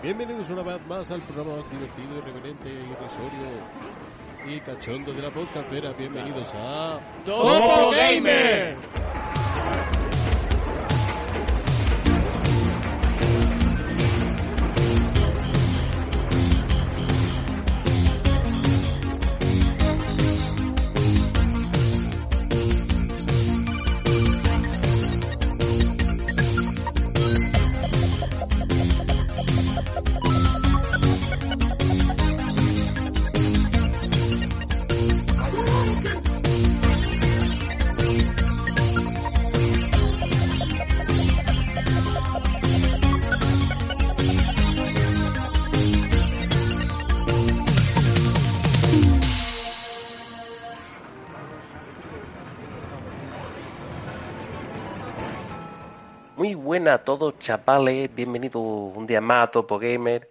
Bienvenidos una vez más al programa más divertido, irreverente, irrisorio y cachondo de la podcastera. Bienvenidos a Topo Gamer. A todos, chavales. Bienvenidos un día más a Topo Gamer.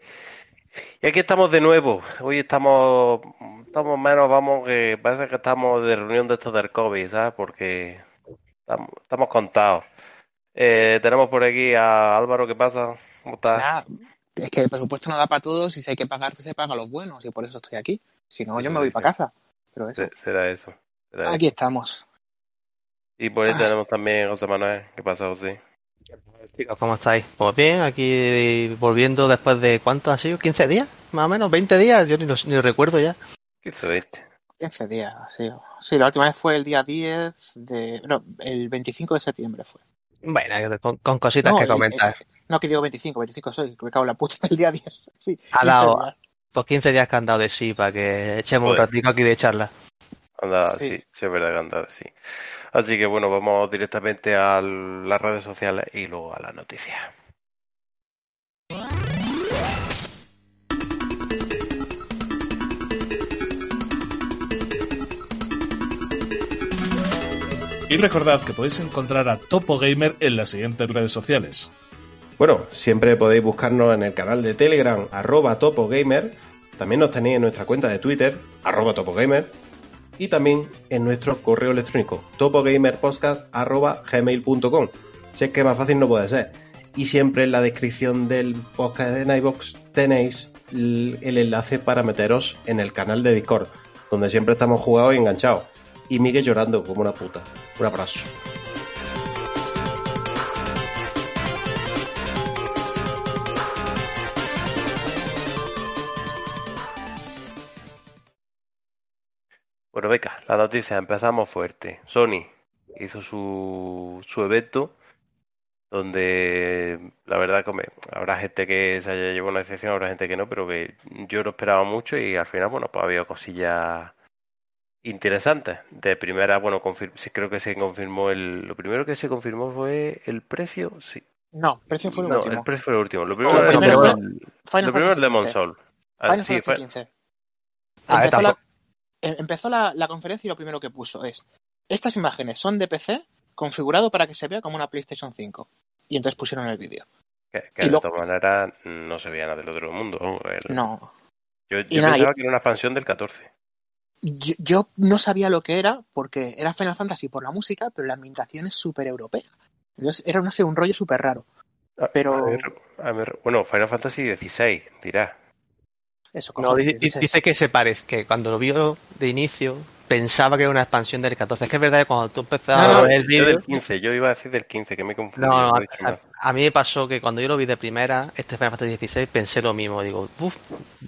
Y aquí estamos de nuevo. Hoy estamos, estamos menos, vamos, que parece que estamos de reunión de estos del COVID, ¿sabes? Porque estamos, estamos contados. Eh, tenemos por aquí a Álvaro, ¿qué pasa? ¿Cómo estás? Es que el presupuesto no da para todos y si hay que pagar, pues se paga a los buenos y por eso estoy aquí. Si no, yo me voy para casa. Pero eso, Se- Será eso. será aquí eso. estamos. Y por ahí tenemos también a José Manuel. ¿Qué pasa, José? Chicos, ¿cómo estáis? Pues bien, aquí volviendo después de ¿cuánto ha sido? ¿15 días? Más o menos, ¿20 días? Yo ni lo, ni lo recuerdo ya. ¿Qué hizo este? 15 días, sí. Sí, la última vez fue el día 10 de... No, el 25 de septiembre fue. Bueno, con, con cositas No, que el- comentar. el- no, que digo 25, 25 soy, me cago en la puta, el día 10. Sí, Ha 15 dado- días. Pues 15 días que han dado de sí para que echemos un Joder. ratito aquí de charla. Anda, Sí. sí, sí, es verdad que anda, sí. Así que bueno, vamos directamente a las redes sociales y luego a las noticias. Y recordad que podéis encontrar a Topo Gamer en las siguientes redes sociales. Bueno, siempre podéis buscarnos en el canal de Telegram, arroba topogamer. También nos tenéis en nuestra cuenta de Twitter, arroba topogamer. Y también en nuestro correo electrónico, topogamerpodcast, arroba gmail.com. Si es que más fácil no puede ser. Y siempre en la descripción del podcast de Nightbox tenéis el enlace para meteros en el canal de Discord, donde siempre estamos jugados y enganchados. Y Miguel llorando como una puta. Un abrazo. Bueno, venga, la noticia, empezamos fuerte. Sony hizo su, su evento donde la verdad que hombre, habrá gente que se haya llevado una decepción, habrá gente que no, pero que yo no esperaba mucho y al final, bueno, pues había cosillas interesantes. De primera, bueno, confir- sí, creo que se confirmó el... Lo primero que se confirmó fue el precio, sí. No, precio fue el No, último. el precio fue el último. Lo primero, Lo el- primero fue el- Final lo primero es Fantasy Demon 15. Soul. Ah, Final sí, Fantasy fue- 15. A ver, Empezó, la, tampoco- em- empezó la, la conferencia y lo primero que puso es, estas imágenes son de PC configurado para que se vea como una PlayStation 5. Y entonces pusieron el vídeo. que, de lo- todas maneras no se veía nada del otro mundo. el- No. Yo, yo nada, pensaba que era una expansión del 14. Yo, yo no sabía lo que era porque era Final Fantasy por la música, pero la ambientación es súper europea. Entonces era, no sé, un rollo súper raro. Pero- a ver, a bueno, Final Fantasy XVI, dirá. Eso, cojones, dice- dice que se parece, que cuando lo vio de inicio pensaba que era una expansión del 14. Es que es verdad que cuando tú empezabas No, no, a ver el vídeo... del 15, yo iba a decir del 15, que me confundí. No, no, no he a, a- a mí me pasó que cuando yo lo vi de primera, este Final Fantasy XVI, pensé lo mismo. Digo, uff,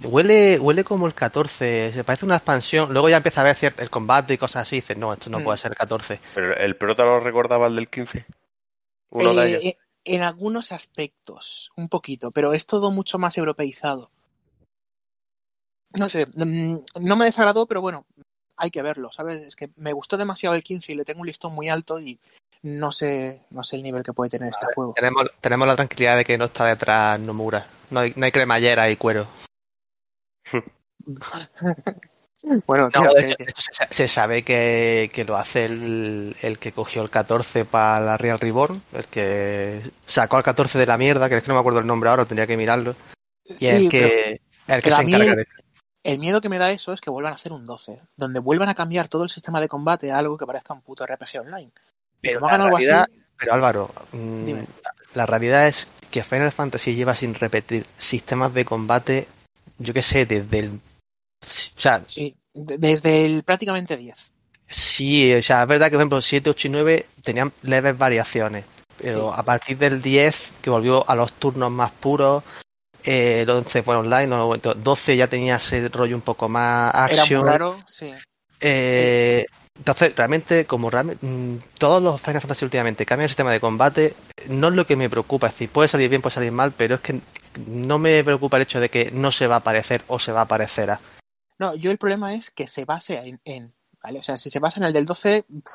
huele, huele como el 14, se parece una expansión. Luego ya empieza a ver cierto, el combate y cosas así. Y dices, no, esto no Mm. puede ser el 14. Pero el prota no recordaba el del 15. Uno de Eh, ellos. eh, en algunos aspectos, un poquito, pero es todo mucho más europeizado. No sé, mm, no me desagradó, pero bueno, hay que verlo, ¿sabes? Es que me gustó demasiado el 15 y le tengo un listón muy alto y no sé, no sé el nivel que puede tener este juego. Tenemos, tenemos la tranquilidad de que no está detrás Nomura. No hay, no hay cremallera y cuero. Bueno, No, tío, que- se, se sabe que, que lo hace el, el que cogió el 14 para la Real Reborn, el que sacó al 14 de la mierda, que es que no me acuerdo el nombre ahora, tendría que mirarlo. Y sí, el pero que, el que pero se mí encarga de el miedo que me da eso es que vuelvan a hacer un 12, donde vuelvan a cambiar todo el sistema de combate a algo que parezca un puto RPG online. Pero la hagan algo realidad- así, Pero Álvaro, mm, Dime. la realidad es que Final Fantasy lleva sin repetir sistemas de combate, yo qué sé, desde el... O sea, Sí, de- desde el prácticamente 10. sí, o sea, es verdad que, por ejemplo, 7, 8 y 9 tenían leves variaciones, pero a partir del 10, que volvió a los turnos más puros, eh, el 11 fue online, no, 12 ya tenía ese rollo un poco más Era action. muy raro, sí. Eh, entonces, realmente, como realmente, mm, todos los Final Fantasy últimamente cambian el sistema de combate, no es lo que me preocupa. Es decir, puede salir bien, puede salir mal, pero es que no me preocupa el hecho de que no se va a parecer o se va a parecer a. No, yo el problema es que se base en, en, ¿vale? O sea, si se basa en el del 12, pff,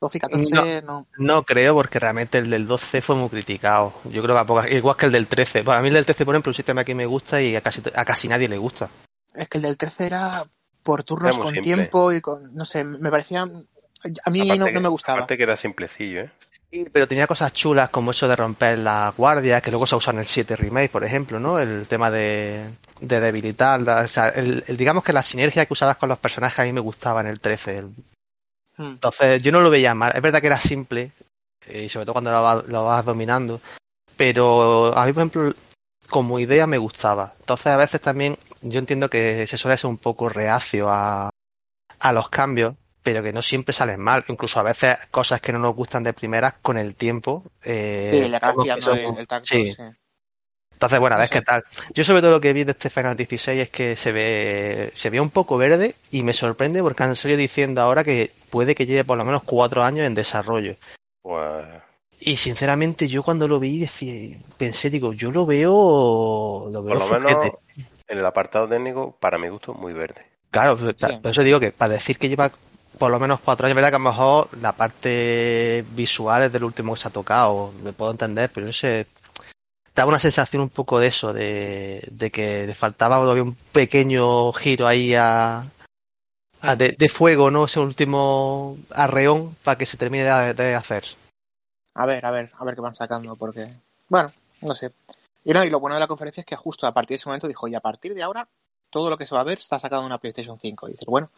12 y 14, no. No creo, porque realmente el del 12 fue muy criticado. Yo creo que a poca- igual que el del 13. Bueno, a mí el del 13, por ejemplo, es un sistema que me gusta y a casi, a casi nadie le gusta. Es que el del 13 era por turnos con simple. tiempo y con, no sé, me parecía, a mí no, que- no me gustaba. Aparte que era simplecillo, ¿eh? Sí, pero tenía cosas chulas como eso de romper la guardia, que luego se usa en el 7 Remake, por ejemplo, ¿no? El tema de, de debilitar, la- o sea, el, el- digamos que la sinergia que usabas con los personajes a mí me gustaba en el 13. el- Hmm. Entonces yo no lo veía mal, es verdad que era simple, eh, y sobre todo cuando lo vas, lo vas dominando, pero a mí, por ejemplo, como idea me gustaba. Entonces a veces también yo entiendo que se suele ser un poco reacio a, a los cambios, pero que no siempre salen mal. Incluso a veces cosas que no nos gustan de primeras con el tiempo. eh, Sí, le son- el, el tacto, sí. sí. Entonces, bueno, a ver qué tal. Yo sobre todo lo que vi de este Final 16 es que se ve, se ve un poco verde y me sorprende porque han salido diciendo ahora que puede que lleve por lo menos cuatro años en desarrollo. Pues, Y sinceramente yo cuando lo vi decía, pensé, digo, yo lo veo, lo veo por lo menos en el apartado técnico, para mi gusto, muy verde. Claro, Sí. por eso digo que para decir que lleva por lo menos cuatro años, verdad que a lo mejor la parte visual es del último que se ha tocado, me puedo entender, pero no sé, daba una sensación un poco de eso, de, de que le faltaba todavía un pequeño giro ahí a, a de, de fuego, ¿no? Ese último arreón para que se termine de, de hacer. A ver, a ver, a ver qué van sacando, porque, bueno, no sé. Y no, y lo bueno de la conferencia es que justo a partir de ese momento dijo, y a partir de ahora, todo lo que se va a ver está sacado en una PlayStation 5. Y bueno,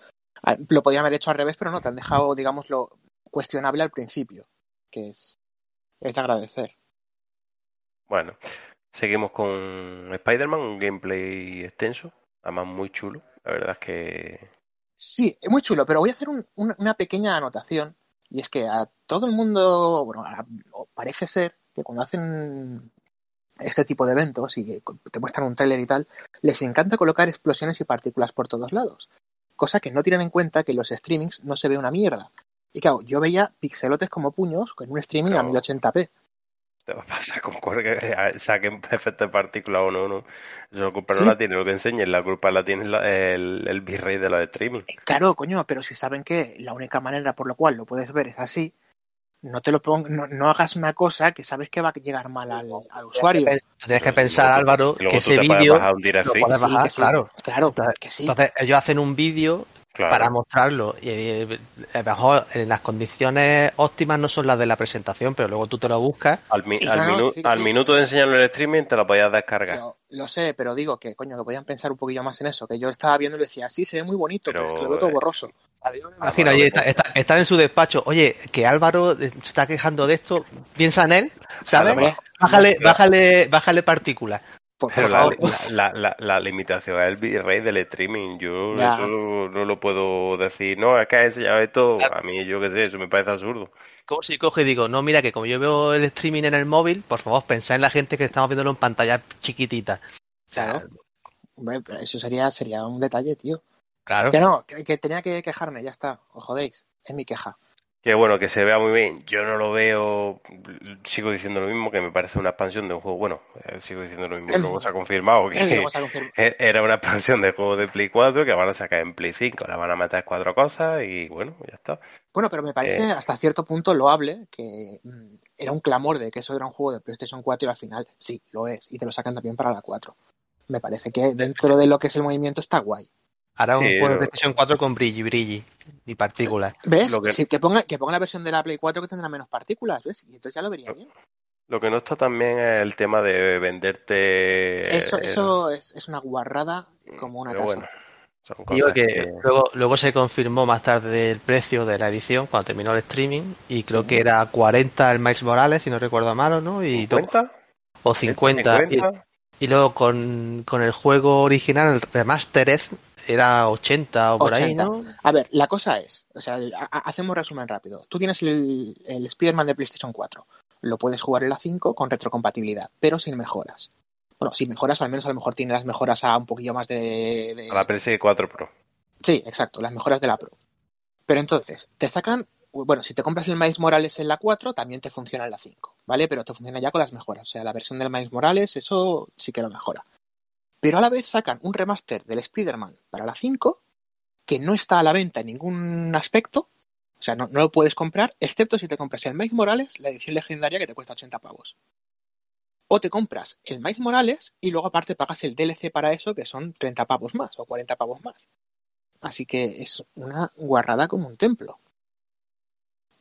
lo podían haber hecho al revés, pero no, te han dejado, digamos, lo cuestionable al principio, que es, es de agradecer. Bueno, seguimos con Spider-Man, un gameplay extenso, además muy chulo. La verdad es que Sí, es muy chulo, pero voy a hacer un- una, una pequeña anotación, y es que a todo el mundo, bueno, a- parece ser que cuando hacen este tipo de eventos y te muestran un tráiler y tal, les encanta colocar explosiones y partículas por todos lados, cosa que no tienen en cuenta que en los streamings no se ve una mierda. Y claro, yo veía pixelotes como puños con un streaming a Claro. 1080p. Te va a pasar con cualquier que saquen efectos de partículas o no, no. Eso la culpa Sí. no la tiene lo que enseñen, la culpa la tiene la- el, el virrey de los streaming. Eh, Claro, coño, pero si saben que la única manera por la cual lo puedes ver es así, no te lo pon- no, no hagas una cosa que sabes que va a llegar mal al, al usuario. Tienes que pensar, Luego tú- Álvaro, que ese vídeo lo puedes Sí, bajar, que sí. claro. Claro, Entonces- que sí. Entonces ellos hacen un vídeo Claro. para mostrarlo y eh, a lo mejor en las condiciones óptimas no son las de la presentación, pero luego tú te lo buscas. Al, mi- al no, no, minu- sí, al sí. minuto de enseñarlo en el streaming te lo podías descargar. Lo, lo sé, pero digo que, coño, que podían pensar un poquillo más en eso. Que yo estaba viendo y le decía, sí, se ve muy bonito, pero, Pero, es que lo veo todo eh, borroso. Imagina, oye, está, está- está en su despacho, oye, que Álvaro eh, se está quejando de esto, piensa en él, ¿sabes? Bájale, Pero- bájale, bájale partículas. Por Pero favor. la, la, la, la limitación es el virrey del streaming. Yo Ya. eso no lo puedo decir. No, es que ha enseñado esto. A mí, yo qué sé, eso me parece absurdo. Como si coge y digo, no, mira, que como yo veo el streaming en el móvil, por favor, pensad en la gente que estamos viéndolo en pantalla chiquitita. O sea, Claro. Hombre, pero eso sería, sería un detalle, tío. claro. Que no, que, que tenía que quejarme, ya está. Os jodéis. Es mi queja. Que bueno, que se vea muy bien. Yo no lo veo. Sigo diciendo lo mismo, que me parece una expansión de un juego. Bueno, eh, sigo diciendo lo mismo. Luego se ha confirmado que era una expansión de juego de Play 4 que van a sacar en Play 5. Le van a meter cuatro cosas y bueno, ya está. Bueno, pero me parece Eh. hasta cierto punto loable que mm, era un clamor de que eso era un juego de PlayStation 4 y al final sí, lo es. Y te lo sacan también para la 4. Me parece que dentro de lo que es el movimiento está guay. Hará un Sí, juego de PlayStation 4 con brilli, brilli y partículas. ¿Ves? Lo que- Sí, que, ponga, que ponga la versión de la Play 4 que tendrá menos partículas, ¿ves? Y entonces ya lo vería bien. Lo que no está también es el tema de venderte. Eso, eh, eso es, es una guarrada como una pero casa. bueno, son Digo cosas que que. luego, luego se confirmó más tarde el precio de la edición cuando terminó el streaming y creo Sí. que era 40 el Miles Morales, si no recuerdo malo, ¿no? Y todo- ¿50? o 50. y- 50. Y, luego con, con el juego original, el Remastered, era 80 o por ahí, 80. ¿no? A ver, la cosa es, o sea, hacemos resumen rápido. Tú tienes el, el Spider-Man de PlayStation 4. Lo puedes jugar en la 5 con retrocompatibilidad, pero sin mejoras. Bueno, sin mejoras, o al menos a lo mejor tiene las mejoras a un poquillo más de... de- A la PS4 Pro. Sí, exacto, las mejoras de la Pro. Pero entonces, te sacan, bueno, si te compras el Miles Morales en la 4, también te funciona en la 5, ¿vale? Pero te funciona ya con las mejoras. O sea, la versión del Miles Morales, eso sí que lo mejora. Pero a la vez sacan un remaster del Spider-Man para la 5, que no está a la venta en ningún aspecto. O sea, no, lo puedes comprar, excepto si te compras el Miles Morales, la edición legendaria que te cuesta 80 pavos. O te compras el Miles Morales y luego aparte pagas el DLC para eso, que son 30 pavos más o 40 pavos más. Así que es una guarrada como un templo.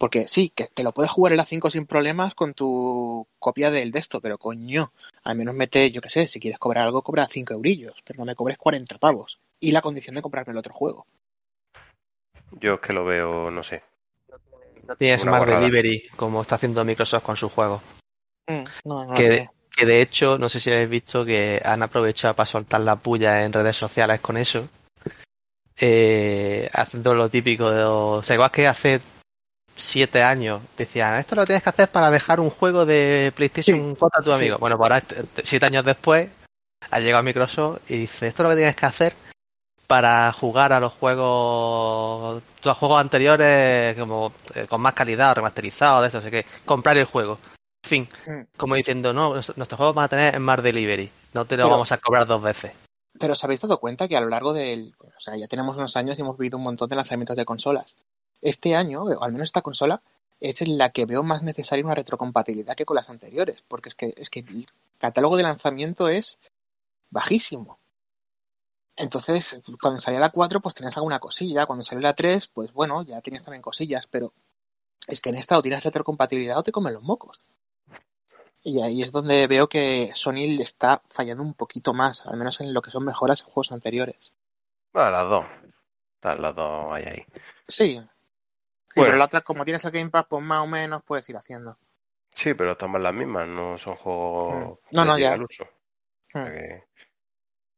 Porque sí, que, que lo puedes jugar en la 5 sin problemas con tu copia del de esto, pero coño, al menos mete, yo qué sé, si quieres cobrar algo, cobra 5 eurillos, pero no me cobres 40 pavos. Y la condición de comprarme el otro juego. Yo es que lo veo, no sé. No tienes Una Smart guarrada. Delivery como está haciendo Microsoft con sus juegos. No, no Que de, que de hecho, no sé si habéis visto que han aprovechado para soltar la puya en redes sociales con eso. Eh, haciendo lo típico de. O sea, igual que hace siete años decían, esto lo tienes que hacer para dejar un juego de PlayStation 4 a tu sí. amigo. Bueno, pues ahora, este- este- siete años después, ha llegado Microsoft y dice, esto es lo que tienes que hacer para jugar a los juegos los juegos anteriores como eh, con más calidad, remasterizados, de eso, así que comprar el juego. En fin, Mm. como diciendo, no, nuestros juegos van a tener Smart Delivery, no te lo Pero- vamos a cobrar dos veces. Pero ¿os habéis dado cuenta que a lo largo del... O sea, ya tenemos unos años y hemos vivido un montón de lanzamientos de consolas. Este año, o al menos esta consola, es en la que veo más necesaria una retrocompatibilidad que con las anteriores. Porque es que, es que el catálogo de lanzamiento es bajísimo. Entonces, cuando salía la 4, pues tenías alguna cosilla. Cuando salió la 3, pues bueno, ya tenías también cosillas. Pero es que en esta o tienes retrocompatibilidad o te comen los mocos. Y ahí es donde veo que Sony le está fallando un poquito más, al menos en lo que son mejoras en juegos anteriores. Bueno, las dos. Las dos ahí ahí. Sí. Bueno. pero la otra, como tienes el Game Pass, pues más o menos puedes ir haciendo. Sí, pero estamos las mismas, no son juegos Mm. No, no, ya. al uso. O sea Mm. que,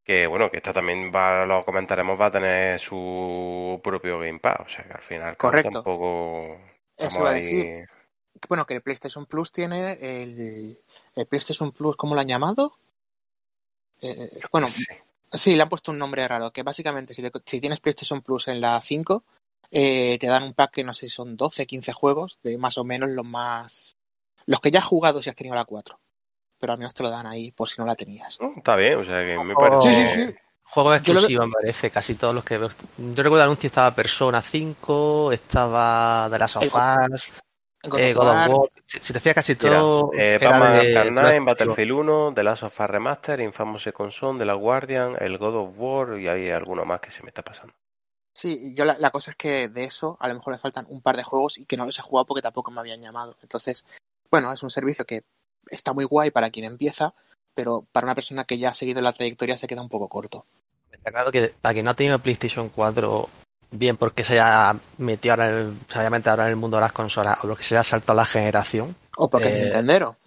que, bueno, que esta también va, lo comentaremos, va a tener su propio Game Pass. O sea que al final Correcto. tampoco Eso iba a decir. Bueno, que el PlayStation Plus tiene el, el PlayStation Plus, ¿cómo lo han llamado? Eh, bueno, Sí. sí, le han puesto un nombre raro, que básicamente si, te- si tienes PlayStation Plus en la 5, eh, te dan un pack que no sé si son 12, 15 juegos, de más o menos los más... Los que ya has jugado si has tenido la 4. Pero al menos te lo dan ahí por si no la tenías. No, Está bien, o sea que me parece. Sí, sí, sí. Juegos exclusivos, me parece, casi todos los que veo. Yo recuerdo el anuncio estaba Persona 5, estaba The Last of Us, God eh, of God of War. Si, si te fijas, casi todo eh, exclusivo. Battlefield 1, The Last of Us Remaster, Infamous Second Son, The Last Guardian, el God of War y hay alguno más que se me está pasando. Sí, yo la, la cosa es que de eso a lo mejor le faltan un par de juegos y que no los he jugado porque tampoco me habían llamado. Entonces, bueno, es un servicio que está muy guay para quien empieza, pero para una persona que ya ha seguido la trayectoria se queda un poco corto. Está claro que para quien no ha tenido PlayStation 4, bien porque se haya metido ahora en el, se haya metido ahora en el mundo de las consolas o porque se haya saltado la generación, O porque Eh, es Nintendero.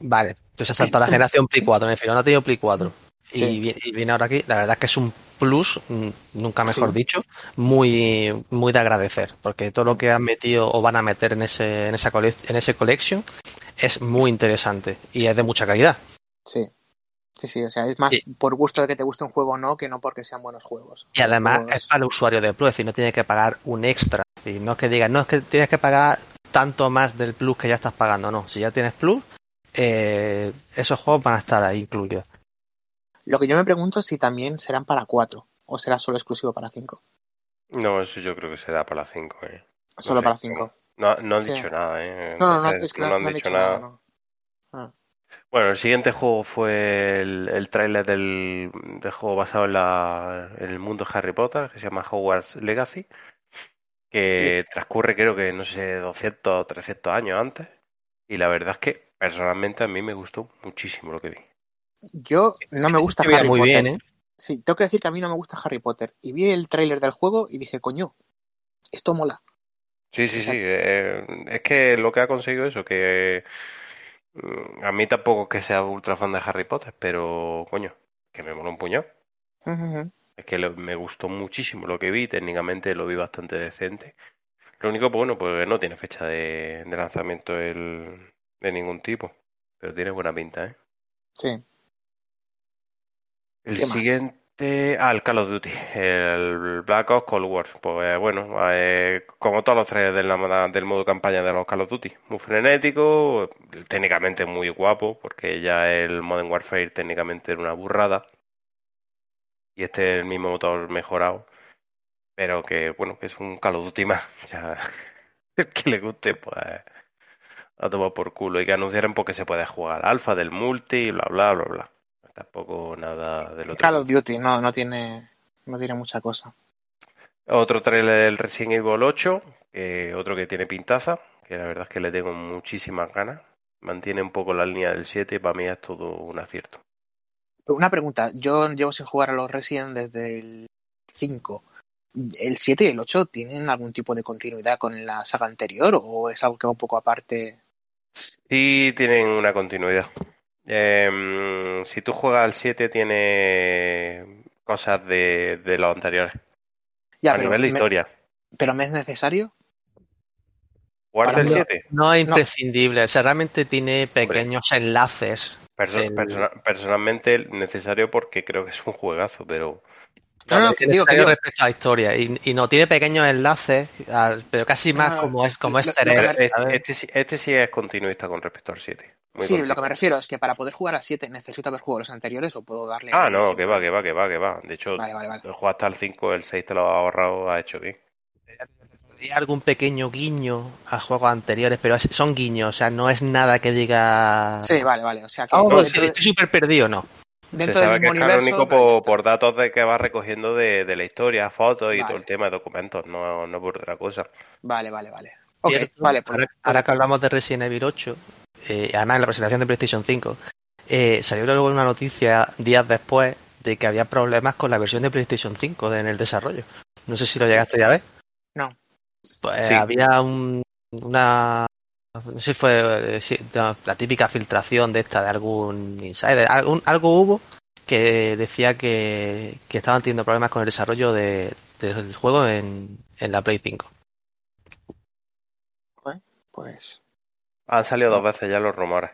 vale, pues se ha saltado la generación Play 4, me refiero, no ha tenido Play 4. Y, viene, y viene ahora aquí, la verdad es que es un plus, mm, nunca mejor Sí. dicho, muy, muy de agradecer, porque todo lo que han metido o van a meter en ese, en esa colec- en ese collection es muy interesante y es de mucha calidad. Sí. Sí, sí, o sea, es más Sí. por gusto de que te guste un juego o no, que no porque sean buenos juegos. Y además Todos- es para el usuario de Plus, es decir, no tiene que pagar un extra. Decir, no es que digas, no es que tienes que pagar tanto más del Plus que ya estás pagando, no. Si ya tienes Plus, eh, esos juegos van a estar ahí incluidos. Lo que yo me pregunto es si también serán para 4 o será solo exclusivo para 5. No, eso yo creo que será para 5, ¿eh? No Solo sé, para 5. No, no han Sí. dicho nada, ¿eh? No, no, no, es que no, no han dicho nada. Ah. Bueno, el siguiente juego fue el, el tráiler del, del juego basado en, la, en el mundo de Harry Potter, que se llama Hogwarts Legacy, que transcurre creo que, no sé, 200 o 300 años antes. Y la verdad es que personalmente a mí me gustó muchísimo lo que vi. Yo no me gusta Harry muy Potter. bien, ¿eh? Sí, tengo que decir que a mí no me gusta Harry Potter. Y vi el tráiler del juego y dije, coño, esto mola. Sí, sí, sí. eh, es que lo que ha conseguido eso, que, Mm, A mí tampoco es que sea ultra fan de Harry Potter, pero coño, que me mola un puñado. Es que lo- me gustó muchísimo lo que vi, técnicamente lo vi bastante decente. Lo único, pues bueno, pues no tiene fecha de, de lanzamiento el, de ningún tipo, pero tiene buena pinta, ¿eh? Sí. El ¿Qué más? siguiente, ah, el Call of Duty, el Black Ops Cold War. Pues bueno, eh, como todos los trailers del, modo campaña de los Call of Duty, muy frenético, técnicamente muy guapo, porque ya el Modern Warfare técnicamente era una burrada. Y este es el mismo motor mejorado, pero que bueno, que es un Call of Duty más. Ya, el que le guste, pues a tomar por culo. Y que anunciaron porque se puede jugar alfa del multi, bla bla bla bla. Tampoco nada del otro. Call of Duty no, no tiene no tiene mucha cosa. Otro trailer del Resident Evil 8, que otro que tiene pintaza, que la verdad es que le tengo muchísimas ganas. Mantiene un poco la línea del 7 y para mí es todo un acierto. Una pregunta, yo llevo sin jugar a los Resident desde el 5. ¿El 7 y el 8 tienen algún tipo de continuidad con la saga anterior o es algo que va un poco aparte? Y tienen una continuidad. Em, si tú juegas al 7 tiene cosas de, de los anteriores. Ya, a pero nivel de me- historia. ¿Pero me es necesario? ¿Jugar mí- 7? No es imprescindible, o sea, realmente tiene pequeños enlaces. Perso- El- persona- personalmente necesario porque creo que es un juegazo, pero No, no, que digo, que digo. respecto a la historia. Y, y no tiene pequeños enlaces, al- pero casi más No, como es como me- este, este sí- este sí es continuista con respecto al 7. Muy Sí, lo cortito. que me refiero es que para poder jugar a 7 necesito haber jugado los anteriores o puedo darle. Ah, no, que va, que va, que va, que va. De hecho, Vale, vale, vale. el juego hasta el 5, el 6 te lo ha ahorrado, ha hecho bien. Hay algún pequeño guiño a juegos anteriores, pero son guiños, o sea, no es nada que diga. Sí, vale, vale. O sea que Oh, No, pues dentro, estoy súper perdido, no. de- Se dentro del sabe que es canónico universo. por, por datos de que va recogiendo de, de la historia, fotos y Vale. todo el tema de documentos, no, no por otra cosa. Vale, vale, vale. Ok, Cierto, vale. pues- ahora, ahora que hablamos de Resident Evil 8, eh, además en la presentación de PlayStation 5, eh, salió luego una noticia días después de que había problemas con la versión de PlayStation 5 de- en el desarrollo. No sé si lo llegaste ya a ver. No. Pues Sí. había un- una. No sé si fue eh, sí, la típica filtración de esta de algún insider. Algún, algo hubo que decía que, que estaban teniendo problemas con el desarrollo de- del juego en, en la Play 5. Pues. Han salido dos veces ya los rumores.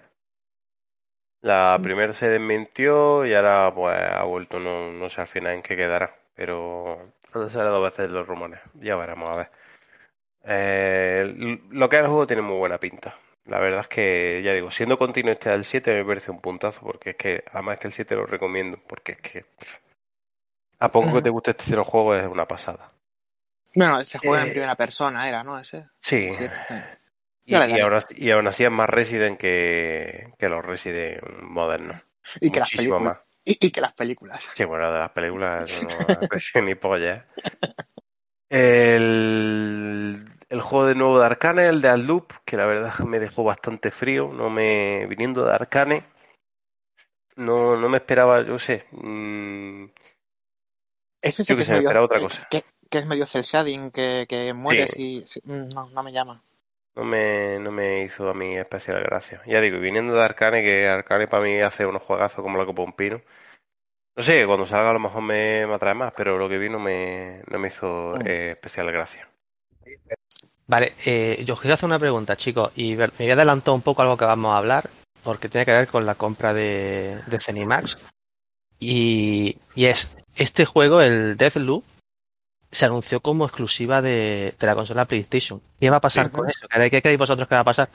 La primera se desmintió y ahora pues ha vuelto, no, no sé al final en qué quedará, pero han salido dos veces los rumores, ya veremos a ver. Eh, lo que es el juego tiene muy buena pinta. La verdad es que, ya digo, siendo continuista del 7 me parece un puntazo, porque es que, además que el 7 lo recomiendo, porque es que pff, a poco que te guste este cero juego es una pasada. Bueno, se juega en Eh, primera persona, era, ¿no? Ese. Sí, Sí. Y, y aún así, y aún así es más Resident que, que los Resident modernos. Y que las Muchísimo más. Y, que las películas. Sí, bueno, de las películas no Resident ni polla. ¿eh? El, el juego de nuevo de Arcane, el de Alloop, que la verdad me dejó bastante frío, no me viniendo de Arcane, no, no me esperaba, yo sé, mm, Ese Yo que sé, me medio. esperaba otra cosa. Que, que es medio cel shading, que, que mueres sí, No, no me llama. No me, no me hizo a mí especial gracia. Ya digo, y viniendo de Arcane, que Arcane para mí hace unos juegazos como la Copa un Pino. No sé, cuando salga a lo mejor me, me atrae más, pero lo que vi no me, no me hizo Mm. eh, especial gracia. Vale, eh, yo os quiero hacer una pregunta, chicos, y me voy a adelantar un poco algo que vamos a hablar, porque tiene que ver con la compra de, de Zenimax. Y, y es, este juego, el Deathloop, se anunció como exclusiva de, de la consola PlayStation. ¿Qué va a pasar con eso? ¿Qué, qué creéis vosotros que va a pasar?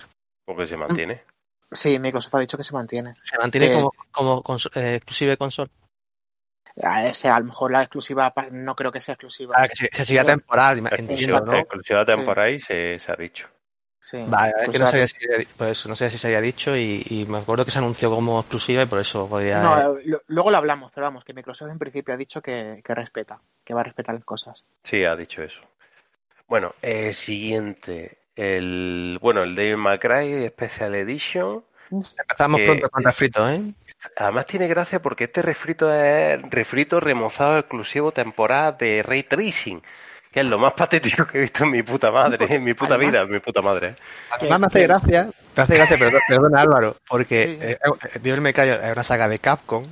Porque se mantiene. Sí, Microsoft ha dicho que se mantiene. ¿Se mantiene Eh, como, como eh, exclusiva de consola? A, ese, a lo mejor la exclusiva, no creo que sea exclusiva. Ah, que, se- que temporal, entiendo, Exclusiva, ¿no? exclusiva Sí. temporal se, se ha dicho. Sí, Vale, es que no sabía, si, pues, no se había dicho y, y me acuerdo que se anunció como exclusiva y por eso podía... No, eh, lo- luego lo hablamos, pero vamos, que Microsoft en principio ha dicho que, que respeta, que va a respetar las cosas. Sí, ha dicho eso. Bueno, eh, siguiente. El, bueno, el May Cry Special Edition. Empezamos que- pronto con refrito, ¿eh? Además tiene gracia porque este refrito es refrito remozado exclusivo temporada de Ray Tracing. Que es lo más patético que he visto en mi puta madre, en mi puta Además- vida, en mi puta madre. ¿eh? Además me hace gracia, me hace gracia, perdón, perdona Álvaro, porque Sí, sí. eh, eh, Devil May Cry es una saga de Capcom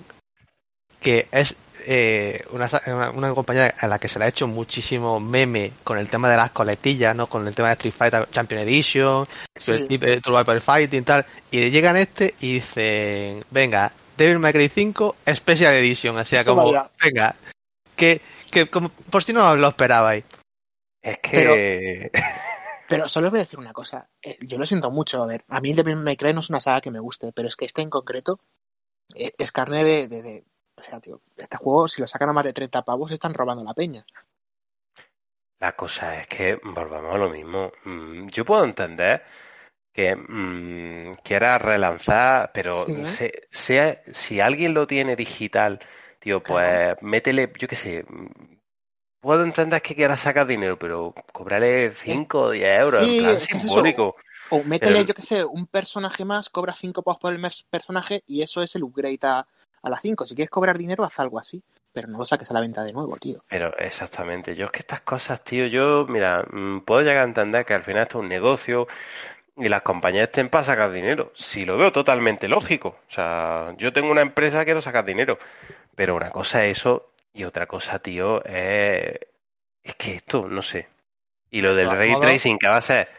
que es eh, una, una, una compañía a la que se le ha hecho muchísimo meme con el tema de las coletillas, ¿no? Con el tema de Street Fighter Champion Edition, Sí. el Survival Fighting y tal, y llegan este y dicen, venga, Devil May Cry 5 Special Edition, así Toma como, venga, que, que como, por si no lo esperabais. Es que... Pero solo voy a decir una cosa. eh, yo lo siento mucho. A ver, a mí Devil May Cry no es una saga que me guste, pero es que este en concreto eh, es carne de, de, de- O sea, tío, este juego, si lo sacan a más de 30 pavos, están robando la peña. La cosa es que volvamos a lo mismo. Mm, Yo puedo entender que mm, quiera relanzar, pero Sí, ¿eh? se- sea, si alguien lo tiene digital, tío, pues métele, yo qué sé. mm, Puedo entender que quiera sacar dinero, pero cobrarle 5 o 10 euros, Sí, en plan es simbólico. O métele, Pero- yo que sé, un personaje más, cobra 5 pavos por el mes- personaje y eso es el upgrade a, a las 5. Si quieres cobrar dinero, haz algo así. Pero no lo saques a la venta de nuevo, tío. Pero exactamente, yo es que estas cosas, tío, yo, mira, mm, puedo llegar a entender que al final esto es un negocio y las compañías estén para sacar dinero. Si lo veo totalmente lógico. O sea, yo tengo una empresa, quiero sacar dinero. Pero una cosa es eso y otra cosa, tío, es, es que esto, no sé. Y lo del ray tracing que va a ser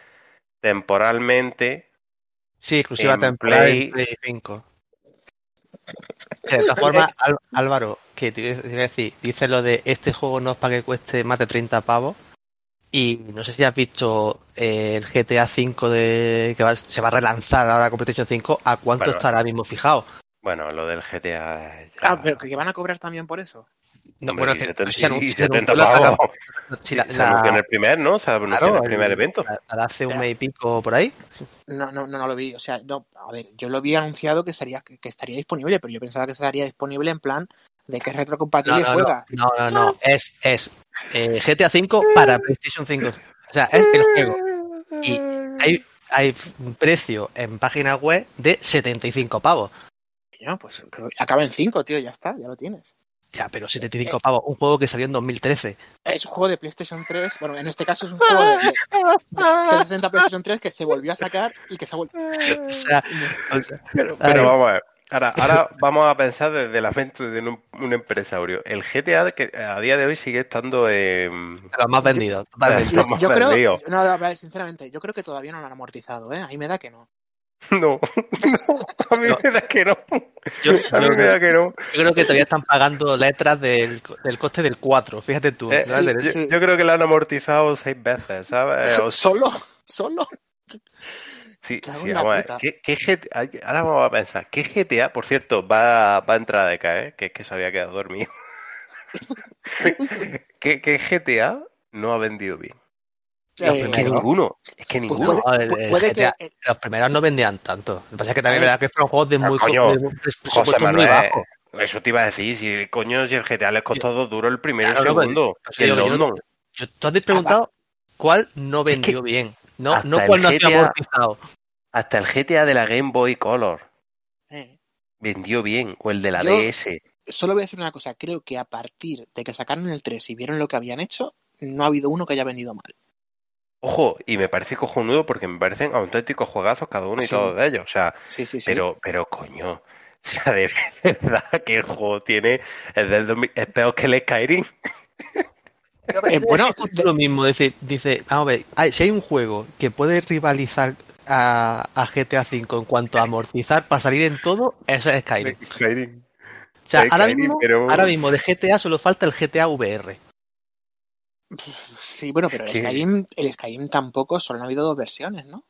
temporalmente, Sí, exclusiva En temporal Play- Play 5. De formas, Al- Álvaro, que te iba a decir, dice lo de este juego no es para que cueste más de 30 pavos. Y no sé si has visto eh, el GTA V de, que va- se va a relanzar ahora con PlayStation 5. ¿A cuánto Bueno. está ahora mismo fijado? bueno, lo del GTA. ya- Ah, pero que van a cobrar también por eso. No, bueno, y que- 70 se y se 70 anunció la- pavos. si la- Se la- anunció en el primer, ¿no? Se anunció claro, en el primer evento. hace un mes y pico por ahí. No, no, no, no lo vi. O sea, no, a ver, yo lo vi anunciado que estaría, que, que estaría disponible, pero yo pensaba que estaría disponible en plan de que es retrocompatible No, no, y juega. No, no, no. Es, es eh, GTA V para PlayStation 5. O sea, es el juego. Y hay, hay un precio en página web de 75 pavos. No, pues creo- acaba en 5, tío, ya está, ya lo tienes. Ya, pero 75 pavos. Un juego que salió en 2013. Es un juego de PlayStation 3, bueno, en este caso es un juego de, de- de 360 PlayStation 3 que se volvió a sacar y que se ha vuelto... O sea, o sea, Pero, pero vamos a ver. Ahora, ahora vamos a pensar desde la mente de un, un empresario. El GTA que a día de hoy sigue estando de los más vendidos. Yo, yo creo, vendido. no, no, sinceramente, yo creo que todavía no lo han amortizado, ¿eh? Ahí me da que no. No, a mí No. me da que no. Yo, A mí yo me da que no. yo creo que todavía están pagando letras del, del coste del 4. Fíjate tú. Eh, sí. yo creo que lo han amortizado seis veces, ¿sabes? O Solo, solo. Sí, sí, vamos a ver. ¿Qué, qué GTA? Ahora vamos a pensar. ¿Qué GTA, por cierto, va, va a entrar a decaer? Que es que se había quedado dormido. ¿Qué, qué GTA no ha vendido bien? Eh, Es que ninguno. Es que pues ninguno. puede, No, el- pu- el puede GTA que... eh, Los primeros no vendían tanto. Lo que pasa es que también es verdad que fueron juegos de Ah, muy, coño, de José muy Manuel, bajo. eso te iba a decir. Si coño, si el GTA les costó dos duros el primero y el no, segundo. pues, yo- yo. Yo- tú has preguntado cuál no que vendió bien. No, hasta no el ha GTA amortizado. Hasta el GTA de la Game Boy Color eh, vendió bien. O el de la Yo- DS. solo voy a decir una cosa. Creo que a partir de que sacaron el 3 y vieron lo que habían hecho, no ha habido uno que haya vendido mal. Ojo, y me parece cojonudo porque me parecen auténticos juegazos cada uno y todos de ellos. O sea, Sí, sí, sí. pero, pero coño. O sea, de verdad que el juego tiene. Es, del 2000 es peor que el Skyrim. Eh, bueno, lo mismo. Dice, dice, vamos a ver, hay- si hay un juego que puede rivalizar a, a GTA V en cuanto a amortizar para salir en todo, es Skyrim. Skyrim. O sea, es ahora mismo, pero- ahora mismo de GTA solo falta el GTA VR. sí, bueno, pero el, Skyrim, el Skyrim tampoco, solo han habido dos versiones, ¿no?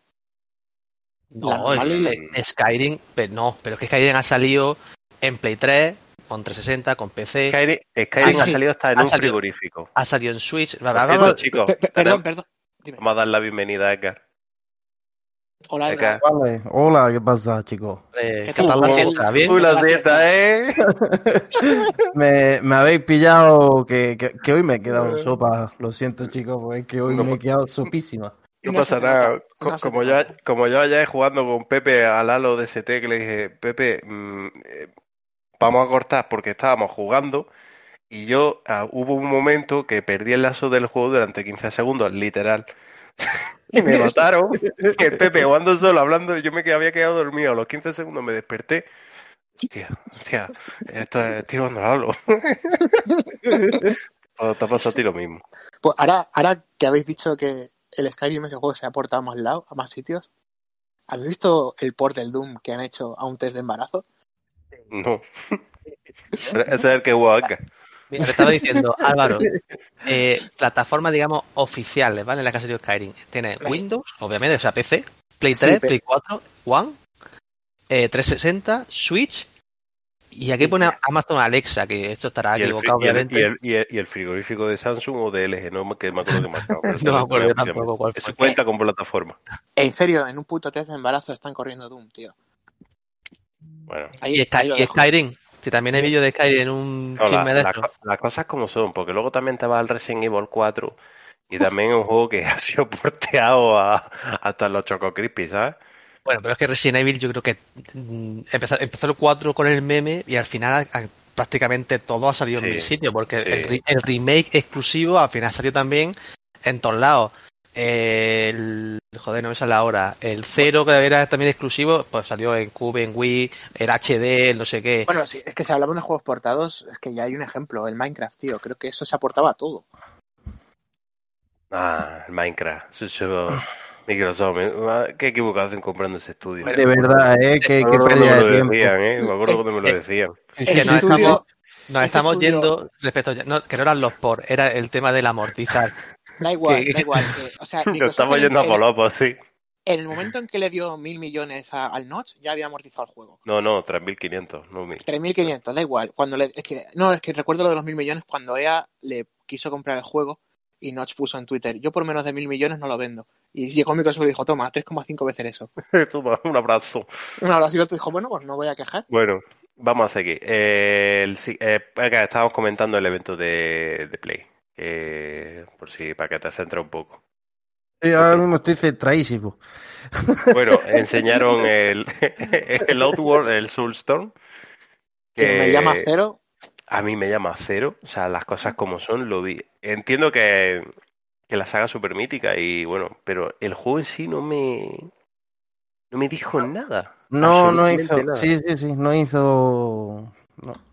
No, el- Skyrim, pero no, pero es que Skyrim ha salido en Play 3, con 360, con PC, Skyrim, Skyrim Ah, ha sí. salido hasta en Ha un salido. frigorífico. ha salido en Switch. Pe- tenemos- perdón, perdón. Dime. vamos a dar la bienvenida a Edgar. Hola, Edgar. Vale, hola, ¿qué pasa, chicos? Eh, ¿Qué ¿Qué tal? la Uy, fiesta? ¿Bien? Uy, la dieta, ¿eh? Me, me habéis pillado que, que, que hoy me he quedado en sopa. Lo siento, chicos, porque es que hoy No me he quedado sopísima. No pasa nada. Co- Como yo, como yo jugando con Pepe al halo de ST, que le dije, Pepe, mm, eh, vamos a cortar porque estábamos jugando Y yo ah, hubo un momento que perdí el lazo del juego durante 15 segundos, literal. y me mataron. Que el Pepe jugando solo, hablando, yo me había quedado dormido. A los 15 segundos me desperté. Hostia, hostia, esto es, estoy jugando al Halo. O te ha pasado a ti lo mismo. Pues ahora, ahora que habéis dicho que el Skyrim ese juego se ha portado a más lados, a más sitios, ¿habéis visto el port del Doom que han hecho a un test de embarazo? No. Ese es el que jugó acá. Mira, te estaba diciendo, Álvaro, eh, plataformas, digamos, oficiales, ¿vale? En la ha salido Skyrim. Tiene. Windows, obviamente, o sea, PC, Play Sí, 3, pero- Play 4, One, eh, 360, Switch, y aquí pone Amazon Alexa, que esto estará equivocado, fri- y, el, obviamente. y, el, y el- y el frigorífico de Samsung o de LG, no me, que me acuerdo que marcaba. No me eso acuerdo tampoco cuál Eso cuenta con plataforma. En serio, en un puto test de embarazo están corriendo Doom, tío. Bueno, Ahí, Y, Sky- ahí lo y dejo. Skyrim, que también hay vídeo de Skyrim en un no, chisme de la las cosas como son, porque luego también te vas al Resident Evil 4 y también es un juego que ha sido porteado a, hasta los Choco Crispy, ¿sabes? Bueno, pero es que Resident Evil yo creo que mm, empezó, empezó el 4 con el meme y al final a- prácticamente todo ha salido Sí, en mil sitios, porque sí. el, el remake exclusivo al final salió también en todos lados. El, joder, no me sale ahora. El 0 que era también exclusivo, pues salió en Cube, en Wii, el HD, el no sé qué. Bueno, sí, es que si hablamos de juegos portados, es que ya hay un ejemplo, el Minecraft, tío. Creo que eso se aportaba a todo. Ah, el Minecraft. Eso- Microsoft, me- ah, qué equivocación comprando ese estudio. De verdad, ¿eh? Qué, Me acuerdo pérdida me de lo tiempo. decían, ¿eh? Me acuerdo cuando me lo decían. que ese nos estudio- estamos, nos estamos estudio- yendo respecto a- no, que no eran los por, era el tema del amortizar. Da igual, da igual. que- o sea, Microsoft estamos en- yendo a polopos, sí. En el momento en que le dio mil millones a- al Notch, ya había amortizado el juego. No, no, 3.500, no 1.000. 3.500, da igual. Cuando le, es que, no, es que recuerdo lo de los mil millones cuando EA le quiso comprar el juego y Notch puso en Twitter, yo por menos de mil millones no lo vendo. Y llegó Microsoft y dijo, toma, 3,5 veces eso. Toma, un abrazo. Un abrazo y el otro dijo, bueno, pues no voy a quejar. Bueno, vamos a seguir. Eh, el eh, acá estábamos comentando el evento de, de Play. que por si, para que te centre un poco. Yo ahora mismo estoy centradísimo. Bueno, enseñaron el, el Outward, el Soulstorm. Que me llama cero. A mí me llama cero. O sea, las cosas como son, lo vi. Entiendo que, que la saga es súper mítica y bueno, pero el juego en sí no me. No me dijo nada. No, no hizo. nada. Sí, sí, sí, no hizo. no.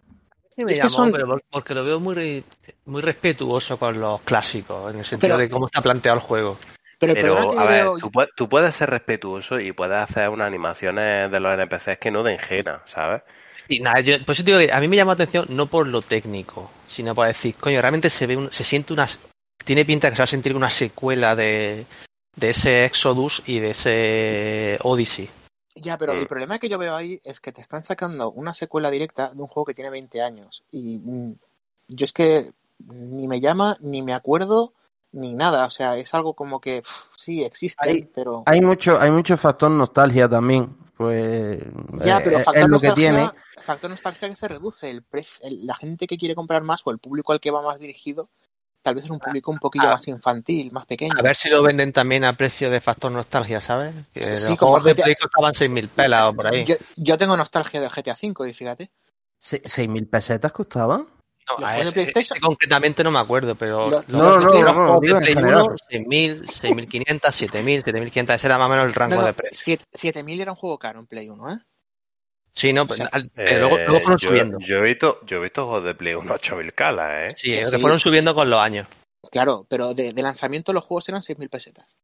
Sí, me Es que llamó, son- pero por- porque lo veo muy, re- muy respetuoso con los clásicos, en el sentido Pero- de cómo está planteado el juego. Pero Pero, a ver, veo... tú, puedes, tú puedes ser respetuoso y puedes hacer unas animaciones de los NPCs que no den jena, ¿sabes? Y nada, yo, por eso te digo que a mí me llama la atención no por lo técnico, sino por decir, coño, realmente se ve un- se siente una tiene pinta que se va a sentir una secuela de, de ese Exodus y de ese Odyssey. Ya, pero Mm. el problema que yo veo ahí es que te están sacando una secuela directa de un juego que tiene 20 años. Y mm, yo es que ni me llama, ni me acuerdo, ni nada. O sea, es algo como que pff, sí, existe, Hay- pero... Hay mucho, hay mucho factor nostalgia también. Pues Ya, eh, pero es factor lo que tiene. factor nostalgia que se reduce. El pre- el- la gente que quiere comprar más o el público al que va más dirigido, tal vez es un público un poquillo Ah. más infantil, más pequeño. A ver si lo venden también a precio de factor nostalgia, ¿sabes? Que Sí, los como juegos de. Play costaban 6.000 pelas o por ahí. Yo, yo tengo nostalgia del GTA V, y fíjate. Se- ¿6.000 pesetas costaban? No, ¿Los a ese- PlayStation? ese concretamente no me acuerdo, pero Los- los, No, no, de no, los no, juegos de digo en Play general. 1, 6.000, 6.500, 7.000, 7.500, ese era más o menos el rango No, no, de precio. siete- 7000 era un juego caro en Play 1, ¿eh? Sí, no, pues, O sea, pero luego, luego fueron yo, subiendo. yo he visto, yo he visto juegos de Play 1 8000 calas, ¿eh? Sí, que que sí. fueron subiendo con los años. Claro, pero de, de lanzamiento los juegos eran 6.000 pesetas.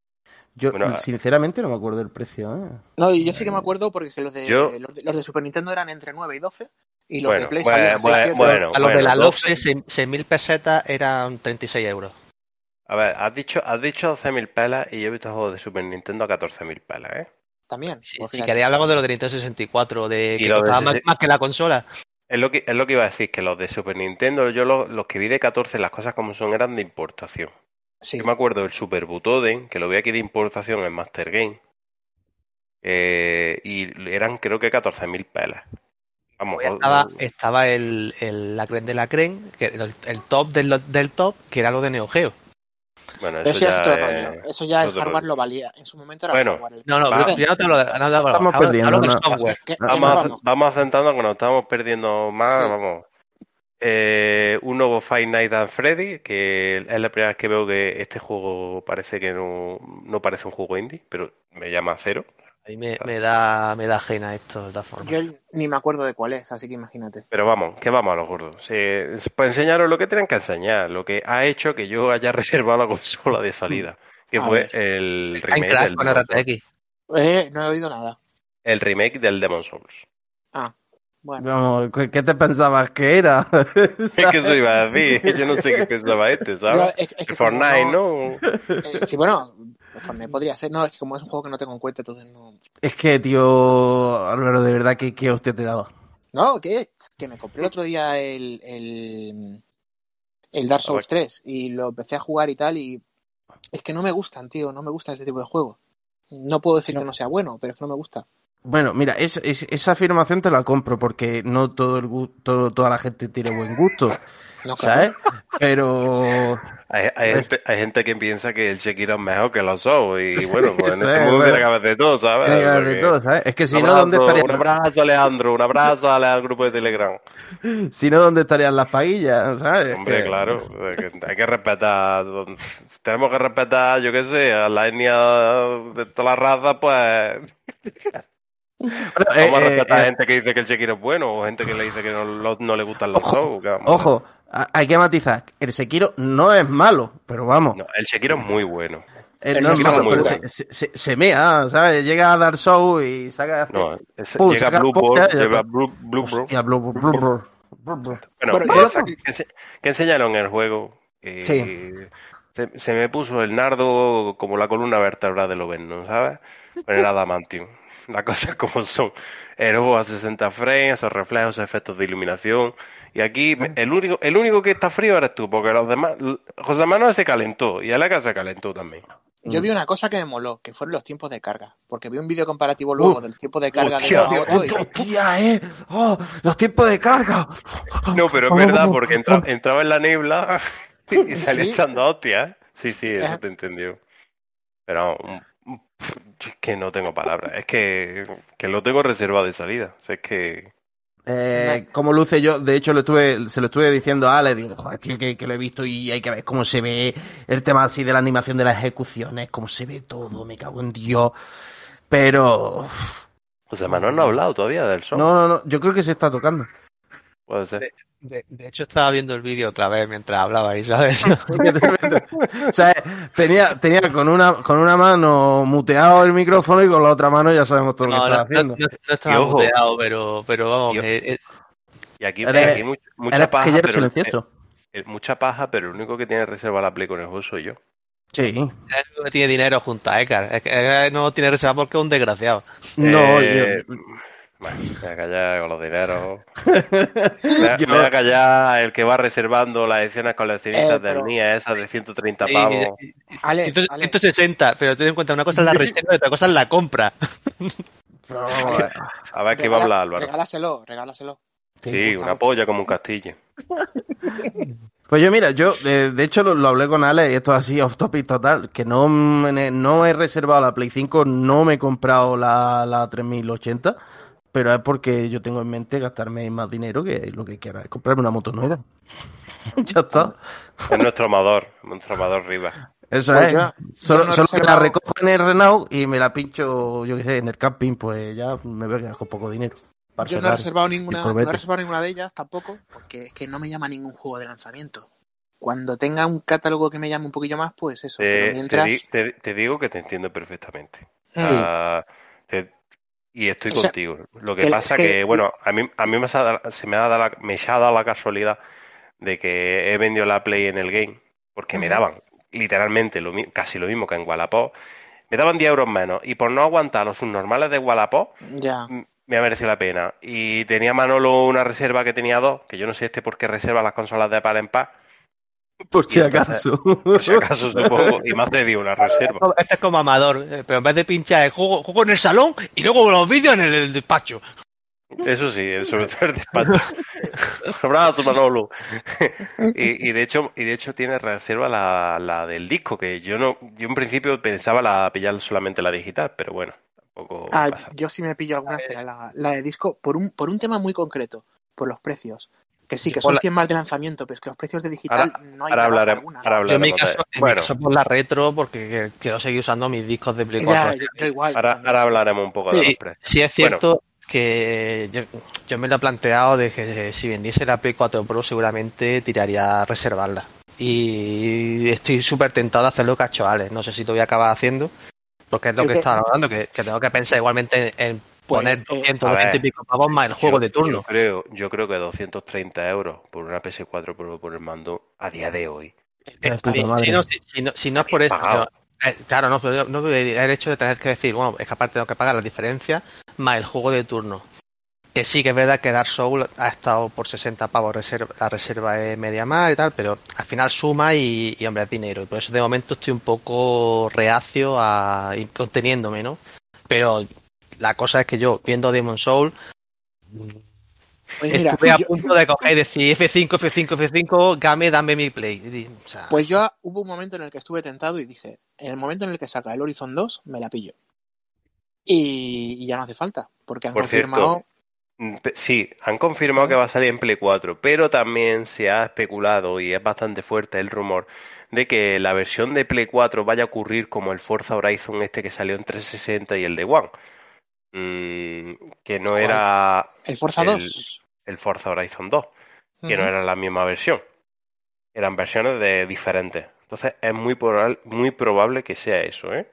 Yo Bueno, sinceramente no me acuerdo del precio. ¿eh? No, yo sí que me acuerdo porque que los de, Yo- los de, los de Super Nintendo eran entre 9 y 12 y los Bueno, de Play bueno, salían bueno, 6, 7. bueno. a los de la 12. LOFE, 6.000 pesetas eran 36 euros. A ver, has dicho, has dicho 12.000 pelas y yo he visto juegos de Super Nintendo a 14.000 pelas, ¿eh? También. Si, pues si queréis hablamos de los de Nintendo 64, de Y que de más, que la consola. Es lo que, es lo que iba a decir, que los de Super Nintendo, yo los, los que vi de 14, las cosas como son, eran de importación. Sí. Yo me acuerdo del Super Butoden, que lo vi aquí de importación en Master Game. Eh, y eran creo que 14.000 pelas. Vamos, Pues estaba, estaba el, el- la creen de la creen, que era el, el top del, del top, que era lo de Neo Geo. Bueno, Pero eso eso ya es ya rollo. Eso ya el hardware rollo. lo valía. En su momento era Bueno, hardware. el- No, no, Va. yo no te hablo de, no Estamos hablo- perdiendo, hablo software. Vamos, a, vamos. a centrarnos que nos estamos perdiendo más, Sí. vamos. Eh, un nuevo Five Nights at Freddy, que es la primera vez que veo que este juego parece que no, no parece un juego indie, pero me llama cero. A mí me, me da, me da ajena esto, de todas formas. Yo ni me acuerdo de cuál es, así que imagínate. Pero vamos, que vamos a los gordos. Eh, para enseñaros lo que tienen que enseñar, lo que ha hecho que yo haya reservado la consola de salida, que A fue ver. el remake, Crash del con. RTX. Eh, no he oído nada. el remake del Demon Souls. Ah, bueno. ¿qué te pensabas que era? Es que eso iba a decir, yo no sé qué pensaba este, ¿sabes? es, es que Fortnite, ¿no? Eh, sí, bueno, Fortnite podría ser. No, es que como es un juego que no tengo en cuenta, entonces no. Es que, tío, Álvaro, de verdad que, que hostia te daba. No, que, que me compré el otro día el, el, el Dark Souls 3 y lo empecé a jugar y tal y es que no me gustan, tío, no me gusta este tipo de juegos. No puedo decir que no sea bueno, pero es que no me gusta. Bueno, mira, es, es- esa afirmación te la compro porque no todo el todo, toda la gente tiene buen gusto, No, claro. ¿sabes? Pero Hay, hay gente, hay gente que piensa que el Sekiro es mejor que los Souls y bueno, pues en este es, mundo bueno. tiene que haber de todo, ¿sabes? tiene que haber de todo, ¿sabes? Es que si no, ¿dónde estarían, Un abrazo, Alejandro, un abrazo al grupo de Telegram. si no, ¿dónde estarían las paguillas, ¿sabes? Es Hombre, que- claro, hay que respetar, tenemos que respetar, yo qué sé, a la etnia de todas las razas, pues Bueno, vamos eh, a respetar eh, a gente que dice que el Sekiro es bueno o gente que le dice que no, le gustan los Ojo, a- Ojo, hay que matizar. El Sekiro no es malo, pero vamos. No, el Sekiro es muy bueno. eh, el no es Sekiro malo, es muy pero se, bueno. se, se- se mea, ¿sabes? Llega a Dark Souls y saca. No, ese- Pum, llega saca Blue Ball, lleva. Blue, Blue. Hostia. Bueno, Bueno, yo- que, ense- que enseñaron en el juego. eh, Sí. se, se me puso el nardo como la columna vertebral del Oberno, ¿sabes? Con el Adamantium. Las cosas como son. El juego a 60 frames, esos reflejos, esos efectos de iluminación. Y aquí me- el único, el único que está frío eres tú, porque los demás. José Manuel se calentó y Aleca se calentó también. Yo vi una cosa que me moló, que fueron los tiempos de carga. Porque vi un vídeo comparativo luego Uh, del tiempo de carga de hostia, uno a otro y- ¡Hostia, eh! ¡Oh! ¡Los tiempos de carga! No, pero es verdad, porque entra- entraba en la niebla y salía Sí. echando hostias. Sí, sí, eso te entendió. Pero mm, es que no tengo palabras. Es que, que lo tengo reservado de salida. O sea, es que Eh, como luce yo, de hecho lo estuve, se lo estuve diciendo a Ale, digo, joder, tío, que, que lo he visto y hay que ver cómo se ve el tema así de la animación de las ejecuciones, cómo se ve todo, me cago en Dios. Pero José Manuel no ha hablado todavía del sol. no, no, no, yo creo que se está tocando. Puede ser. De, de hecho, estaba viendo el vídeo otra vez mientras hablabais, ¿sabes? o sea, tenía, tenía con una, con una mano muteado el micrófono y con la otra mano ya sabemos todo lo No, que no, está haciendo. no- estaba muteado, pero, pero vamos, Y- que, eh, Y aquí, Eres- aquí mucha, mucha paja, pajillero pero, eh, eh, mucha paja, pero el único que tiene reserva la Play con el juego soy yo. Sí. es el único que tiene dinero junto a Ekar. Es que Ekar no tiene reserva porque es un desgraciado. No, Eh, yo, Bueno, me voy a callar con los dineros. Yo- voy a callar el que va reservando las ediciones coleccionistas Eh, del pero- NIA, esas de 130 Y- pavos. Ale, 100 Ale, 160, pero ten en cuenta, una cosa es la reserva y otra cosa es la compra. pero- A ver qué va a hablar Álvaro. Regálaselo, regálaselo. Sí, una polla como un castillo. Pues yo, mira, yo de, de hecho lo, lo hablé con Ale y esto es así off topic total, que no, me- no he reservado la Play 5, no me he comprado la, la 3080, pero es porque yo tengo en mente gastarme más dinero que lo que quiera, es comprarme una moto nueva. ya está. Es nuestro amador, nuestro amador Rivas. Eso Pues es. solo no solo que la recojo en el Renault y me la pincho, yo qué sé, en el camping, pues ya me voy a quedar con poco dinero. para Yo no he reservado ninguna, no he reservado ninguna de ellas tampoco, porque es que no me llama ningún juego de lanzamiento. Cuando tenga un catálogo que me llame un poquillo más, pues eso. Te mientras, te- te digo que te entiendo perfectamente. Mm. Ah, te- y estoy O sea, contigo. Lo que el- pasa es que- que, bueno, a mí, a mí me, se, ha dado- se me ha dado la, me ha dado la casualidad de que he vendido la Play en el game porque me daban literalmente lo, casi lo mismo que en Wallapop. Me daban 10 euros menos y por no aguantar los subnormales de Wallapop ya. me ha merecido la pena. Y tenía Manolo una reserva que tenía dos, que yo no sé este por qué reserva las consolas de par en par, Por si entonces- acaso. por si acaso supongo, y me ha cedido una reserva. Este es como amador, eh, pero en vez de pinchar el juego, juego en el salón y luego los vídeos en el, el despacho. Eso sí, el- sobre todo el despacho. Abrazo, Manolo. y, y de hecho, y de hecho tiene reserva la, la del disco, que yo no, yo en principio pensaba la pillar solamente la digital, pero bueno, tampoco Ah, pasa. yo sí me pillo alguna será la, la de disco por un, por un tema muy concreto, por los precios. Que sí, que son la- 100 más de lanzamiento, pero es que los precios de digital no hay Ahora hablaremos, alguna. ahora Yo en mi hablaremos de- caso, en mi Bueno, caso por la retro, porque quiero seguir usando mis discos de Play Ya, 4. yo, yo igual. ahora, hablaremos un poco de Sí, los precios. sí es cierto que yo, yo me lo he planteado de que si vendiese la Play 4 Pro seguramente tiraría a reservarla. Y estoy súper tentado de hacer lo que ha hecho Alex. No sé si lo voy a acabar haciendo, porque es lo que que- estaba hablando, que, que tengo que pensar igualmente en, en Pues, poner eh, 200, a ver, 200 y pico pavos más el juego Yo- de turno. Yo creo, yo creo que 230 euros por una PS4 por, por el mando a día de hoy. Está bien. madre. Si no, si, si no, si no es por eso, sino- eh, claro, no, pero yo- no el hecho de tener que decir, bueno, es que aparte tengo que pagar la diferencia más el juego de turno. Que sí que es verdad que Dark Souls ha estado por 60 pavos reserva, la reserva es media más y tal, pero al final suma y, y, hombre, es dinero. Y por eso de momento estoy un poco reacio a ir conteniéndome, ¿no? Pero la cosa es que yo, viendo Demon Soul, Pues mira, estuve a yo- punto de coger y decir F5, F5, F5, game, dame mi play. Y, o sea, Pues yo hubo un momento en el que estuve tentado y dije, en el momento en el que salga el Horizon 2, me la pillo. Y, y ya no hace falta, porque han Por confirmado... cierto, Mm, Sí, han confirmado que va a salir en Play 4, pero también se ha especulado y es bastante fuerte el rumor de que la versión de Play 4 vaya a ocurrir como el Forza Horizon este que salió en 360 y el de One. Mm, que no era el Forza el- 2. el Forza Horizon 2, que no era la misma versión. Eran versiones de diferentes. Entonces es muy, probable- muy probable que sea eso, ¿eh?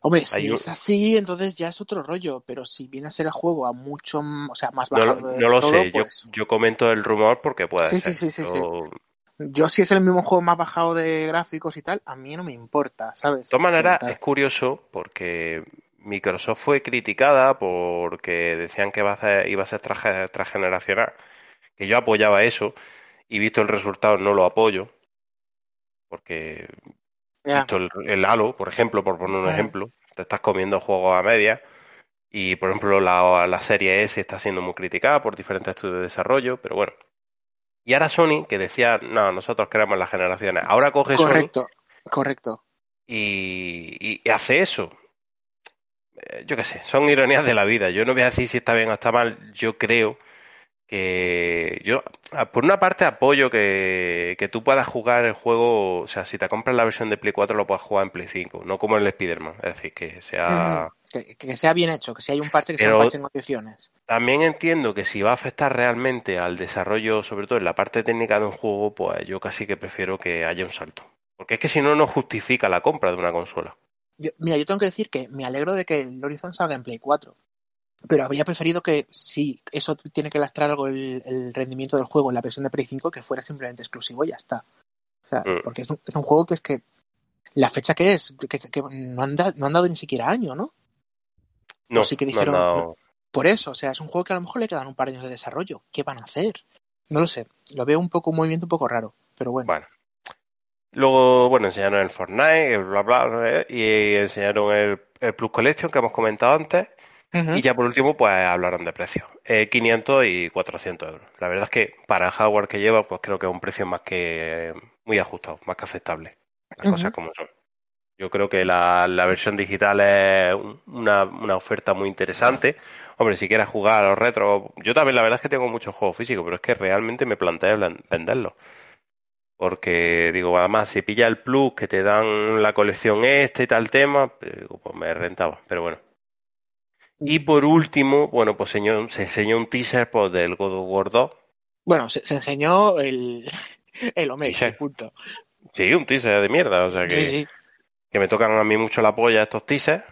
Hombre, si hay es así, entonces ya es otro rollo, pero si viene a ser el juego a mucho, o sea, más No, lo- bajado de no lo todo, sé, yo, pues... yo comento el rumor porque puede Sí, ser. sí, sí, sí, sí. Yo- Yo si es el mismo juego más bajado de gráficos y tal, a mí no me importa, ¿sabes? De todas maneras, es curioso porque Microsoft fue criticada porque decían que iba a ser, iba a ser traje- transgeneracional, que yo apoyaba eso y visto el resultado no lo apoyo, porque visto el, el Halo, por ejemplo, por poner un ejemplo, te estás comiendo juegos a media y, por ejemplo, la, la serie S está siendo muy criticada por diferentes estudios de desarrollo, pero bueno. Y ahora Sony, que decía, no, nosotros queremos las generaciones, ahora coge Sony Correcto, correcto. y hace eso. Eh, Yo qué sé, son ironías de la vida. Yo no voy a decir si está bien o está mal. Yo creo que yo, ah, por una parte, apoyo que, que tú puedas jugar el juego, o sea, si te compras la versión de Play 4 lo puedas jugar en Play 5, no como en el Spider-Man. Es decir, que sea... Que, que sea bien hecho, que si hay un parche que sea Pero- un parche en condiciones. También entiendo que si va a afectar realmente al desarrollo, sobre todo en la parte técnica de un juego, pues yo casi que prefiero que haya un salto. Porque es que si no, no justifica la compra de una consola. Yo- mira, yo tengo que decir que me alegro de que el Horizon salga en Play 4. Pero habría preferido que si eso tiene que lastrar algo el, el rendimiento del juego en la versión de Play 5, que fuera simplemente exclusivo y ya está. O sea, Mm. porque es un, es un juego que es que la fecha que es, que, que no, han da- no han dado ni siquiera año, ¿no? No, sí que no dijeron- dado- Por eso, o sea, es un juego que a lo mejor le quedan un par de años de desarrollo. ¿Qué van a hacer? No lo sé. Lo veo un poco un movimiento un poco raro, pero bueno. Bueno. Luego, bueno, enseñaron el Fortnite, el bla bla, y enseñaron el, el Plus Collection que hemos comentado antes. Y ya por último, pues hablaron de precios. Eh, 500 y 400 euros. La verdad es que para el hardware que lleva, pues creo que es un precio más que muy ajustado, más que aceptable. Las cosas como son. Yo creo que la, la versión digital es un- una, una oferta muy interesante. Hombre, si quieres jugar a los retros, yo también la verdad es que tengo muchos juegos físicos, pero es que realmente me planteé venderlos. Porque digo, además, si pilla el plus que te dan la colección este y tal tema, pues, pues me rentaba. Pero bueno. Y por último, bueno, pues señor, se enseñó un teaser pues, del God of War 2. Bueno, se, se enseñó el, el Omega, punto. Sí, un teaser de mierda. O sea que, Sí, sí. que me tocan a mí mucho la polla estos teasers.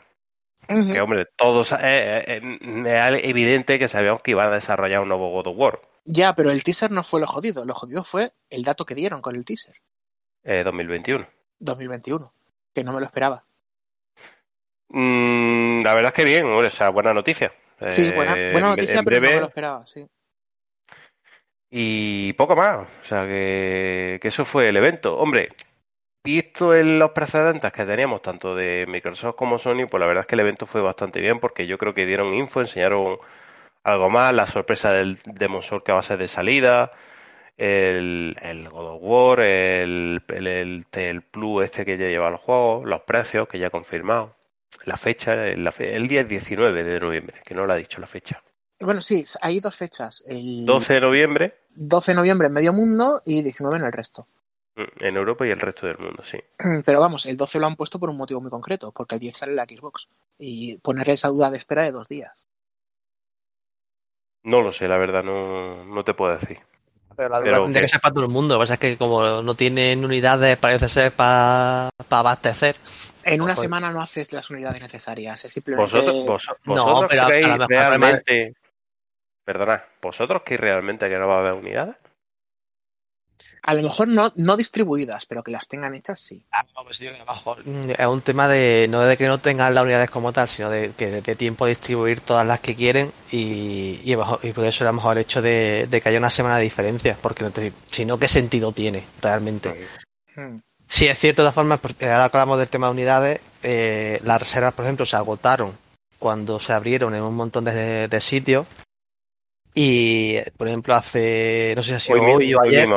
Que hombre, todos eh, eh, eh, evidente que sabíamos que iban a desarrollar un nuevo God of War Ya, pero el teaser no fue lo jodido. Lo jodido fue el dato que dieron con el teaser. eh, 2021. 2021. Que no me lo esperaba. Mm, la verdad es que bien, hombre, o sea, buena noticia. Sí, Eh, buena, buena en- noticia, en pero no breve, me lo esperaba, sí. Y poco más. O sea, que, que eso fue el evento. Hombre, visto en los precedentes que teníamos, tanto de Microsoft como Sony, pues la verdad es que el evento fue bastante bien porque yo creo que dieron info, enseñaron algo más, la sorpresa del Demon Souls que va a ser de salida, el, el God of War, el, el, el, el Plus este que ya lleva los juegos, los precios que ya ha confirmado, la fecha, la fe- el día es 19 de noviembre, que no lo ha dicho la fecha. Bueno, sí, hay dos fechas. El 12 de noviembre 12 de noviembre en medio mundo y 19 en el resto. mm, en Europa y el resto del mundo, sí. Pero vamos, el 12 lo han puesto por un motivo muy concreto, porque el 10 sale la Xbox. Y ponerle esa duda de espera de dos días. No lo sé, la verdad, no, no te puedo decir. Pero la verdad tendría que- que ser para todo el mundo. Lo que pasa es que como no tienen unidades, parece ser para abastecer. En una Ojo. semana no haces las unidades necesarias, es simplemente... ¿Vosotros, vos- No, vosotros pero creéis mejor realmente... Perdona, ¿vosotros creéis realmente que no va a haber unidades? A lo mejor no, no distribuidas, pero que las tengan hechas, sí. Ah, no, pues yo mejor, mm, es un tema de no de que no tengan las unidades como tal, sino de que de tiempo a distribuir todas las que quieren y, y, por eso a lo mejor el hecho de, de que haya una semana de diferencia, porque no te- si no, ¿qué sentido tiene realmente? Hmm. Sí, es cierto, de todas formas, porque ahora hablamos del tema de unidades, eh, las reservas, por ejemplo, se agotaron cuando se abrieron en un montón de, de sitios. Y, por ejemplo, hace, no sé si ha sido hoy, mismo- o ayer,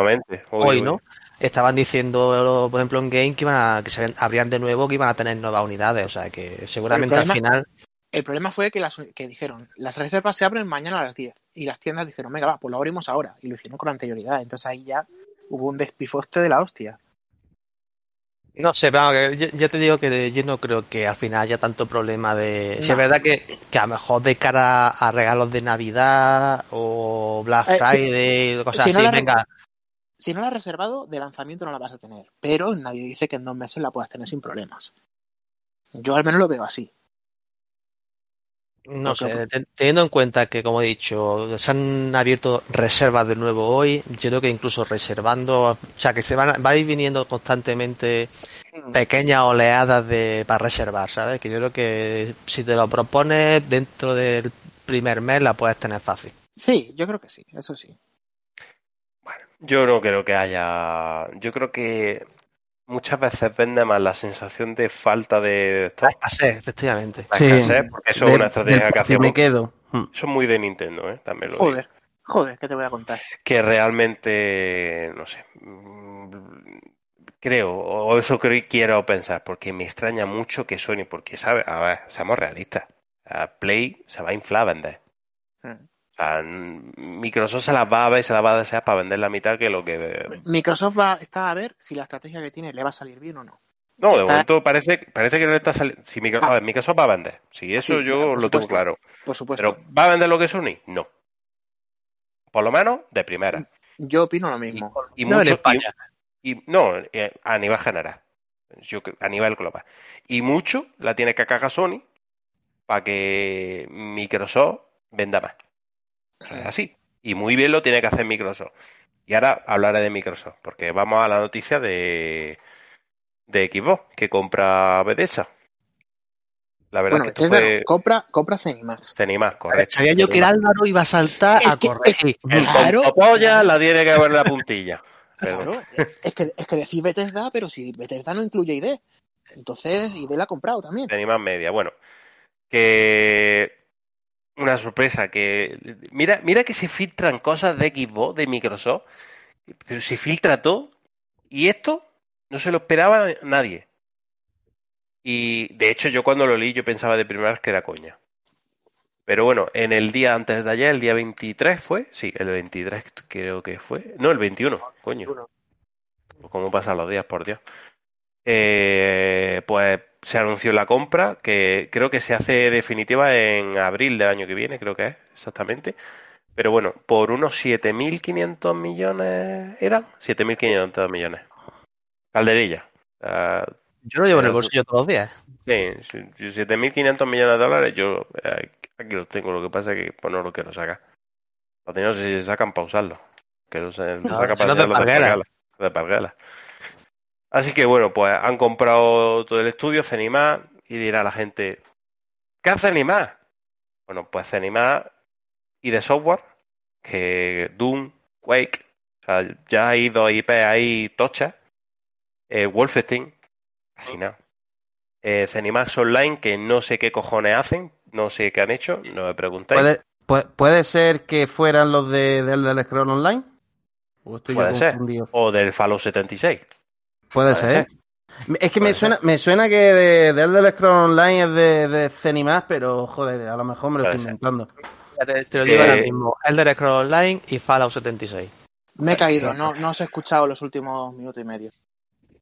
hoy, ¿no? Estaban diciendo, por ejemplo, en Game que, iban a- que se abrían de nuevo, que iban a tener nuevas unidades. O sea, que seguramente al final. El problema fue que, las, que dijeron, las reservas se abren mañana a las 10. Y las tiendas dijeron, venga, va, pues lo abrimos ahora. Y lo hicieron con anterioridad. Entonces ahí ya hubo un despifoste de la hostia. No sé, pero vamos, yo, yo te digo que yo no creo que al final haya tanto problema de. Si No. es verdad que, que a lo mejor de cara a regalos de Navidad o Black Eh. Friday, cosas Si no así, re- venga. Si no la has reservado, de lanzamiento no la vas a tener. Pero nadie dice que en dos meses la puedas tener sin problemas. Yo al menos lo veo así. No sé, ten- teniendo en cuenta que, como he dicho, se han abierto reservas de nuevo hoy, yo creo que incluso reservando, o sea, que se van, a- va a ir viniendo constantemente pequeñas oleadas de para reservar, ¿sabes? Que yo creo que si te lo propones dentro del primer mes la puedes tener fácil. Sí, yo creo que sí, eso sí. Yo no creo que haya. Yo creo que muchas veces vende más la sensación de falta de stock, Escasez, efectivamente. la Sí. escasez, porque eso es una estrategia que hacemos. me quedo. Hmm. Eso es muy de Nintendo, ¿eh? También lo digo. Joder, joder, ¿qué te voy a contar? Que realmente, no sé, mm, creo, o eso creo, quiero pensar, porque me extraña mucho que Sony, porque, ¿sabes? A ver, seamos realistas. A Play se va a inflar a vender. Hmm. Sea, Microsoft se las va a ver y se las va a desear para vender la mitad que lo que... Microsoft va, está a ver si la estrategia que tiene le va a salir bien o no. No, de Está- momento parece, parece que no le está saliendo... Si Micro- Ah. a ver, Microsoft va a vender. Si eso Sí, yo por lo tengo claro. Por supuesto. Pero ¿va a vender lo que Sony? No. Por lo menos de primera. Yo opino lo mismo. Y No en mucho, España. y, y- no, eh, a nivel general. Yo, a nivel global. Y mucho la tiene que cagar Sony para que Microsoft venda más. Es así. Y muy bien lo tiene que hacer Microsoft. Y ahora hablaré de Microsoft, porque vamos a la noticia de, de Xbox, que compra Bethesda. La verdad Bueno, es que esto fue compra, compra Zenimax. Cenimax, correcto. Sabía yo que el Álvaro iba a saltar a Es que- corregir. El Claro. polla la tiene que ver en la puntilla. Claro, es, es que, es que decís Bethesda, pero si Bethesda no incluye ID. Entonces, ID la ha comprado también. Más media. Bueno, que una sorpresa que mira, mira que se filtran cosas de Xbox, de Microsoft, pero se filtra todo y esto no se lo esperaba nadie. Y de hecho yo cuando lo leí yo pensaba de primeras que era coña. Pero bueno, en el día antes de ayer, el día 23 fue, sí, el 23 creo que fue, no, el 21, coño. ¿Cómo pasan los días, por Dios? Eh, pues se anunció la compra, que creo que se hace definitiva en abril del año que viene, creo que es, exactamente. Pero bueno, por unos 7.500 millones, ¿eran? 7.500 millones. Calderilla. Yo lo llevo en el bolsillo todos los días. sí, sí, 7.500 millones de dólares, yo eh, aquí los tengo, lo que pasa es que pues, no lo quiero sacar. Los dinero si se sacan para usarlo. Que no se No, saca para no de parguela, de parguela. Así que bueno, pues han comprado todo el estudio, Cenimar, y dirá la gente, ¿qué hace Cenimar? Bueno, pues Cenimar y de software, que Doom, Quake, o sea, ya hay dos IP ahí tochas, eh, Wolfenstein, casi nada. Eh, Zenimax Online, que no sé qué cojones hacen, no sé qué han hecho, no me preguntáis. ¿Puede, puede, puede ser que fueran los de, del, del Scroll Online? ¿O estoy yo Puede ser. O del Fallout 76. Puede, ser. Es que me suena, me suena que de, del del Scroll Online es de, de Zenimax, pero joder, a lo mejor me lo Puede estoy ser. inventando. Ya te, te lo digo Eh, ahora mismo. Elder Scrolls Online y Fallout 76. Me he caído, no, no os he escuchado los últimos minutos y medio.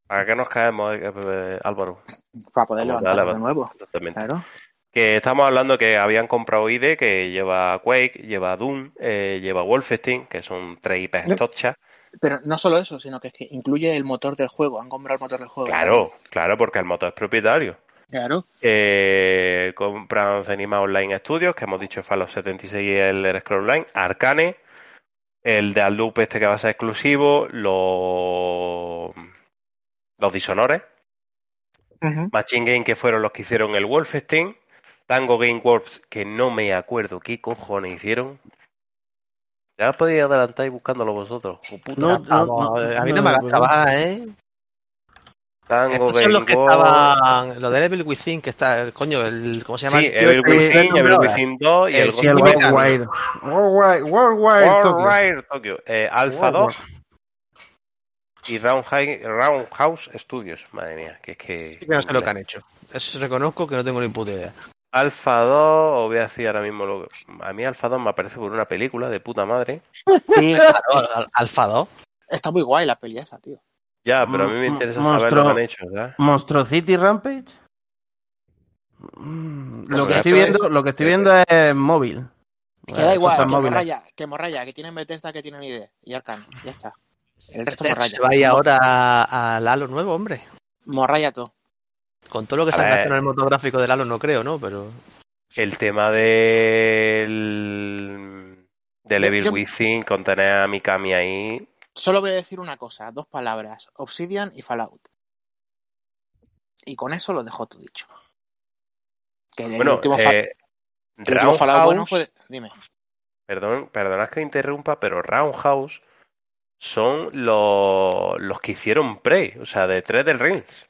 ¿A qué nos caemos, eh, eh, Álvaro? Para poder dale, de nuevo. Exactamente. Claro. Que estamos hablando que habían comprado ID, que lleva Quake, lleva Doom, eh, lleva Wolfenstein, que son tres IPs tochas. Pero no solo eso, sino que es que incluye el motor del juego. Han comprado el motor del juego. Claro, claro, porque el motor es propietario. Claro. Eh, compran Cenima Online Studios, que hemos dicho Fallout 76 y el Elder Scrolls Online, Arcane, el de Loop este que va a ser exclusivo, los, los Dishonores, Ujú. Machine Game, que fueron los que hicieron el Wolfenstein, Tango Game Works, que no me acuerdo qué cojones hicieron. Ya podéis adelantar y buscándolo vosotros. hijo puta. No, no, no, a mí no, no, me no, gastaba, ¿eh? Tango Estos son los que estaban. Lo de Evil Within, que está. el Coño, el, ¿cómo se llama? Sí, el Evil este? Within, Evil? Within 2 y el el Sí, Recon. Worldwide. Worldwide, Worldwide Tokyo. Eh, Alpha 2 y Roundhouse Roundhouse Studios. Madre mía, que es que. Sí que no sé lo que han hecho. Eso reconozco que no tengo ni puta idea. Alpha 2, os voy a decir ahora mismo lo que. A mí Alpha 2 me aparece por una película de puta madre. Claro, Al- Alpha 2. Está muy guay la peli esa, tío. Ya, pero a mí me interesa monstruo- saber lo que han hecho, ¿verdad? Monstro City Rampage. Mm, Lo Pues que esto estoy es- viendo, lo que estoy viendo es móvil. Que da igual, que morraya, que morraya, que tienen Bethesda, que tienen ID y Arcan. Ya está. El resto Este morraya. se va a ir ahora a- al Halo nuevo, hombre. Morraya todo. Con todo lo que A se ha en el motográfico del Halo, no creo, ¿no? Pero. El tema del. Del Evil yo- Within, con tener a Mikami ahí. Solo voy a decir una cosa, dos palabras, Obsidian y Fallout. Y con eso lo dejo todo dicho. Que el Bueno, último, fa- eh, el último Fallout bueno fue... Dime. Perdón, perdonad que interrumpa, pero Roundhouse son los, los que hicieron Prey, o sea, de 3 del Rings.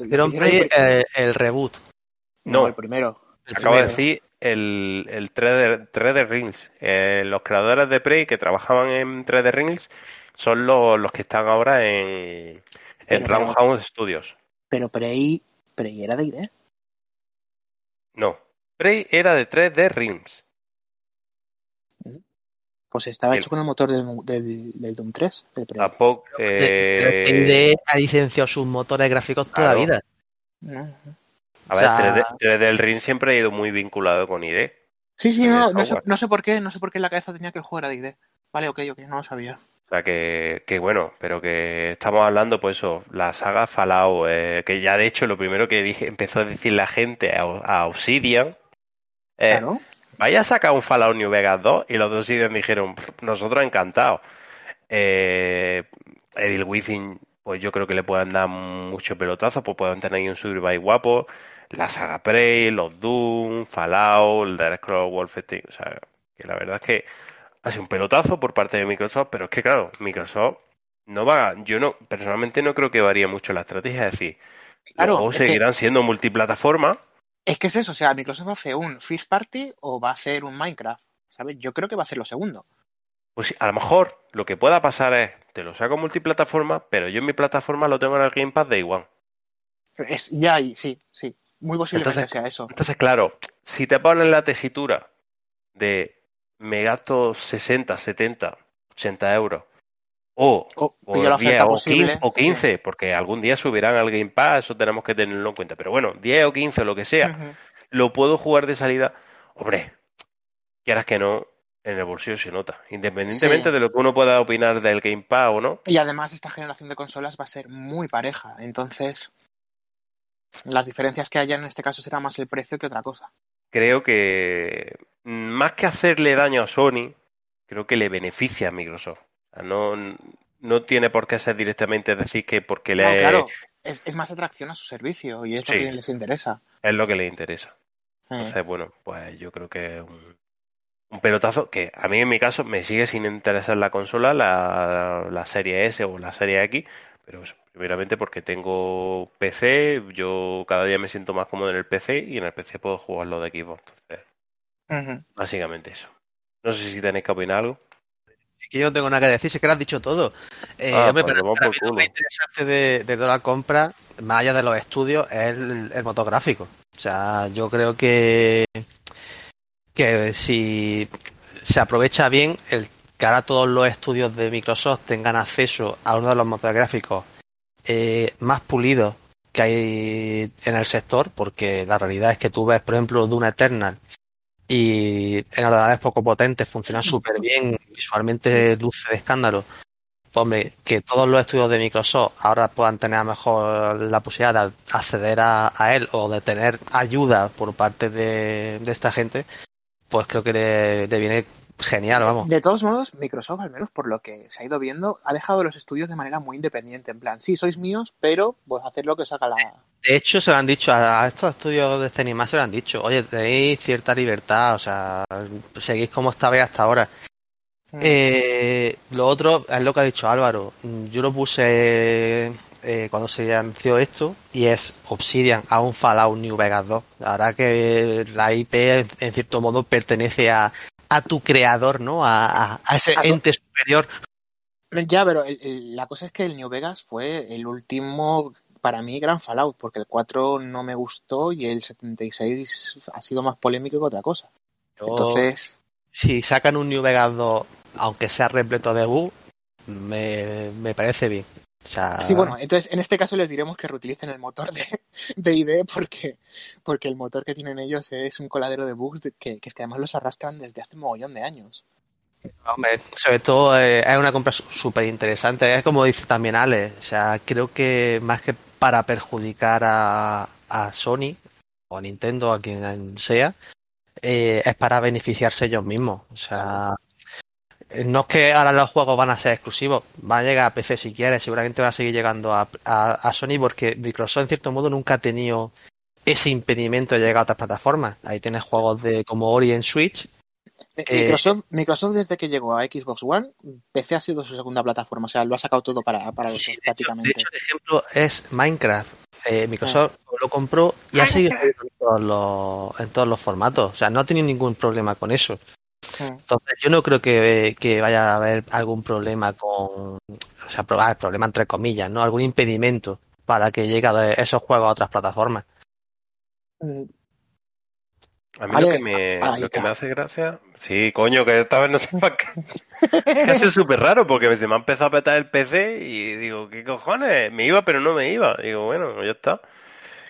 Hicieron eh, el reboot. No, No. el primero. El Acabo de decir el, el 3 de, 3 de Rings. Eh, los creadores de Prey que trabajaban en 3 de Rings son los, los que están ahora en, en Pero- Roundhouse Studios. Pero Prey, Prey era de ID. No, Prey era de 3 de Rings. Pues estaba El- hecho con el motor del, del, del Doom 3. del Prey. Tampoco. Eh, ha licenciado sus motores gráficos toda Claro. la vida. No. a o ver, sea- 3, de, 3 del Ring siempre ha ido muy vinculado con ID. Sí, sí, no, no sé, no sé por qué, no sé por qué en la cabeza tenía que el juego era de ID. Vale, ok, ok, no lo sabía. O sea, que, que bueno, pero que estamos hablando, pues eso, la saga Fallout, eh, que ya de hecho lo primero que dije, empezó a decir la gente a, a Obsidian, eh, Claro. Vaya a sacar un Fallout New Vegas 2, y los de Obsidian dijeron, "Pff, nosotros encantados. Eh, Evil Within, pues yo creo que le pueden dar mucho pelotazo, pues pueden tener ahí un survival guapo, la saga Prey, los Doom, Fallout, el Dark Scrolls Wolfenstein, o sea, que la verdad es que ha sido un pelotazo por parte de Microsoft, pero es que claro, Microsoft no va, yo no, personalmente no creo que varíe mucho la estrategia, es decir, Claro, los juegos que- seguirán siendo multiplataforma, Es que es eso, o sea, Microsoft hace un First Party o va a hacer un Minecraft, ¿sabes? Yo creo que va a hacer lo segundo. pues a lo mejor lo que pueda pasar es, te lo saco multiplataforma, pero yo en mi plataforma lo tengo en el Game Pass Day One. Es, ya ahí, sí, sí. Muy posiblemente Entonces- sea eso. Entonces, claro, si te ponen la tesitura de me gasto 60, 70, 80 euros, o O o pillo la 10 oferta o posible. 15, o 15, porque algún día subirán al Game Pass, eso tenemos que tenerlo en cuenta. Pero bueno, 10 o 15 o lo que sea, lo puedo jugar de salida. Hombre, quieras que no, en el bolsillo se nota. Independientemente Sí. de lo que uno pueda opinar del Game Pass o no, Y además esta generación de consolas va a ser muy pareja, entonces las diferencias que haya en este caso será más el precio que otra cosa. creo que más que hacerle daño a Sony, creo que le beneficia a Microsoft. No, no tiene por qué ser directamente decir que porque le No, claro, es, es más atracción a su servicio y es lo que les interesa. es lo que le interesa. Entonces, bueno, pues yo creo que es un, un pelotazo que a mí en mi caso me sigue sin interesar la consola, la, la serie S o la serie X, pero eso, primeramente porque tengo PC, yo cada día me siento más cómodo en el PC y en el PC puedo jugarlo de equipo. Entonces, básicamente eso. No sé si tenéis que opinar algo. Que yo no tengo nada que decir, es que lo has dicho todo. Eh, Ah, hombre, pues para, toma para por mí lo más interesante de, de toda la compra, más allá de los estudios, es el, el motográfico. O sea, yo creo que que si se aprovecha bien el que ahora todos los estudios de Microsoft tengan acceso a uno de los motores gráficos eh, más pulidos que hay en el sector, porque la realidad es que tú ves, por ejemplo, Doom Eternal y en ordenadores poco potentes funciona súper bien, visualmente dulce de escándalo. Pues, hombre, que todos los estudios de Microsoft ahora puedan tener a mejor la posibilidad de acceder a, a él o de tener ayuda por parte de, de esta gente, pues creo que le, le viene genial, vamos. De todos modos, Microsoft, al menos por lo que se ha ido viendo, ha dejado los estudios de manera muy independiente. En plan, sí, sois míos, pero pues hacer lo que salga la. De hecho, se lo han dicho a, a estos estudios de Cinema, se lo han dicho. Oye, tenéis cierta libertad, o sea, seguís como estabais hasta ahora. Mm. Eh, lo otro es lo que ha dicho Álvaro. Yo lo puse eh, cuando se anunció esto y es Obsidian a un Fallout New Vegas 2. La verdad que la IP en cierto modo pertenece a, a tu creador, ¿no? A, a- a ese ente superior. Ya, pero el- el- la cosa es que el New Vegas fue el último, para mí, gran Fallout, porque el 4 no me gustó y el 76 ha sido más polémico que otra cosa. Entonces, si sacan un New Vegas 2, aunque sea repleto de bugs, me, me parece bien. O sea, sí, bueno, entonces en este caso les diremos que reutilicen el motor de, de ID porque, porque el motor que tienen ellos es un coladero de bugs que, que es que además los arrastran desde hace un mogollón de años. Hombre, sobre todo eh, es una compra súper interesante. Es como dice también Ale, o sea, creo que más que para perjudicar a, a Sony o a Nintendo, a quien sea, eh, es para beneficiarse ellos mismos. O sea, no es que ahora los juegos van a ser exclusivos, van a llegar a PC si quieres, seguramente van a seguir llegando a, a- a Sony porque Microsoft en cierto modo nunca ha tenido ese impedimento de llegar a otras plataformas. Ahí tienes juegos de como Ori en Switch. Eh, Microsoft, Microsoft desde que llegó a Xbox One, PC ha sido su segunda plataforma, o sea, lo ha sacado todo para, para Sí, prácticamente. de hecho, el ejemplo es Minecraft. Eh, Microsoft lo compró y ha seguido saliendo en todos, los, en todos los formatos. O sea, no ha tenido ningún problema con eso. Entonces, yo no creo que, que vaya a haber algún problema con. O sea, pro- problema entre comillas, ¿no? Algún impedimento para que llegue a esos juegos a otras plataformas. Mm, A mí Vale, lo que, me, lo que me hace gracia. Sí, coño, que esta vez no sé para qué. Es que ha sido súper raro porque se me ha empezado a petar el PC y digo, ¿qué cojones? Me iba, pero no me iba. Digo, bueno, ya está.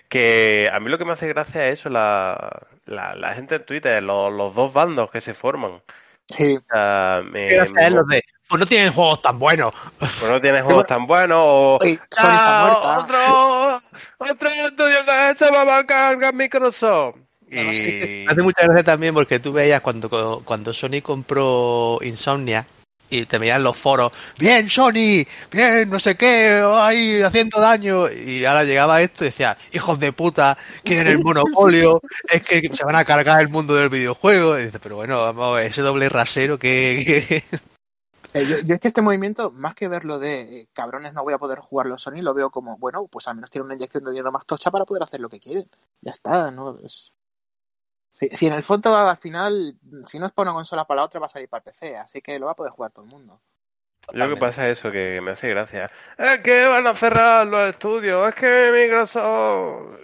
Que a mí lo que me hace gracia es eso, la, la, la gente en Twitter, los, los dos bandos que se forman. Sí, O sea, me, Gracias me- a los de, pues no tienen juegos tan buenos. pues no tienes juegos tan buenos o... Oye, ¡Ah, otro, otro estudio que se va a cargar Microsoft. Y... Hace mucha gracia también porque tú veías cuando, cuando Sony compró Insomnia y te veían los foros, bien Sony, bien, no sé qué, ahí haciendo daño. Y ahora llegaba esto y decía, hijos de puta, quieren el monopolio, es que se van a cargar el mundo del videojuego. Y dice, pero bueno, vamos a ver, ese doble rasero que... que- Eh, yo, yo es que este movimiento, más que verlo de eh, cabrones, no voy a poder jugarlo Sony, lo veo como, bueno, pues al menos tiene una inyección de dinero más tocha para poder hacer lo que quieren. Ya está, ¿no? Es... Si, si en el fondo al final, si no es para una consola para la otra, va a salir para el PC, así que lo va a poder jugar todo el mundo. Lo que pasa es eso, que me hace gracia. Es que van a cerrar los estudios, es que Microsoft...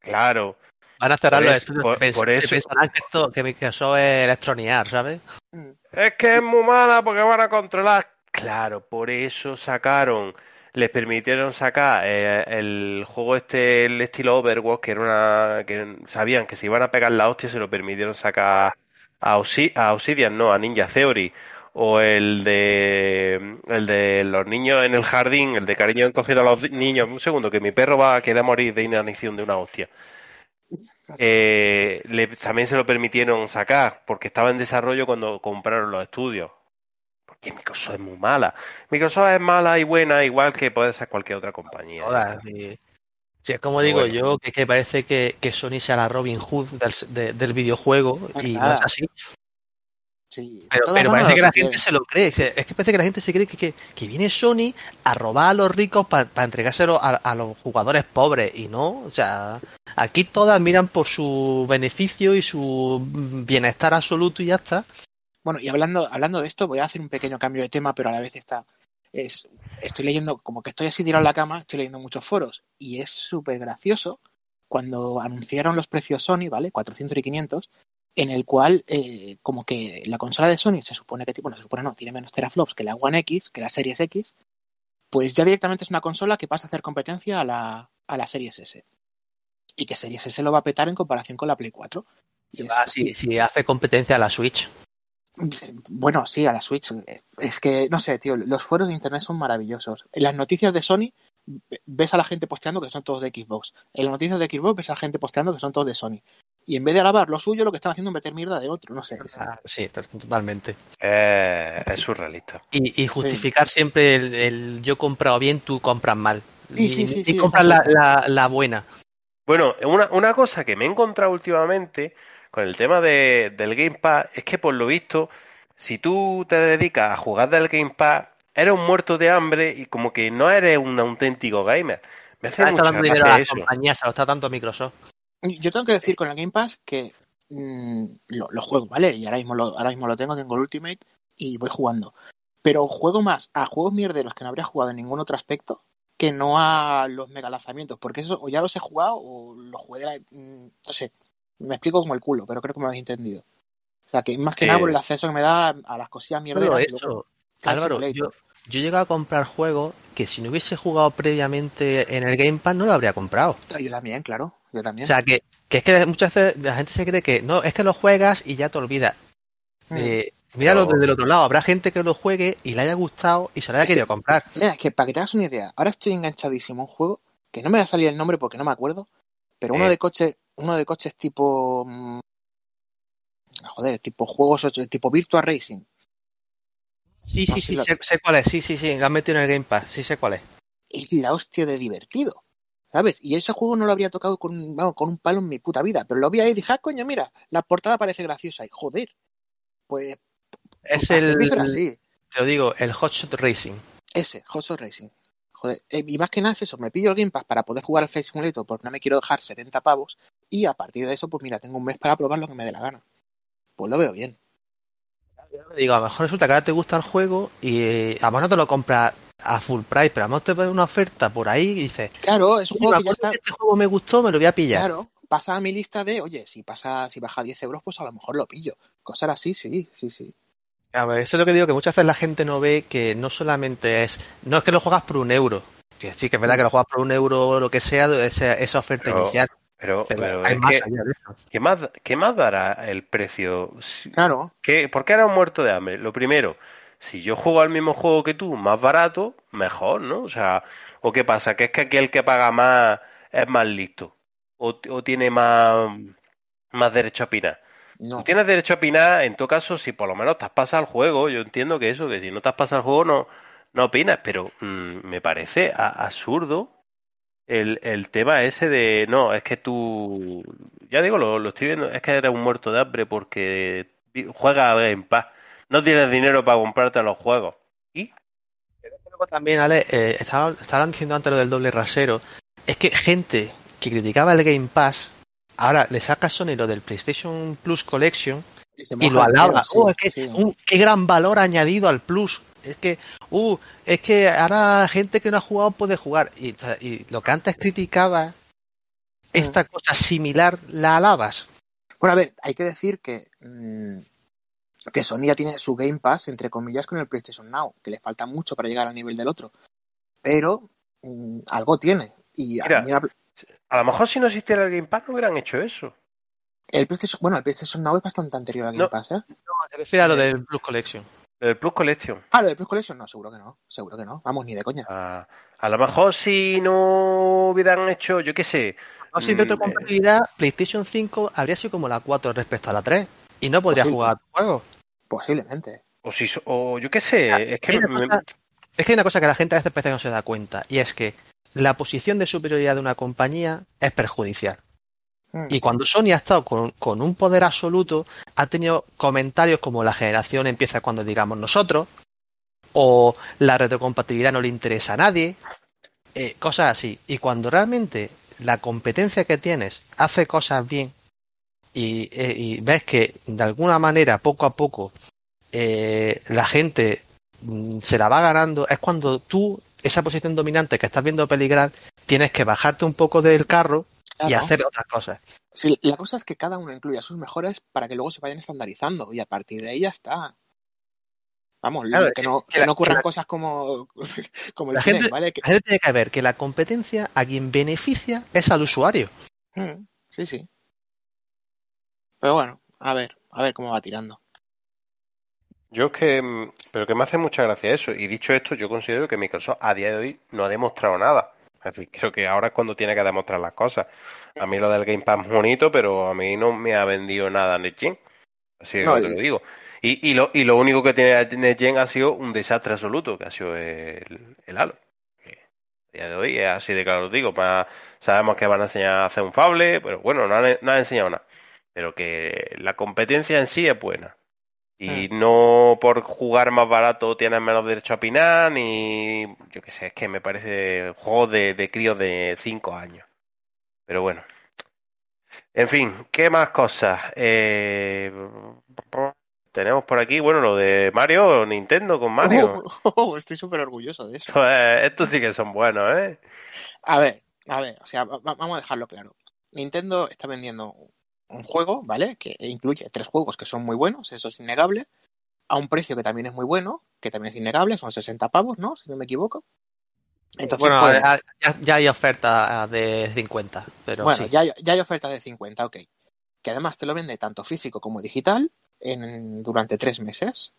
Claro, Van a cerrar Por los eso- estudios. por- por se eso- pensarán que esto que Microsoft es electronear, ¿sabes? Mm. es que es muy mala porque van a controlar. Claro, por eso sacaron, les permitieron sacar eh, el juego este, el estilo Overwatch, que era una, que sabían que se iban a pegar la hostia, se lo permitieron sacar a, Obsi- a Obsidian, no, a Ninja Theory. O el de el de los niños en el jardín, el de cariño encogido a los niños. Un segundo, que mi perro va a querer morir de inanición de una hostia. Eh, le- también se lo permitieron sacar porque estaba en desarrollo cuando compraron los estudios. Porque Microsoft es muy mala. Microsoft es mala y buena, igual que puede ser cualquier otra compañía. Todas, y- Sí, es como digo bueno. yo, que, que parece que, que Sony sea la Robin Hood del, de- del videojuego Pues y no es así. Sí, Pero, parece que la que gente se lo cree. Es que que parece que la gente se cree que, que, que viene Sony a robar a los ricos para entregárselo a, a los jugadores pobres y no. O sea, aquí todas miran por su beneficio y su bienestar absoluto y ya está. Bueno, y hablando, hablando de esto, voy a hacer un pequeño cambio de tema, pero a la vez está. Es, estoy leyendo, como que estoy así tirado en la cama, estoy leyendo muchos foros, y es súper gracioso cuando anunciaron los precios Sony, ¿vale? 400 y 500, en el cual eh, como que la consola de Sony se supone que bueno se supone no tiene menos teraflops que la One X que la Series X pues ya directamente es una consola que pasa a hacer competencia a la, a la Series S y que Series S lo va a petar en comparación con la Play 4 y es- Ah, si, si hace competencia a la Switch. Bueno sí a la Switch es que no sé tío los foros de internet son maravillosos en las noticias de Sony ves a la gente posteando que son todos de Xbox en las noticias de Xbox ves a la gente posteando que son todos de Sony y en vez de alabar lo suyo lo que están haciendo es meter mierda de otro no sé Ah, sí, to- totalmente. Eh, es surrealista. Y, y justificar siempre el, el yo he comprado bien, tú compras mal. Sí, y sí, sí, y sí, compras la, la, la buena. Bueno, una, una cosa que me he encontrado últimamente con el tema de, del Game Pass es que por lo visto, si tú te dedicas a jugar del Game Pass, eres un muerto de hambre y como que no eres un auténtico gamer. Me hace está mucha dando dinero a gracia las eso. compañías, se lo está dando Microsoft. Yo tengo que decir con el Game Pass que mm, lo, lo juego, ¿vale? Y ahora mismo, lo, ahora mismo lo tengo, tengo el Ultimate y voy jugando. Pero juego más a juegos mierderos que no habría jugado en ningún otro aspecto que no a los mega lanzamientos. Porque eso o ya los he jugado o los jugué de la... mm, No sé, me explico como el culo, pero creo que me habéis entendido. O sea, que más que nada por el acceso que me da a las cosillas mierderas. y luego- eso. Flight Álvaro, Simulator. yo, yo he llegado a comprar juegos que si no hubiese jugado previamente en el Game Pass no lo habría comprado. Yo también, claro. Yo también. O sea, que, que es que muchas veces la gente se cree que no, es que lo juegas y ya te olvidas. Mm. Eh, míralo desde el otro lado. Habrá gente que lo juegue y le haya gustado y se lo haya Es que- querido comprar. Mira, es que para que te hagas una idea, ahora estoy enganchadísimo a un juego que no me va a salir el nombre porque no me acuerdo, pero uno Eh. de coches, uno de coches tipo mm, joder, tipo juegos tipo Virtua Racing. Sí, No, sí, sí lo- sé, sé cuál es. Sí, sí, sí, lo han metido en el Game Pass. Sí, sé cuál es. Es la hostia de divertido. ¿Sabes? Y ese juego no lo habría tocado con, un- vamos, con un palo en mi puta vida. Pero lo vi ahí y dije, ah, coño, mira, la portada parece graciosa. Y joder, pues Es el, así. te lo digo, el Hotshot Racing. Ese, Hot Shot Racing. Joder, eh, y más que nada es eso, me pillo el Game Pass para poder jugar al Flight Simulator porque no me quiero dejar 70 pavos y a partir de eso, pues mira, tengo un mes para probar lo que me dé la gana. Pues lo veo bien. Digo, a lo mejor resulta que ahora te gusta el juego y eh, a lo mejor no te lo compras a full price, pero a lo mejor te pones una oferta por ahí y dices, Claro, es un "Oye, me juego que ya está... que este juego me gustó, me lo voy a pillar. Claro, pasa a mi lista de, oye, si pasa, si baja 10 euros, pues a lo mejor lo pillo. Cosas así, sí, sí, sí. A ver, eso es lo que digo, que muchas veces la gente no ve que no solamente es, no es que lo juegas por un euro, que sí que es verdad que lo juegas por un euro o lo que sea, esa, esa oferta Pero- inicial, Pero, pero, pero hay es más que, allá de eso. ¿qué más, ¿qué más dará el precio? Claro, ¿Qué, ¿Por qué era un muerto de hambre? Lo primero, si yo juego al mismo juego que tú, más barato, mejor, ¿no? O sea, ¿o qué pasa? ¿Que es que aquí el que paga más es más listo? ¿O, o tiene más, más derecho a opinar? no. Tú tienes derecho a opinar, en todo caso, si por lo menos te has pasado el juego. Yo entiendo que eso, que si no te has pasado el juego, no, no opinas, pero mm, me parece a- absurdo el, el tema ese de, no, es que tú, ya digo, lo, lo estoy viendo, es que eres un muerto de hambre porque juegas al Game Pass, no tienes dinero para comprarte los juegos. ¿Y? Luego también, Ale, eh, estaba- estaban diciendo antes lo del doble rasero, es que gente que criticaba el Game Pass, ahora le saca Sony lo del PlayStation Plus Collection se y lo alaba. sí, oh, es que, sí. qué gran valor añadido al Plus. Es que, uh, es que ahora gente que no ha jugado puede jugar. Y, lo que antes criticaba, esta cosa similar la alabas. Bueno, a ver, hay que decir que, mm, que Sony ya tiene su Game Pass, entre comillas, con el PlayStation Now, que le falta mucho para llegar al nivel del otro. Pero mm, algo tiene. Y a Mira. mí la- A lo mejor si no existiera el Game Pass no hubieran hecho eso. el PlayStation, bueno, el PlayStation Now es bastante anterior al Game No. Pass, ¿eh? Se refiere a lo del Plus Collection. El Plus Collection. Ah, lo del Plus Collection, no, seguro que no, seguro que no. Vamos, ni de coña. A, a lo mejor si no hubieran hecho, yo qué sé, No, sin Mm, retrocompatibilidad, PlayStation 5 habría sido como la 4 respecto a la 3. Y no podría Posible. jugar a tu juego. Posiblemente. o si, so- o yo qué sé, es que Hay una me- cosa- Es que hay una cosa que la gente a veces parece que no se da cuenta, y es que la posición de superioridad de una compañía es perjudicial. Mm. Y cuando Sony ha estado con, un poder absoluto, ha tenido comentarios como la generación empieza cuando digamos nosotros, o la retrocompatibilidad no le interesa a nadie, eh, cosas así. Y cuando realmente la competencia que tienes hace cosas bien y, eh, ves que de alguna manera, poco a poco, eh, la gente mm, se la va ganando, es cuando tú, esa posición dominante que estás viendo peligrar, tienes que bajarte un poco del carro y hacer otras cosas. Sí, la cosa es que cada uno incluya sus mejores para que luego se vayan estandarizando y a partir de ahí ya está. Vamos, Claro, que no, que que la- no ocurran que la- cosas como, como el La gente- ¿vale? Que- La gente tiene que ver que la competencia a quien beneficia es al usuario. Mm, sí, sí. Pero bueno, a ver, a ver cómo va tirando. Yo es que, mm, pero que me hace mucha gracia eso. Y dicho esto, yo considero que Microsoft a día de hoy no ha demostrado nada. Creo que ahora es cuando tiene que demostrar las cosas. A mí lo del Game Pass es bonito, pero a mí no me ha vendido nada NetGen. Así que No, te lo digo. Y, y, lo, y lo único que tiene NetGen ha sido un desastre absoluto, que ha sido el, el Halo. A día de hoy es así de claro, os digo. Pa- sabemos que van a enseñar a hacer un Fable, pero bueno, no han, no han enseñado nada. Pero que la competencia en sí es buena. Y no por jugar más barato tienes menos derecho a opinar, ni yo qué sé, es que me parece juego de, de críos de 5 años. Pero bueno. En fin, ¿qué más cosas? Eh, tenemos por aquí, bueno, lo de Mario, Nintendo con Mario. Oh, estoy súper orgulloso de eso. Pues, estos sí que son buenos, ¿eh? A ver, a ver, o sea, va- va- vamos a dejarlo claro. Nintendo está vendiendo un juego, ¿vale? Que incluye tres juegos que son muy buenos, eso es innegable, a un precio que también es muy bueno, que también es innegable, son 60 pavos, ¿no? Si no me equivoco. Entonces, bueno, pues, ya, ya- ya hay oferta de 50, pero bueno, sí. ya, hay- ya hay ofertas de 50, ok. Que además te lo vende tanto físico como digital en, durante tres meses,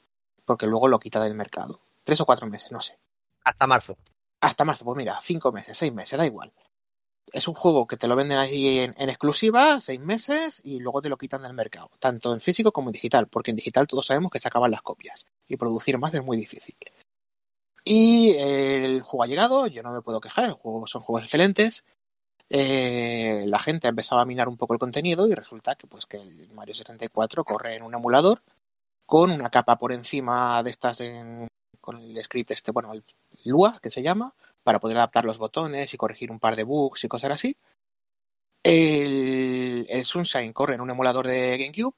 porque luego lo quita del mercado. Tres o cuatro meses, no sé. hasta marzo. Hasta marzo, pues mira, cinco meses, seis meses, da igual. Es un juego que te lo venden ahí en, en exclusiva, seis meses, y luego te lo quitan del mercado, tanto en físico como en digital, porque en digital todos sabemos que se acaban las copias, y producir más es muy difícil. Y el juego ha llegado, yo no me puedo quejar, el juego, son juegos excelentes. Eh, la gente ha empezado a minar un poco el contenido y resulta que pues que el Mario 64 corre en un emulador con una capa por encima de estas en- con el script este, bueno, el Lua que se llama, para poder adaptar los botones y corregir un par de bugs y cosas así. El, el Sunshine corre en un emulador de GameCube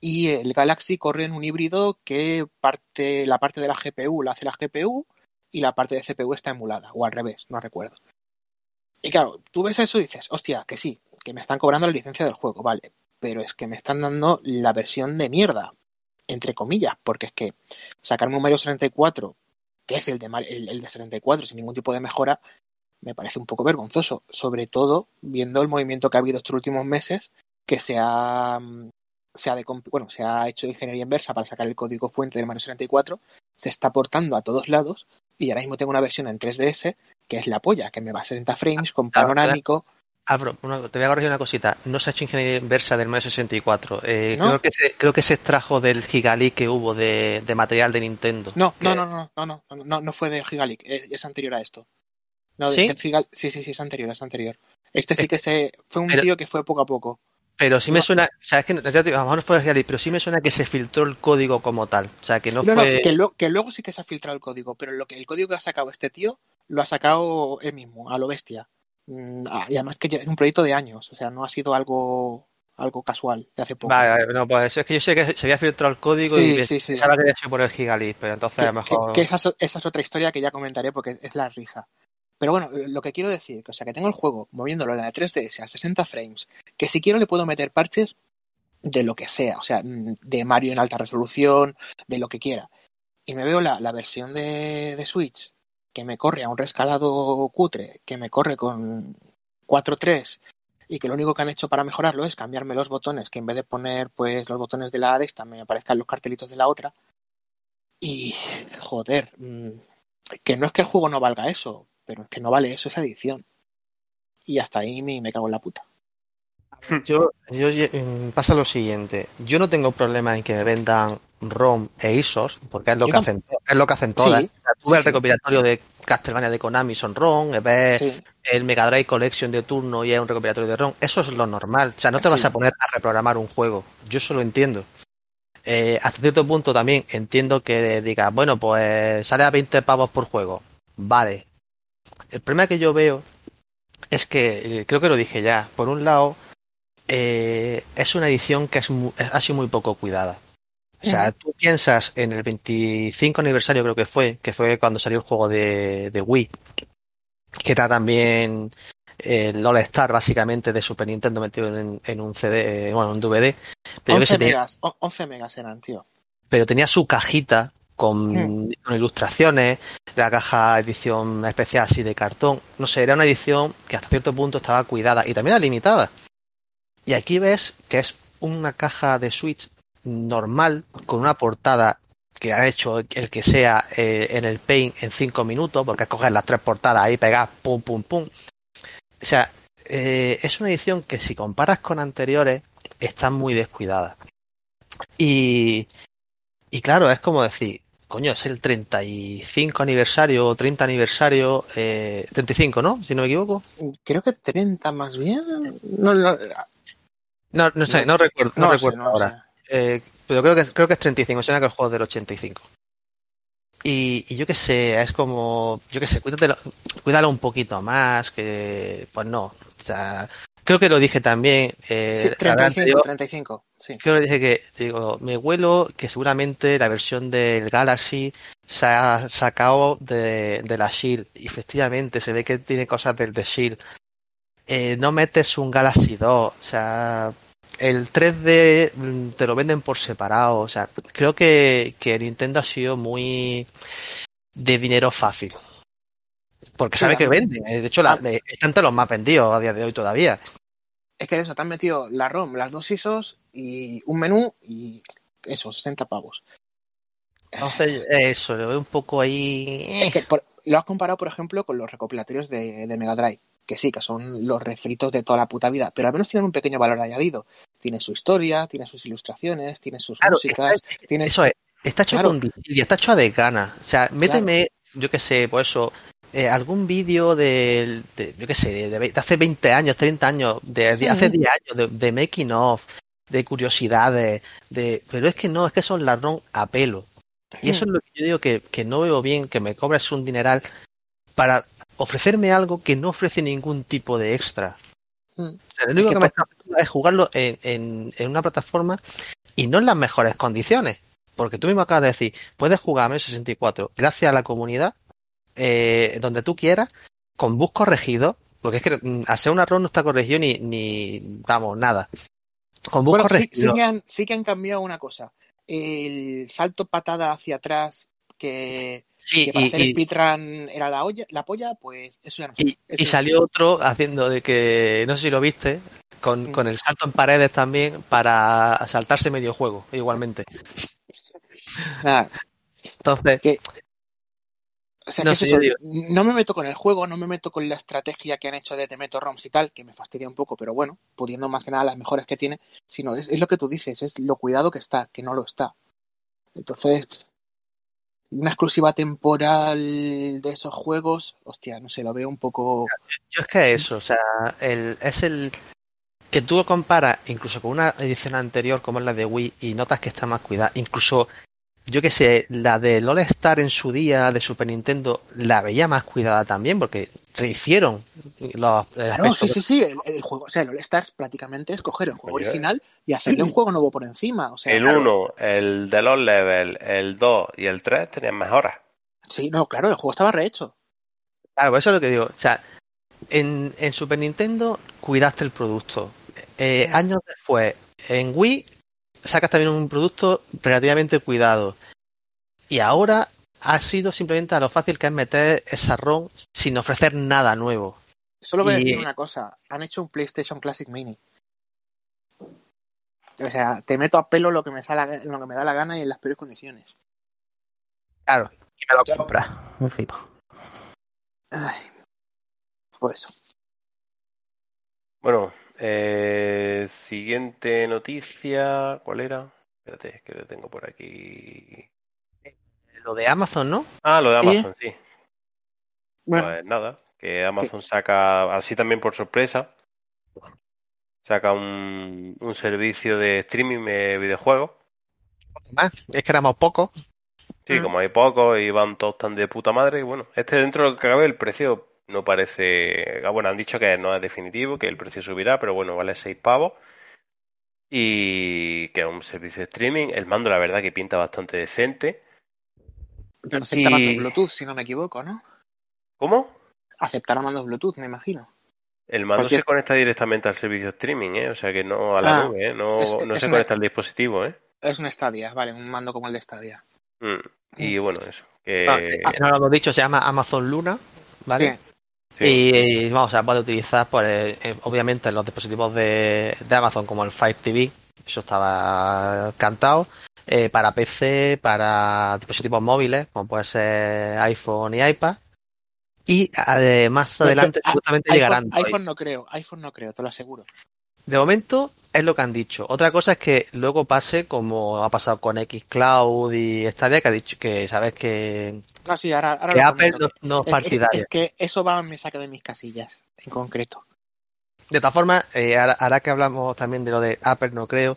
y el Galaxy corre en un híbrido que parte, la parte de la GPU la hace la GPU y la parte de CPU está emulada, o al revés, no recuerdo. Y claro, tú ves eso y dices, hostia, que sí, que me están cobrando la licencia del juego, vale, pero es que me están dando la versión de mierda, entre comillas, porque es que sacarme un Mario 64, que es el de, el, el de 64 sin ningún tipo de mejora, me parece un poco vergonzoso, sobre todo viendo el movimiento que ha habido estos últimos meses, que se ha, mm, se ha, decomp- bueno, se ha hecho ingeniería inversa para sacar el código fuente del Mario 64, se está portando a todos lados y ahora mismo tengo una versión en 3DS que es la polla, que me va a 60 frames con Claro, panorámico. Abro, una- te voy a corregir una cosita. No se ha hecho ingeniería inversa del Mario 64. Eh, ¿No? creo, que se, creo que se extrajo del gigaleak que hubo de, de material de Nintendo. No, Que- no, no, no, no, no, no, no, no fue del Gigalic, es, es anterior a esto. No, de- ¿Sí? del Gigal- sí, sí, sí, es anterior, es anterior. Este sí Es que se fue un pero- tío que fue poco a poco. Pero sí me No. suena, o sea, es que ya te digo, a lo mejor no fue el gigaleak, pero sí me suena que se filtró el código como tal. O sea, que no, No, no, fue. que, lo- que luego sí que se ha filtrado el código, pero lo que el código que ha sacado este tío lo ha sacado él mismo, a lo bestia. Mm, ah, Y además que es un proyecto de años, o sea, no ha sido algo algo casual de hace poco. Vale, no, pues es que yo sé que se había filtrado el código Sí, y sí, sí. pensaba que había sido por el gigaleak, pero entonces a que, lo mejor. que- que esa, es- esa es otra historia que ya comentaré porque es la risa. Pero bueno, lo que quiero decir, que, o sea, que tengo el juego moviéndolo en la 3DS a 60 frames, que si quiero le puedo meter parches de lo que sea, o sea, mm, de Mario en alta resolución, de lo que quiera. Y me veo la, la versión de, de Switch que me corre a un rescalado cutre, que me corre con 4.3 y que lo único que han hecho para mejorarlo es cambiarme los botones, que en vez de poner pues los botones de la de me aparezcan los cartelitos de la otra. Y joder, mm, que no es que el juego no valga eso, pero es que no vale eso esa edición. Y hasta ahí me, me cago en la puta. Yo, yo mm, pasa lo siguiente, yo no tengo problema en que me vendan ROM e ISOs, porque es lo que hacen, es lo que hacen todas. Sí, ves el sí. recopilatorio de Castlevania de Konami son ROM, ves el Mega Drive Collection de turno y es un recopilatorio de ROM, eso es lo normal. O sea, no te vas a poner a reprogramar un juego. Yo eso lo entiendo. Eh, hasta cierto punto también entiendo que digas, bueno, pues sale a 20 pavos por juego. Vale. El problema que yo veo es que, eh, creo que lo dije ya, por un lado, eh, es una edición que es ha sido muy poco cuidada. O sea, tú piensas en el 25 aniversario creo que fue, que fue cuando salió el juego de, de Wii, que era también el All Star básicamente de Super Nintendo metido en, en un CD, bueno, un DVD. Pero, yo que 11 sé, tenía, megas, o- 11 megas eran, tío. pero tenía su cajita con, Hmm. con ilustraciones, la caja edición especial así de cartón. No sé, era una edición que hasta cierto punto estaba cuidada y también era limitada. Y aquí ves que es una caja de Switch normal con una portada que ha hecho el que sea eh, en el Paint en cinco minutos, porque es coger las tres portadas ahí pegadas, pum, pum, pum. O sea, eh, es una edición que si comparas con anteriores, está muy descuidada. Y, y claro, es como decir, coño, es el 35 aniversario o 30 aniversario, eh, 35, ¿no? Si no me equivoco. Creo que 30 más bien. No, no, No, no sé, no, recuerdo, no, recuerdo ahora. Eh, pero creo que, creo que es 35, suena que el juego es del 85. Y, y yo qué sé, es como, yo qué sé, cuídatelo, cuídalo un poquito más, que pues no. O sea, creo que lo dije también. Eh, Sí, la vez 35, anterior, 35. Sí. creo que dije que, digo, me huelo que seguramente la versión del Galaxy se ha sacado de, de la Shield. Y efectivamente, se ve que tiene cosas del de Shield. Eh, no metes un Galaxy 2, o sea, el 3D mm, te lo venden por separado, o sea, creo que, que Nintendo ha sido muy de dinero fácil. Porque sabe la- que venden, eh, de hecho, la, Ah. de- están los más vendidos a día de hoy todavía. Es que eso, te han metido la ROM, las dos ISOs y un menú y eso, 60 pavos. Entonces, eso, lo veo un poco ahí. Es que por- lo has comparado, por ejemplo, con los recopilatorios de, de Mega Drive, que sí, que son los refritos de toda la puta vida, pero al menos tienen un pequeño valor añadido. Tiene su historia, tiene sus ilustraciones, tiene sus Claro, músicas, está- tiene Eso es, está hecho Claro. con disidia, está hecho a desgana. O sea, méteme, yo qué sé, pues eso, eh, algún vídeo de, yo qué sé, de, de hace 20 años, 30 años, de, de hace Ujú. 10 años, de, de making of, de curiosidades, de, pero es que no, es que son ladrón a pelo. Y eso es lo que yo digo que, que no veo bien, que me cobres un dineral para ofrecerme algo que no ofrece ningún tipo de extra. Mm. O sea, lo único que que, me está haciendo es jugarlo en, en- en una plataforma y no en las mejores condiciones. Porque tú mismo acabas de decir, puedes jugar a Mario 64 gracias a la comunidad, eh, donde tú quieras, con bus corregidos, porque es que mm, al ser un error no está corregido ni, ni vamos, nada. Con bus Bueno, sí, corregidos. sí que han, sí que han cambiado una cosa. El salto patada hacia atrás, que, Sí, que para y- hacer y- el pitrán era la olla, la polla, pues eso ya no Y. Eso y salió otro haciendo de que, no sé si lo viste, con, Mm. con el salto en paredes también para saltarse medio juego, igualmente. Nada, Entonces, O sea, No que eso, no me meto con el juego, no me meto con la estrategia que han hecho de te meto ROMs y tal, que me fastidia un poco, pero bueno, pudiendo más que nada las mejoras que tiene, sino es, es lo que tú dices, es lo cuidado que está, que no lo está. Entonces, una exclusiva temporal de esos juegos, hostia, no sé, lo veo un poco... yo es que eso, o sea, el, es el que tú lo comparas incluso con una edición anterior como es la de Wii y notas que está más cuidada, incluso yo que sé, la de All Star en su día de Super Nintendo la veía más cuidada también porque rehicieron los Claro, sí, sí, sí, el, el juego, o sea, el All Stars prácticamente es coger el juego Oye. original y hacerle un juego nuevo por encima, o sea, El claro, 1, el de los levels, el 2 y el 3 tenían mejoras. sí, no, claro, el juego estaba rehecho. Claro, pues eso es lo que digo. O sea, en, en Super Nintendo cuidaste el producto. Eh, años después, en Wii sacas también un producto relativamente cuidado. Y ahora ha sido simplemente a lo fácil que es meter esa ROM sin ofrecer nada nuevo. Solo voy a Y- decir una cosa, han hecho un PlayStation Classic Mini. O sea, te meto a pelo lo que me, sale, lo que me da la gana y en las peores condiciones. Claro. Y me lo compra. Me flipo. Ay, pues eso. Bueno, eh, siguiente noticia. ¿Cuál era? Espérate, es que lo tengo por aquí. Lo de Amazon, ¿no? Ah, lo de. Amazon, sí. Bueno, Pues nada, que Amazon saca, así también por sorpresa, saca un, un servicio de streaming de videojuegos. Más. Es que éramos pocos. Sí, Mm. como hay pocos y van todos tan de puta madre, y bueno, este dentro de lo que cabe el precio no parece... ah, Bueno, han dicho que no es definitivo, que el precio subirá, pero bueno, vale 6 pavos. Y que es un servicio de streaming. El mando, la verdad, que pinta bastante decente. pero aceptará y- mandos Bluetooth, si no me equivoco, ¿no? ¿Cómo? Aceptará mandos Bluetooth, me imagino. El mando Cualquier- se conecta directamente al servicio streaming, ¿eh? O sea que no a la Ah, nube, ¿eh? No, es- no es se una- conecta al dispositivo, ¿eh? Es un Stadia, vale, un mando como el de Stadia. Mm. Y bueno, eso. Que... Ah, eh, no lo hemos dicho, se llama Amazon Luna, ¿vale? sí. Y, y, vamos, se puede utilizar, pues, eh, obviamente, en los dispositivos de, de Amazon, como el Fire TV, eso estaba cantado, eh, para PC, para dispositivos móviles, como puede ser iPhone y iPad. Y eh, más adelante, seguramente llegarán. iPhone no creo, iPhone no creo, te lo aseguro. De momento es lo que han dicho. Otra cosa es que luego pase como ha pasado con Xcloud y Stadia, que ha dicho que sabes que, No, sí, ahora, ahora que Apple no, no es Es- es, partidaria. es que eso va, me saca de mis casillas, en concreto. De todas formas, eh, ahora, ahora que hablamos también de lo de Apple, no creo,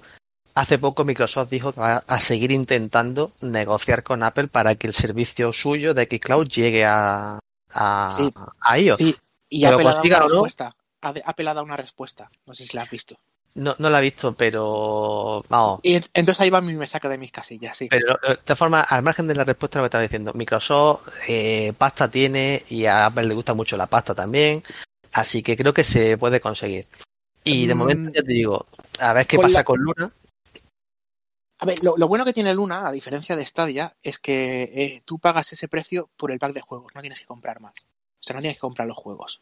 hace poco Microsoft dijo que va a seguir intentando negociar con Apple para que el servicio suyo de Xcloud llegue a, a, Sí. a iOS. Sí, y Apple ha dado una respuesta. Ha ha dado una respuesta, no sé si la has visto. No, no la he visto, pero vamos. Y ent- entonces ahí va mi me saca de mis casillas, sí. Pero de todas formas, al margen de la respuesta lo que estaba diciendo, Microsoft eh, pasta tiene y a Apple le gusta mucho la pasta también, así que creo que se puede conseguir. Y de Mm. momento ya te digo, a ver qué Con pasa la- con Luna. A ver, lo, lo bueno que tiene Luna, a diferencia de Stadia, es que eh, tú pagas ese precio por el pack de juegos, no tienes que comprar más. O sea, no tienes que comprar los juegos.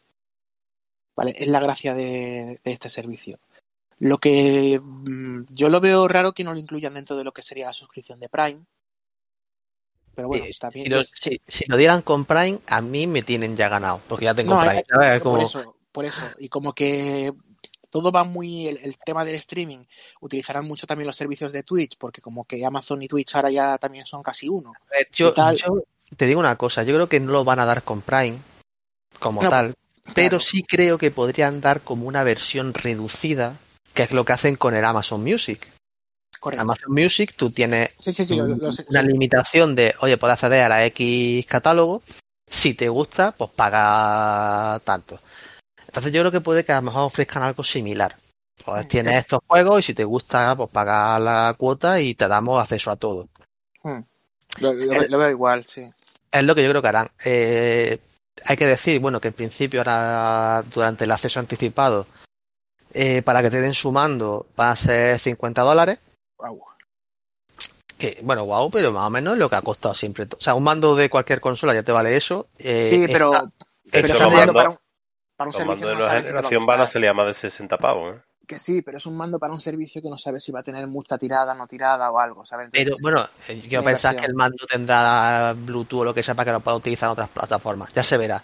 Vale, es la gracia de, de este servicio. Lo que mm, yo lo veo raro que no lo incluyan dentro de lo que sería la suscripción de Prime. Pero bueno, Sí, está bien. Si lo, Es- si- si lo dieran con Prime, a mí me tienen ya ganado, porque ya tengo No, Prime. Es por eso, por eso. Y como que todo va muy, el, el tema del streaming, utilizarán mucho también los servicios de Twitch, porque como que Amazon y Twitch ahora ya también son casi uno. Yo, yo te digo una cosa, yo creo que no lo van a dar con Prime como No, tal, pero sí creo que podrían dar como una versión reducida, que es lo que hacen con el Amazon Music. Correcto. Amazon Music, tú tienes Sí, sí, sí, lo- lo sé, una limitación de, oye, puedes acceder a la X catálogo, si te gusta, pues paga tanto. Entonces yo creo que puede que a lo mejor ofrezcan algo similar. Pues tienes estos juegos y si te gusta, pues paga la cuota y te damos acceso a todo. Hmm. Lo, lo- lo veo igual, sí. Es lo que yo creo que harán. Eh, hay que decir, bueno, que en principio ahora durante el acceso anticipado, eh, para que te den su mando, va a ser 50 dólares. Guau. Que, bueno, guau, pero más o menos lo que ha costado siempre. O sea, un mando de cualquier consola ya te vale eso. Eh, sí, pero, esta- pero Eso es lo un mando para un, para un Los servicio mandos que de nueva generación van a salir a más de 60 pavos, ¿eh? Que sí, pero es un mando para un servicio que no sabes si va a tener mucha tirada, no tirada o algo, ¿sabes? pero bueno, eh, yo pensaba que el mando tendrá Bluetooth o lo que sea para que lo pueda utilizar en otras plataformas. Ya se verá.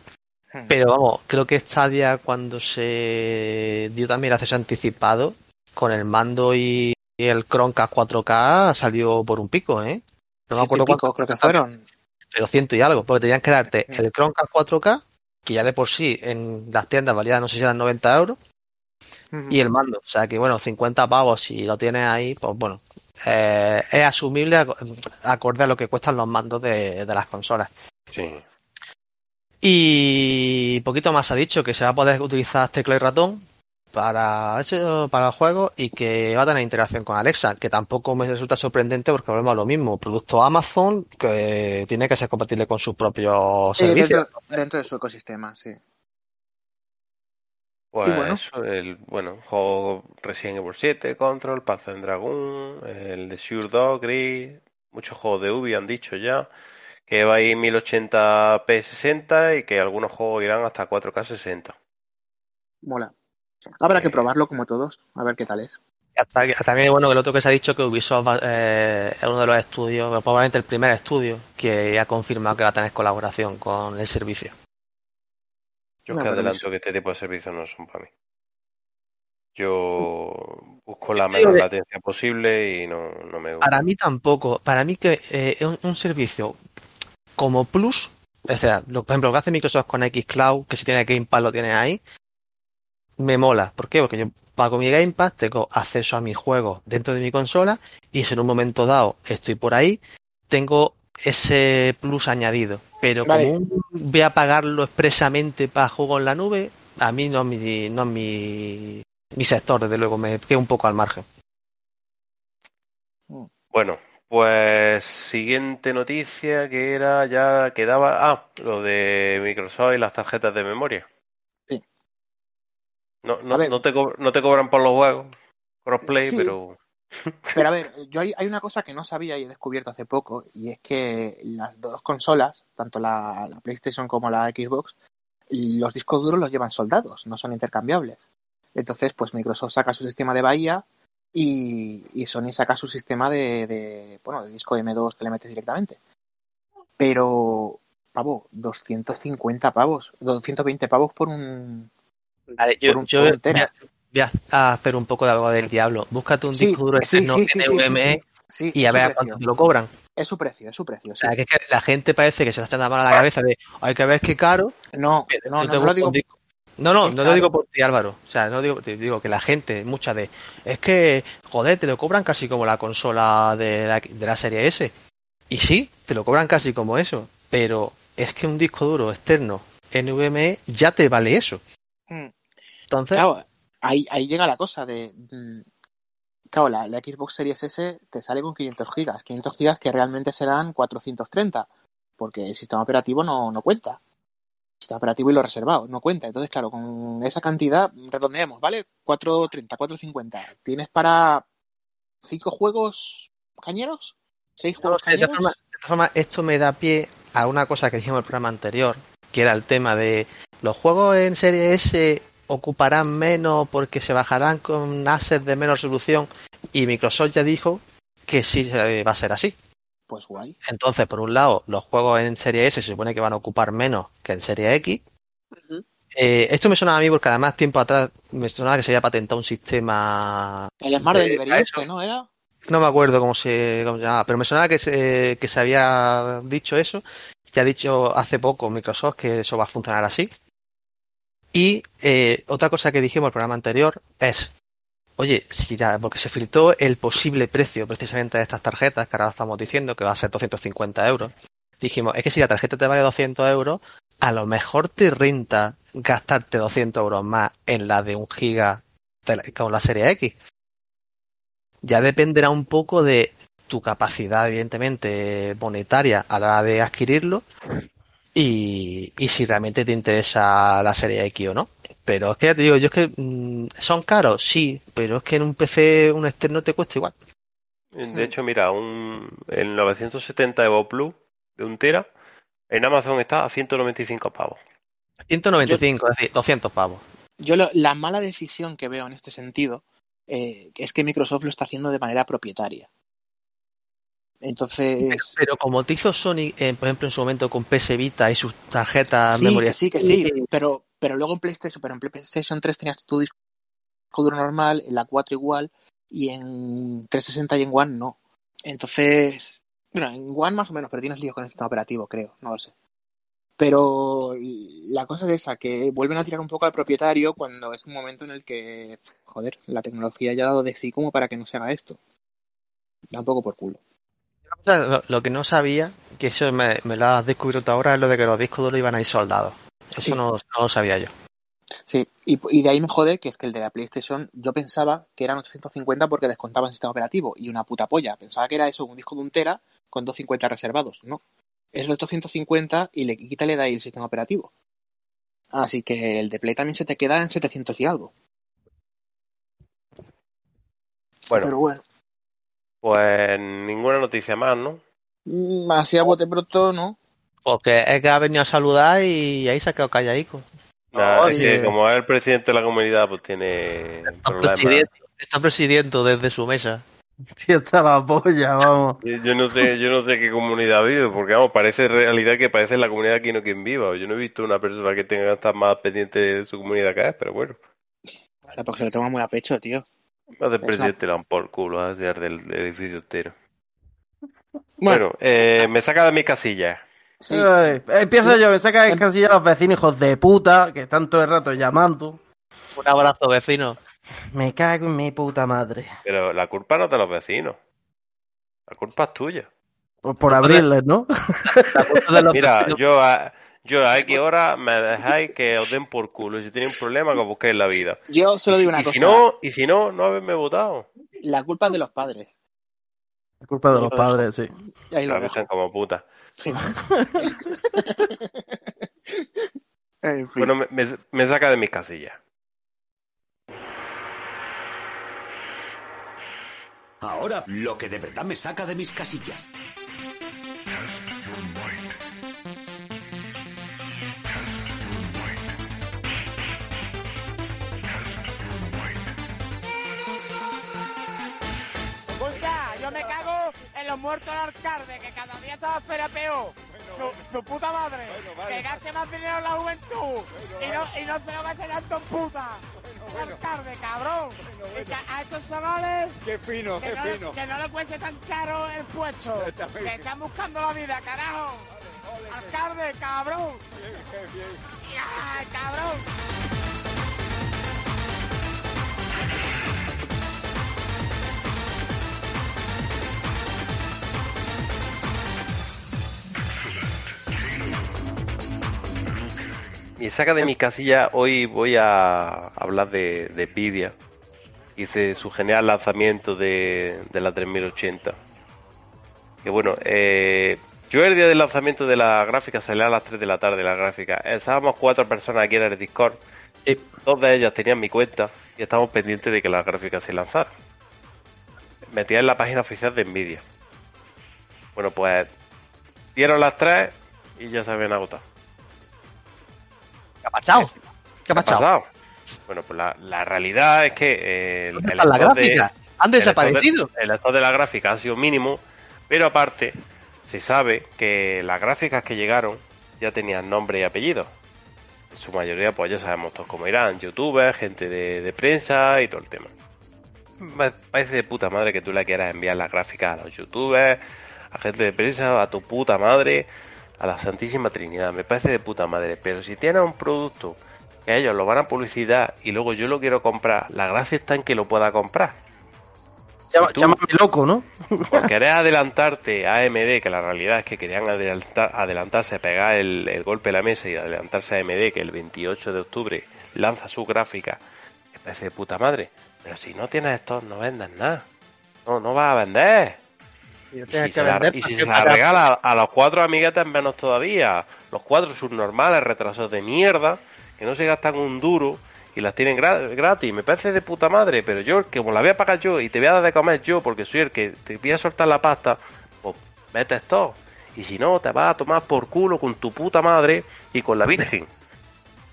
hmm. Pero vamos, creo que Stadia cuando se dio también el acceso anticipado, con el mando y el Chromecast 4K salió por un pico, ¿eh? No me acuerdo pico, cuánto, creo que fueron. pero ciento y algo, porque tenían que darte Mm. el Chromecast 4K, que ya de por sí en las tiendas valía no sé si eran 90 euros, Y el mando. O sea que bueno, 50 pavos si lo tienes ahí, pues bueno, eh, es asumible ac- acorde a lo que cuestan los mandos de, de las consolas. Sí. Y poquito más ha dicho que se va a poder utilizar tecla y ratón para eso, para el juego y que va a tener integración con Alexa, que tampoco me resulta sorprendente porque volvemos a lo mismo, producto Amazon que tiene que ser compatible con sus propios Sí, servicios. dentro, dentro de su ecosistema, sí. Pues bueno. eso, el, bueno, juego Resident Evil 7, Control, Panzer Dragoon, el de Sure Dog, Gris, muchos juegos de Ubi han dicho ya que va a ir 1080p 60 y que algunos juegos irán hasta 4K 60. Mola. Habrá que Eh. probarlo como todos, a ver qué tal es. Hasta- también bueno que el otro que se ha dicho que Ubisoft va- eh, es uno de los estudios, probablemente el primer estudio que ha confirmado que va a tener colaboración con el servicio. Yo No, que adelanto que este tipo de servicios no son para mí. Yo busco la menor latencia posible y no, no me gusta. Para mí tampoco. Para mí que eh, un, un servicio como Plus, o sea, lo, por ejemplo, lo que hace Microsoft con Xcloud, que si tiene Game Pass lo tiene ahí, me mola. ¿Por qué? Porque yo pago mi Game Pass, tengo acceso a mis juegos dentro de mi consola y si en un momento dado estoy por ahí, tengo ese plus añadido. Pero Vale. como un- voy a pagarlo expresamente para juego en la nube, a mí no es mi, no es mi, mi sector, desde luego, me quedo un poco al margen. Bueno, pues siguiente noticia que era ya quedaba ah, lo de Microsoft y las tarjetas de memoria. Sí. No, no, no, te, co- no te cobran por los juegos, crossplay, Sí. pero... Pero a ver, yo hay, hay una cosa que no sabía y he descubierto hace poco, y es que las dos consolas, tanto la, la PlayStation como la Xbox, los discos duros los llevan soldados, no son intercambiables. Entonces, pues Microsoft saca su sistema de bahía y, y Sony saca su sistema de, de, bueno, de disco M2 que le metes directamente. Pero, pavo, 250 pavos, 220 pavos por un... Vale, yo, Por un- yo por un voy a hacer un poco de algo del diablo. Búscate un Sí, disco duro sí, externo sí, sí, sí, y a ver a cuánto te lo cobran. Es su precio, es su precio, O sea, que, es que la gente parece que se está echando mano a la cabeza de hay que ver qué caro. No, no, no, te no lo digo disco. No, no, no lo digo por ti, Álvaro. O sea, no digo, te digo que la gente, mucha de, es que, joder, te lo cobran casi como la consola de la, de la serie S. Y sí, te lo cobran casi como eso. Pero es que un disco duro externo NVMe ya te vale eso. Mm. Entonces, Claro, ahí, ahí llega la cosa de... mm, Claro, la, la Xbox Series S te sale con 500 gigas. 500 gigas que realmente serán 430. Porque el sistema operativo no, no cuenta. El sistema operativo y lo reservado no cuenta. Entonces, claro, con esa cantidad, redondeamos, ¿vale? 430, 450. ¿Tienes para cinco juegos cañeros? ¿Seis No, juegos de cañeros? formas, de todas formas, esto me da pie a una cosa que dijimos en el programa anterior, que era el tema de los juegos en serie S ocuparán menos porque se bajarán con assets de menor resolución y Microsoft ya dijo que sí eh, va a ser así. Pues guay. Entonces, por un lado, los juegos en serie S se supone que van a ocupar menos que en serie X. Eh, esto me sonaba a mí porque además tiempo atrás me sonaba que se había patentado un sistema El Smart de- Delivery este, ¿no? ¿Era? no me acuerdo cómo se, cómo se llamaba, pero me sonaba que se, que se había dicho eso. Ya ha dicho hace poco Microsoft que eso va a funcionar así. Y eh, otra cosa que dijimos en el programa anterior es, oye, si porque se filtró el posible precio precisamente de estas tarjetas, que ahora estamos diciendo que va a ser 250 euros. Dijimos, es que si la tarjeta te vale 200 euros, a lo mejor te renta gastarte 200 euros más en la de un giga con la serie X ya dependerá un poco de tu capacidad, evidentemente, monetaria a la hora de adquirirlo y, y si realmente te interesa la serie X o no. Pero es que ya te digo, yo es que mm, son caros, sí, pero es que en un PC, un externo te cuesta igual. De hecho, mira, un, el 970 Evo Plus de un tera en Amazon está a 195 pavos. 195, es decir, 200 pavos. Yo lo- la mala decisión que veo en este sentido eh, es que Microsoft lo está haciendo de manera propietaria. Entonces, Pero como te hizo Sony, eh, por ejemplo, en su momento con PS Vita y sus tarjetas sí, memoria que sí, que sí, pero, pero luego en PlayStation, pero en PlayStation 3 tenías tu disco duro normal, en la 4 igual, y en 360 y en One no. Entonces, bueno, en One más o menos, pero tienes líos con el sistema operativo, creo, no lo sé. Pero la cosa es esa, que vuelven a tirar un poco al propietario cuando es un momento en el que, joder, la tecnología ya ha dado de sí como para que no se haga esto. Da un poco por culo. O sea, lo, lo que no sabía, que eso me, me lo has descubierto ahora, es lo de que los discos duros iban a ir soldados. Eso Sí. no, no lo sabía yo. Sí, y, y de ahí me jode que es que el de la PlayStation yo pensaba que eran 850 porque descontaban el sistema operativo y una puta polla. Pensaba que era eso, un disco de un tera con 250 reservados. No, es de 850 y le quítale de ahí el sistema operativo. Así que el de Play también se te queda en 700 y algo. Bueno, Pero bueno, pues ninguna noticia más, ¿no? mm, así a bote pronto, ¿no? Porque es que ha venido a saludar y ahí se ha quedado calladico. Nada, es Oye. que como es el presidente de la comunidad, pues tiene Está presidiendo, está presidiendo desde su mesa. Tío, está la polla, vamos. Yo no sé, yo no sé qué comunidad vive, porque vamos, parece realidad que parece la comunidad aquí no quien viva. Yo no he visto una persona que tenga que estar más pendiente de su comunidad que es, pero bueno. Ahora porque lo toma muy a pecho, tío. Hace Es presidente le dan por culo a del, del edificio entero. Bueno, Bueno, eh, me saca de mi casilla. sí, Ay, empiezo yo, me saca el casilla a los vecinos, hijos de puta, que están todo el rato llamando. Un abrazo, vecino. Me cago en mi puta madre. Pero la culpa no es de los vecinos. La culpa es tuya. Por, por abrirles, ¿no? La culpa de los Mira, vecinos. yo a, yo, ¿a qué hora me dejáis que os den por culo? Y si tenéis un problema, que os busquéis la vida. Yo solo digo una y cosa. Si no, y si no, no haberme votado. La culpa es de los padres. La culpa de los padres, sí. Y ahí lo dejan como puta. Bueno, me saca de mis casillas. Ahora lo que de verdad me saca de mis casillas. Los muertos del alcalde, que cada día está feria peor. Su, su puta madre, que gaste más dinero en la juventud y, no, y no se lo gaste tanto en puta. El alcalde, cabrón. Y que a estos chavales Qué fino, que qué no, fino. que no le cueste tan caro el puesto. Que bien. están buscando la vida, carajo. Alcalde, cabrón. ¡Ay, cabrón! Y saca de mi casilla, hoy voy a hablar de, de Nvidia y de su genial lanzamiento de, de la 3080. Que bueno, eh, yo el día del lanzamiento de la gráfica salía a las 3 de la tarde la gráfica. Estábamos cuatro personas aquí en el Discord. Dos de ellas tenían mi cuenta y estábamos pendientes de que la gráfica se lanzara. Metía en la página oficial de Nvidia. Bueno, pues dieron las 3 y ya se habían agotado. ¿Qué ha pasado? ¿Qué ha pasado? Bueno, pues la, la realidad es que eh, el, ¿Dónde el las stock de-? ¿Han el de- desaparecido? El stock de la gráfica ha sido mínimo, pero aparte se sabe que las gráficas que llegaron ya tenían nombre y apellido. En su mayoría, pues ya sabemos todos cómo irán, youtubers, gente de, de prensa y todo el tema. Me parece de puta madre que tú le quieras enviar las gráficas a los youtubers, a gente de prensa, a tu puta madre, a la Santísima Trinidad. Me parece de puta madre. Pero si tienes un producto que ellos lo van a publicidad y luego yo lo quiero comprar, la gracia está en que lo pueda comprar. Llámame loco, ¿no? Por querer adelantarte a AMD, que la realidad es que querían adelantar, adelantarse, pegar el, el golpe a la mesa y adelantarse a AMD, que el 28 de octubre lanza su gráfica, me parece de puta madre. Pero si no tienes esto, no vendas nada. No, no vas a vender. Y si, se la, regala a los cuatro amiguetes menos todavía. Los cuatro subnormales, retrasados de mierda, que no se gastan un duro y las tienen gra- gratis. Me parece de puta madre, pero yo, que como la voy a pagar yo y te voy a dar de comer yo, porque soy el que te voy a soltar la pasta, pues vete esto. Y si no, te vas a tomar por culo con tu puta madre y con la Virgen.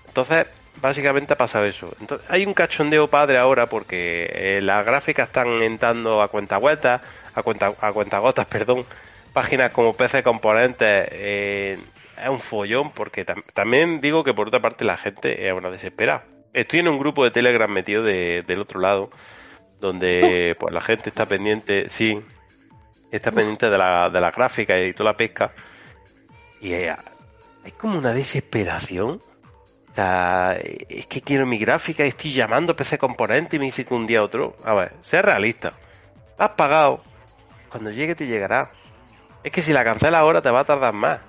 Entonces, básicamente ha pasado eso. Entonces, hay un cachondeo padre ahora porque eh, las gráficas están entrando a cuentagotas, a cuenta a cuentagotas, perdón, páginas como PC Componentes. eh, es un follón porque tam- también digo que por otra parte la gente es una desesperada. Estoy en un grupo de Telegram metido de- del otro lado donde pues la gente está pendiente, sí, está pendiente de la, de la gráfica y toda la pesca. Y hay como una desesperación. O sea, es que quiero mi gráfica y estoy llamando a PC Componente y me dice que un día otro. A ver, sé realista. Has pagado. Cuando llegue te llegará. Es que si la cancelas ahora te va a tardar más.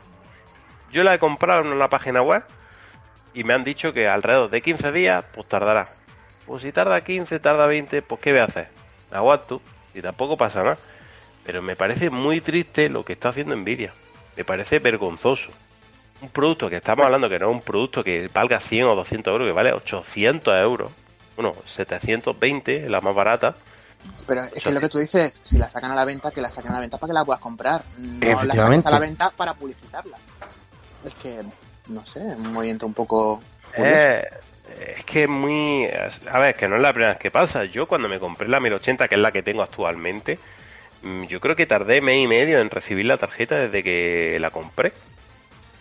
Yo la he comprado en una página web y me han dicho que alrededor de 15 días, pues tardará. Pues si tarda 15, tarda 20, pues ¿qué voy a hacer? Aguanto y tampoco pasa nada. Pero me parece muy triste lo que está haciendo Nvidia. Me parece vergonzoso. Un producto que estamos hablando que no es un producto que valga 100 o 200 euros, que vale 800 euros. Bueno, 720, la más barata. Pero es que lo que tú dices, si la sacan a la venta, que la saquen a la venta para que la puedas comprar. No la saques a la venta para publicitarla. Es que, no sé, un movimiento un poco... Eh, es que es muy... A ver, que no es la primera vez que pasa. Yo cuando me compré la 1080, que es la que tengo actualmente, mm, yo creo que tardé mes y medio en recibir la tarjeta desde que la compré.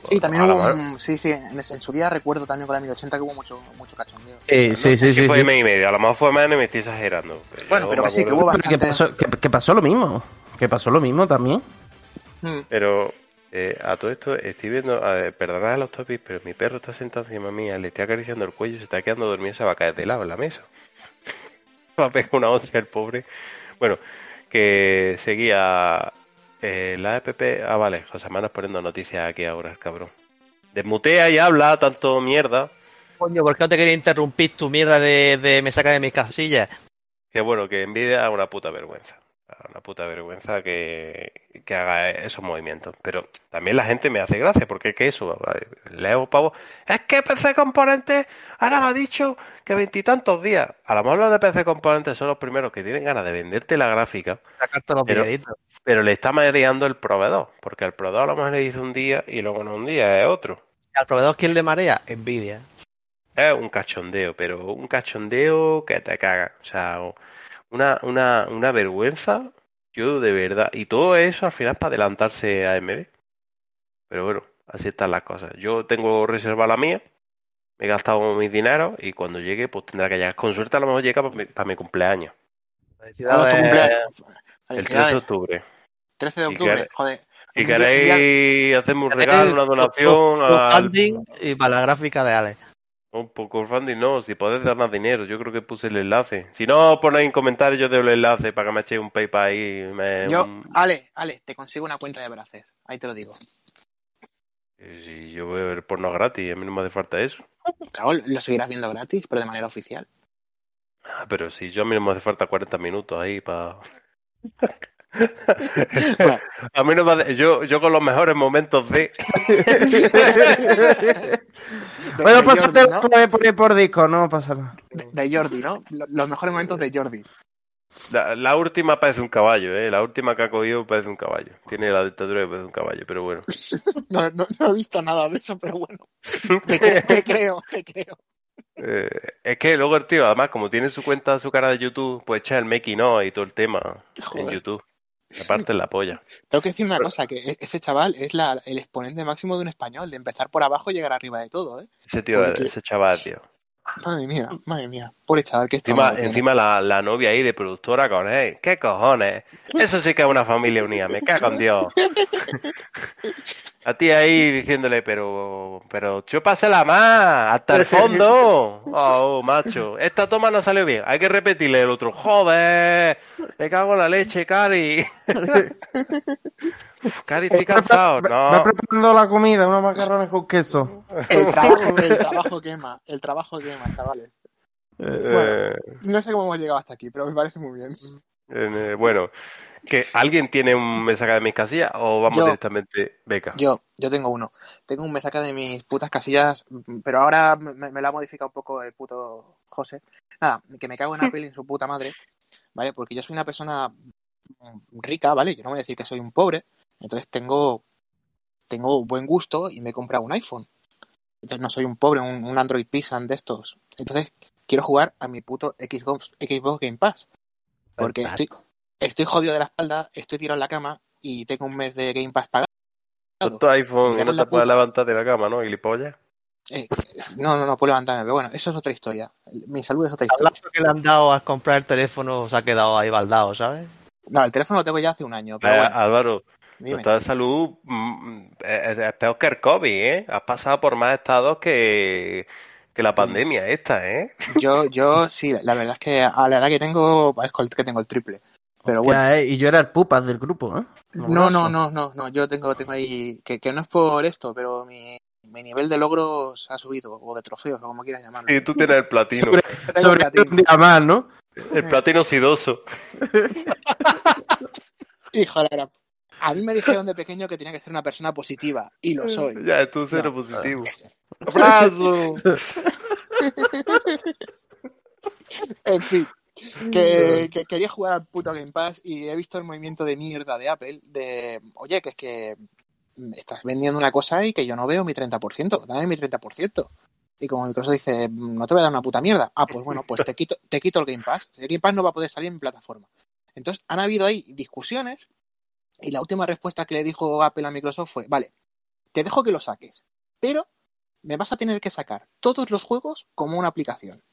Sí, también a hubo un... Sí, sí, en, ese- en su día recuerdo también con la 1080 que hubo mucho, mucho cachondeo. Eh, sí, sí, sí. fue sí. mes y medio, a lo mejor fue menos y me estoy exagerando. Bueno, pero que sí, que hubo Pero que bastante... pasó, que, que pasó lo mismo. Que pasó lo mismo también. Mm. Pero eh, a todo esto estoy viendo, a ver, perdonad los topics, pero mi perro está sentado encima mía, le estoy acariciando el cuello, se está quedando dormido, se va a caer de lado en la mesa. va a pegar una hostia el pobre. Bueno, que seguía eh, la EPP. Ah, vale, José Manuel poniendo noticias aquí ahora, el cabrón. Desmutea y habla tanto mierda. Coño, ¿por qué no te quería interrumpir tu mierda de, de me saca de mis casillas? Que bueno, que envidia es una puta vergüenza. Una puta vergüenza que, que haga esos movimientos. Pero también la gente me hace gracia, porque es que eso, leo pavo, es que PC Componentes ahora me ha dicho que veintitantos días. A lo mejor los de PC Componentes son los primeros que tienen ganas de venderte la gráfica, los Pero- pero le está mareando el proveedor, porque el proveedor a lo mejor le dice un día y luego no un día, es otro. Al proveedor, ¿quién le marea? Envidia. Es un cachondeo, pero un cachondeo que te caga. O sea, una, una, una vergüenza, yo de verdad. Y todo eso al final para adelantarse a AMD. Pero bueno, así están las cosas. Yo tengo reservada la mía, me he gastado mis dineros y cuando llegue pues tendrá que llegar. Con suerte a lo mejor llega para mi, para mi cumpleaños, ¿Cuándo es tu Felicidades. cumpleaños? el 13 de octubre. 13 de octubre, joder. Si Un queréis hacerme un regalo, una donación, al, Crowdfunding y para la gráfica de Alex. Un poco funding, no, si podéis darnos dinero, yo creo que puse el enlace. Si no, ponéis en comentarios, yo doy el enlace para que me echéis un PayPal ahí. me- Yo, un- Ale, Ale, te consigo una cuenta de Bracer. Ahí te lo digo. Eh, Si yo voy a ver porno gratis, a mí no me hace falta eso. Claro, lo seguirás viendo gratis, pero de manera oficial. Ah, pero si yo a mí no me hace falta 40 minutos ahí para... Bueno, a mí no me hace... Yo, yo con los mejores momentos de... Bueno, de pásate ¿no? por, por, por disco, no pasa nada. De, de Jordi, ¿no? Lo- Los mejores momentos de Jordi. La, la última parece un caballo, ¿eh? La última que ha cogido parece un caballo. Tiene la dictadura que parece un caballo, pero bueno. No, no, no he visto nada de eso, pero bueno. Te, cre- te creo, te creo. Eh, es que luego el tío, además, como tiene su cuenta, su cara de YouTube, pues echa el making of y todo el tema en. YouTube. Aparte la polla. Tengo que decir una cosa, que e- ese chaval es la, el exponente máximo de un español, de empezar por abajo y llegar arriba de todo, ¿eh? Ese tío, Porque- ese chaval, tío. Madre mía, madre mía. Pobre chaval, que Encima, encima, la, la novia ahí de productora con él. ¿Qué cojones? Eso sí que es una familia unida, me cago en Dios. A ti ahí diciéndole, pero, pero chúpasela más, hasta el fondo. Oh, macho, esta toma no salió bien. Hay que repetirle el otro. Joder, me cago en la leche, Cari. Uf, Cari, estoy cansado. Va No, preparando la comida, unos macarrones con queso. El trabajo, el trabajo quema, el trabajo quema, chavales. eh, No sé cómo hemos llegado hasta aquí, pero me parece muy bien. eh, bueno, que alguien tiene un mensaje de mis casillas o vamos Yo. directamente beca. Yo, yo tengo uno. Tengo un me saca de mis putas casillas, mm, pero ahora me, me lo ha modificado un poco el puto José. Nada, que me cago en Apple y en su puta madre, ¿vale? Porque yo soy una persona mm, rica, ¿vale? Yo no voy a decir que soy un pobre, entonces tengo, tengo buen gusto y me he comprado un iPhone. Entonces no soy un pobre, un, un Android Pisan de estos. Entonces quiero jugar a mi puto Xbox, Xbox Game Pass. Porque estoy, estoy jodido de la espalda, estoy tirado en la cama y tengo un mes de Game Pass pagado. Tu iPhone cago no te puedes levantar de la cama, ¿no? Gilipollas. Eh, no, no, no puedo levantarme, pero bueno, eso es otra historia. Mi salud es otra El historia. lazo que le han dado al comprar el teléfono se ha quedado ahí baldado, ¿sabes? No, el teléfono lo tengo ya hace un año, pero Eh, bueno, Álvaro, tu estado de salud mm, es, es peor que el COVID, ¿eh? Has pasado por más estados que, que la pandemia esta, ¿eh? Yo, yo sí, la verdad es que a la edad que tengo, parezco el- que tengo el triple. Pero bueno, eh, y yo era el pupas del grupo, ¿eh? no, no, no, no, no, yo tengo, tengo ahí, que, que no es por esto, pero mi, mi nivel de logros ha subido, o de trofeos, o como quieras llamarlo. Y tú tienes el platino, Sobre, sobre platino. un día más, ¿no? el platino sidoso. Hijo de la gran- A mí me dijeron de pequeño que tenía que ser una persona positiva, y lo soy. Ya, tú cero No. positivo. ¡Abrazo! En fin, que, que quería jugar al puto Game Pass y he visto el movimiento de mierda de Apple de, oye, que es que me estás vendiendo una cosa y que yo no veo mi 30%, dame mi 30%. Y como Microsoft dice, no te voy a dar una puta mierda. Ah, pues bueno, pues te quito, te quito el Game Pass. El Game Pass no va a poder salir en mi plataforma. Entonces, han habido ahí discusiones y la última respuesta que le dijo Apple a Microsoft fue, vale, te dejo que lo saques, pero me vas a tener que sacar todos los juegos como una aplicación.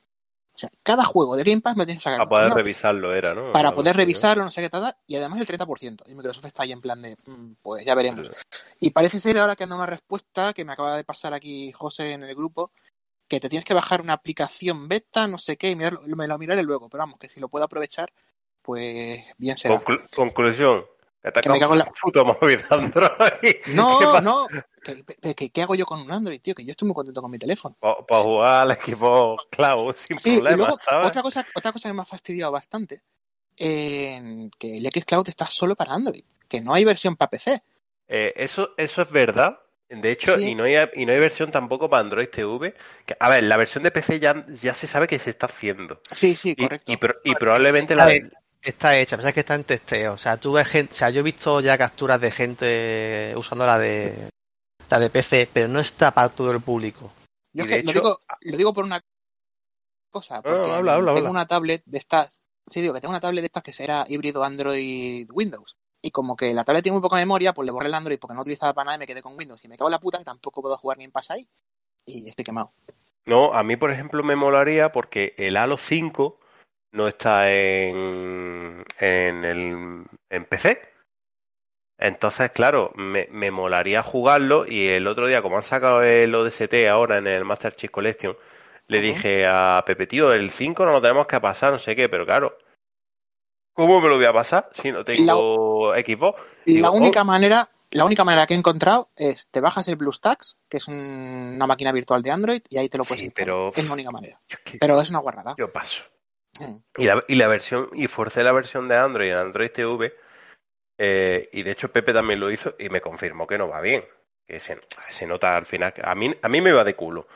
O sea, cada juego de Game Pass me tienes que sacar Para poder revisarlo era, ¿no? para poder revisarlo, no sé qué tal, y además el 30%. Y Microsoft está ahí en plan de, "Mm, pues ya veremos. Y parece ser ahora que anda una respuesta que me acaba de pasar aquí José en el grupo, que te tienes que bajar una aplicación beta, no sé qué, y mirarlo- me lo miraré luego, pero vamos, que si lo puedo aprovechar, pues bien será. Conclu- conclusión. Que te Que me cago en la- puto móvil de Android. ¿Qué No, no, ¿Qué, qué- qué hago yo con un Android, tío? Que yo estoy muy contento con mi teléfono. Para jugar al equipo clavo sin Sí, y problemas, luego ¿sabes? otra cosa, otra cosa que me ha fastidiado bastante que el xCloud está solo para Android, que no hay versión para PC. Eh, eso, eso es verdad. De hecho, Sí. y, no hay, y no hay versión tampoco para Android TV. Que, a ver, la versión de PC ya, ya se sabe que se está haciendo. Sí, sí, correcto. y pro- y probablemente la, he- está hecha, pasa que está en testeo. O sea, tú ves gente, o sea, yo he visto ya capturas de gente usando la de la de PC, pero no está para todo el público. Yo es que lo, hecho- digo, lo digo por una cosa, porque habla, habla, tengo habla. una tablet de estas, sí digo que tengo una tablet de estas que será híbrido Android Windows. Y como que la tablet tiene muy poca memoria, pues le borré el Android porque no utilizaba para nada y me quedé con Windows. Y me cago en la puta que tampoco puedo jugar ni en Pass ahí. Y estoy quemado. No, a mí, por ejemplo, me molaría porque el Halo 5 no está en, en, el, en PC. Entonces, claro, me, me molaría jugarlo y el otro día, como han sacado el ODST ahora en el Master Chief Collection, le dije a Pepe, tío, el 5 no lo tenemos que pasar, no sé qué, pero claro, ¿cómo me lo voy a pasar si no tengo Digo, la única oh, manera, la única manera que he encontrado es te bajas el BlueStacks, que es un- una máquina virtual de Android, y ahí te lo puedes Sí, instalar. pero- Es la única manera. Pero es una guarrada. yo paso. Y la, y la versión, y forcé la versión de Android en Android TV, eh, y de hecho Pepe también lo hizo y me confirmó que no va bien. Que se, se nota al final, a mí, a mí me va de culo.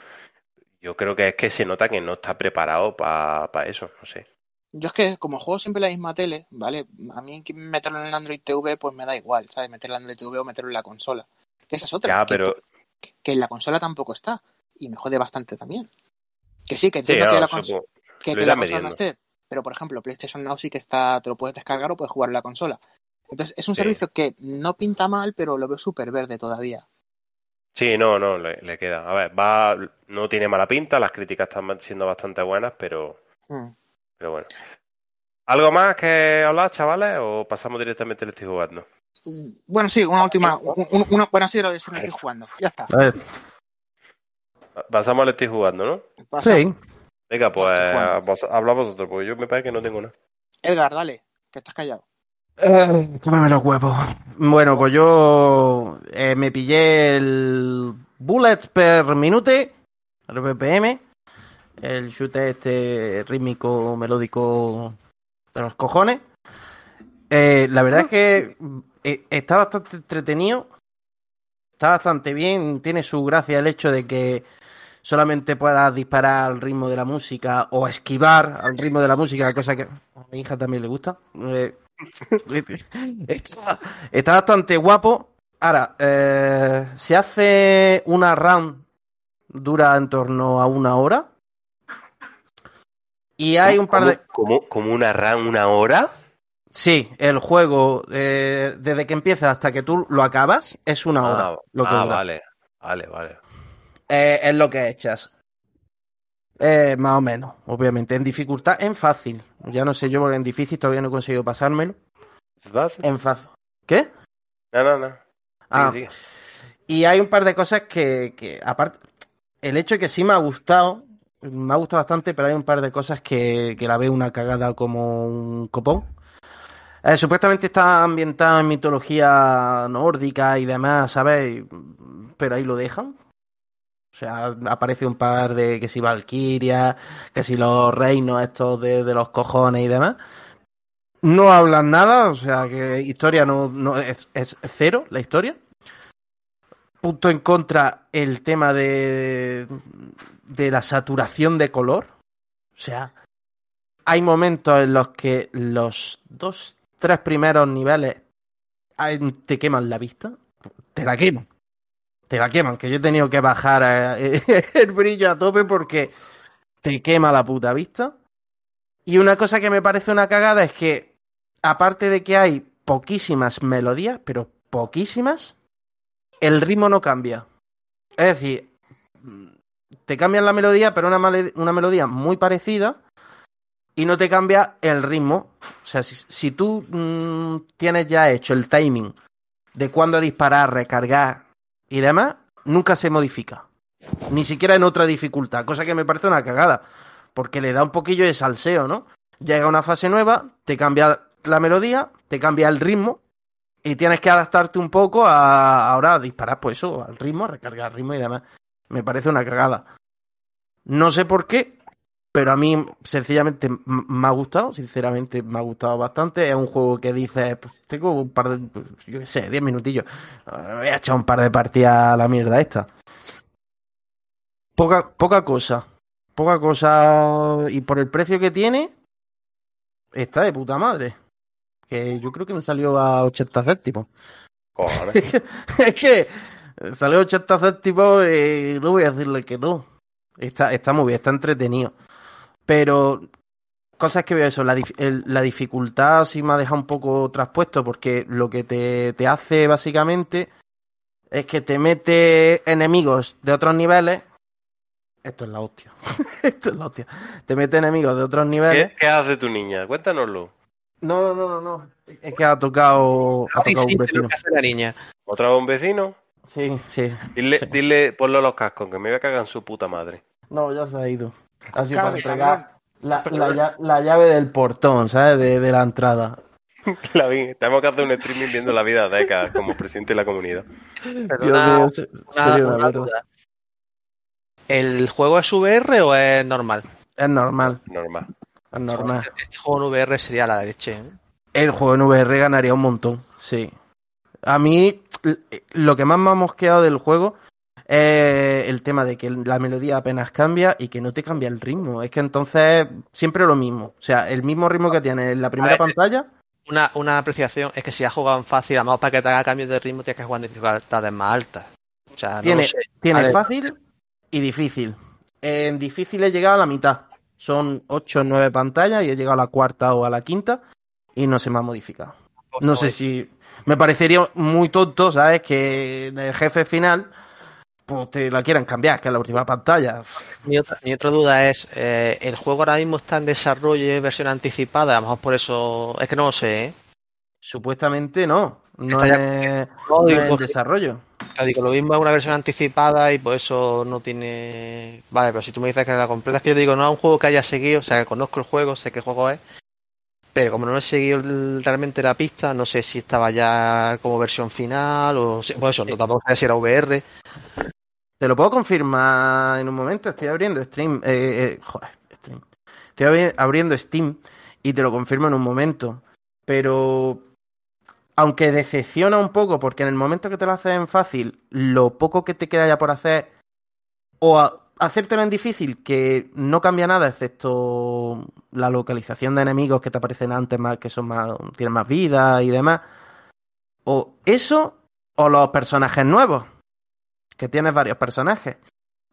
Yo creo que es que se nota que no está preparado para eso, no sé. Yo es que como juego siempre la misma tele, ¿vale? A mí meterlo en el Android TV pues me da igual, ¿sabes? Meter el Android TV o meterlo en la consola. Que esa es otra. Ya, pero que en la consola tampoco está. Y me jode bastante también. Que sí, que sí, entiendo que, no, la, cons- supongo- que, la consola no esté. Pero por ejemplo, PlayStation Now sí que está, te lo puedes descargar o puedes jugar en la consola. Entonces es un Sí. servicio que no pinta mal, pero lo veo súper verde todavía. Sí, no, no, le, le queda. A ver, va, no tiene mala pinta, las críticas están siendo bastante buenas, pero, Mm. pero bueno. ¿Algo más que hablar, chavales? ¿O pasamos directamente al estoy jugando? Bueno, sí, una última. un- un- una, bueno, sí, lo de estoy jugando. Ya está. A ver, Pasamos al estoy jugando, ¿no? Pasa. sí. Venga, pues vos, habla vosotros, porque yo me parece que no tengo nada. Edgar, dale, que estás callado. Eh, cómeme los huevos. Bueno, pues yo eh, me pillé el Bullets per Minute, el BPM, el shooter este rítmico, melódico de los cojones. Eh, la verdad es que eh, está bastante entretenido, está bastante bien, tiene su gracia el hecho de que solamente puedas disparar al ritmo de la música o esquivar al ritmo de la música, cosa que a mi hija también le gusta. Eh, está, está bastante guapo. Ahora, eh, se hace una run, dura en torno a una hora. Y hay un par de... ¿Como, como una run una hora? Sí, el juego, eh, desde que empieza hasta que tú lo acabas, es una hora. Ah, lo que ah, dura. vale, vale, vale. Eh, es lo que echas. Eh, más o menos, obviamente. En dificultad, en fácil. Ya no sé yo, porque en difícil todavía no he conseguido pasármelo. En fácil. ¿Qué? No, no, no. Ah, Sigue, sigue. y hay un par de cosas que, que, aparte, el hecho de que sí me ha gustado, me ha gustado bastante, pero hay un par de cosas que, que la veo una cagada como un copón. Eh, supuestamente está ambientada en mitología nórdica y demás, ¿sabes? Pero ahí lo dejan. O sea, aparece un par de que si Valkyria, que si los reinos estos de, de los cojones y demás. No hablan nada, o sea que historia no, no es, es cero la historia. Punto en contra el tema de, de la saturación de color. O sea, hay momentos en los que los dos, tres primeros niveles te queman la vista. Te la queman. Te la queman, que yo he tenido que bajar eh, el brillo a tope porque te quema la puta vista. Y una cosa que me parece una cagada es que, aparte de que hay poquísimas melodías, pero poquísimas, el ritmo no cambia. Es decir, te cambian la melodía, pero una, una melodía muy parecida y no te cambia el ritmo. O sea, si, si tú mm, tienes ya hecho el timing de cuándo disparar, recargar y demás, nunca se modifica. Ni siquiera en otra dificultad, cosa que me parece una cagada, porque le da un poquillo de salseo, ¿no? Llega una fase nueva, te cambia la melodía, te cambia el ritmo y tienes que adaptarte un poco a ahora a disparar, pues eso, al ritmo, a recargar el ritmo y demás. Me parece una cagada. No sé por qué, pero a mí sencillamente me ha gustado, sinceramente me ha gustado bastante. Es un juego que dice, pues tengo un par de, pues, yo qué sé, 10 minutillos. Eh, Voy a echar un par de partidas a la mierda esta. Poca, poca cosa. Poca cosa. Y por el precio que tiene, está de puta madre. Que yo creo que me salió a 80 céntimos. Es que salió a 80 céntimos y no voy a decirle que no. Está, está muy bien, está entretenido. Pero cosas que veo eso, la, el- la dificultad sí me ha dejado un poco traspuesto porque lo que te, te hace básicamente es que te mete enemigos de otros niveles. Esto es la hostia. Esto es la hostia. Te mete enemigos de otros niveles. ¿Qué, qué hace tu niña? Cuéntanoslo. No, no, no, no, no. Es que ha tocado, ha tocado sí, un lo vecino. que hace la niña. ¿Otra vez un vecino? Sí, sí. Dile, sí. dile, ponlo a los cascos, que me voy a cagar en su puta madre. No, ya se ha ido. Así Cara para entregar la, la, la llave del portón, ¿sabes? De, de la entrada. La vi. Tenemos que hacer un streaming viendo la vida de Eka como presidente de la comunidad. Pero Dios una- mío, se- una- sería una una mierda. duda. ¿El juego es VR o es normal? Es normal, Normal. es normal. Este juego en VR sería la leche. ¿eh? El juego en VR ganaría un montón, sí. A mí, lo que más me ha mosqueado del juego es el tema de que la melodía apenas cambia y que no te cambia el ritmo. Es que entonces siempre lo mismo. O sea, el mismo ritmo que tiene en la primera pantalla. Una, una apreciación es que si has jugado en fácil, además para que te haga cambios de ritmo tienes que jugar en dificultades más altas. O sea, no Tiene, sé. tiene fácil y difícil. En difícil he llegado a la mitad. Son 8 o 9 pantallas y he llegado a la cuarta o a la quinta y no se me ha modificado. No sé si. Me parecería muy tonto, ¿sabes? Que en el jefe final pues te la quieran cambiar, que es la última pantalla. Mi otra, mi otra duda es, eh, ¿el juego ahora mismo está en desarrollo y versión anticipada? A lo mejor por eso... Es que no lo sé, ¿eh? Supuestamente no. No Está es, No, no digo, es en desarrollo. Ya digo, lo mismo es una versión anticipada y por eso no tiene... Vale, pero si tú me dices que la completa, es que yo digo, no es un juego que haya seguido, o sea, que conozco el juego, sé qué juego es, pero como no he seguido realmente la pista, no sé si estaba ya como versión final o... si- Pues eso, no, tampoco sé si era VR. Te lo puedo confirmar en un momento. Estoy abriendo Stream. Eh, eh, joder, Stream. Estoy abri- abriendo Steam y te lo confirmo en un momento. Pero. Aunque decepciona un poco, porque en el momento que te lo haces en fácil, lo poco que te queda ya por hacer, o a- hacértelo en difícil, que no cambia nada, excepto la localización de enemigos que te aparecen antes, más que son más, tienen más vida y demás. O eso, o los personajes nuevos que tienes varios personajes.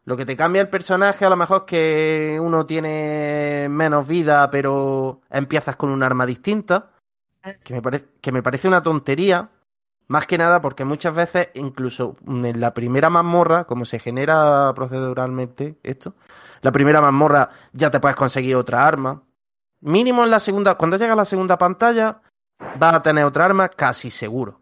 Lo que te cambia el personaje a lo mejor es que uno tiene menos vida, pero empiezas con un arma distinta, que me, parece que me parece una tontería, más que nada porque muchas veces, incluso en la primera mazmorra, como se genera proceduralmente esto, la primera mazmorra ya te puedes conseguir otra arma. Mínimo en la segunda, cuando llega a la segunda pantalla, vas a tener otra arma casi seguro.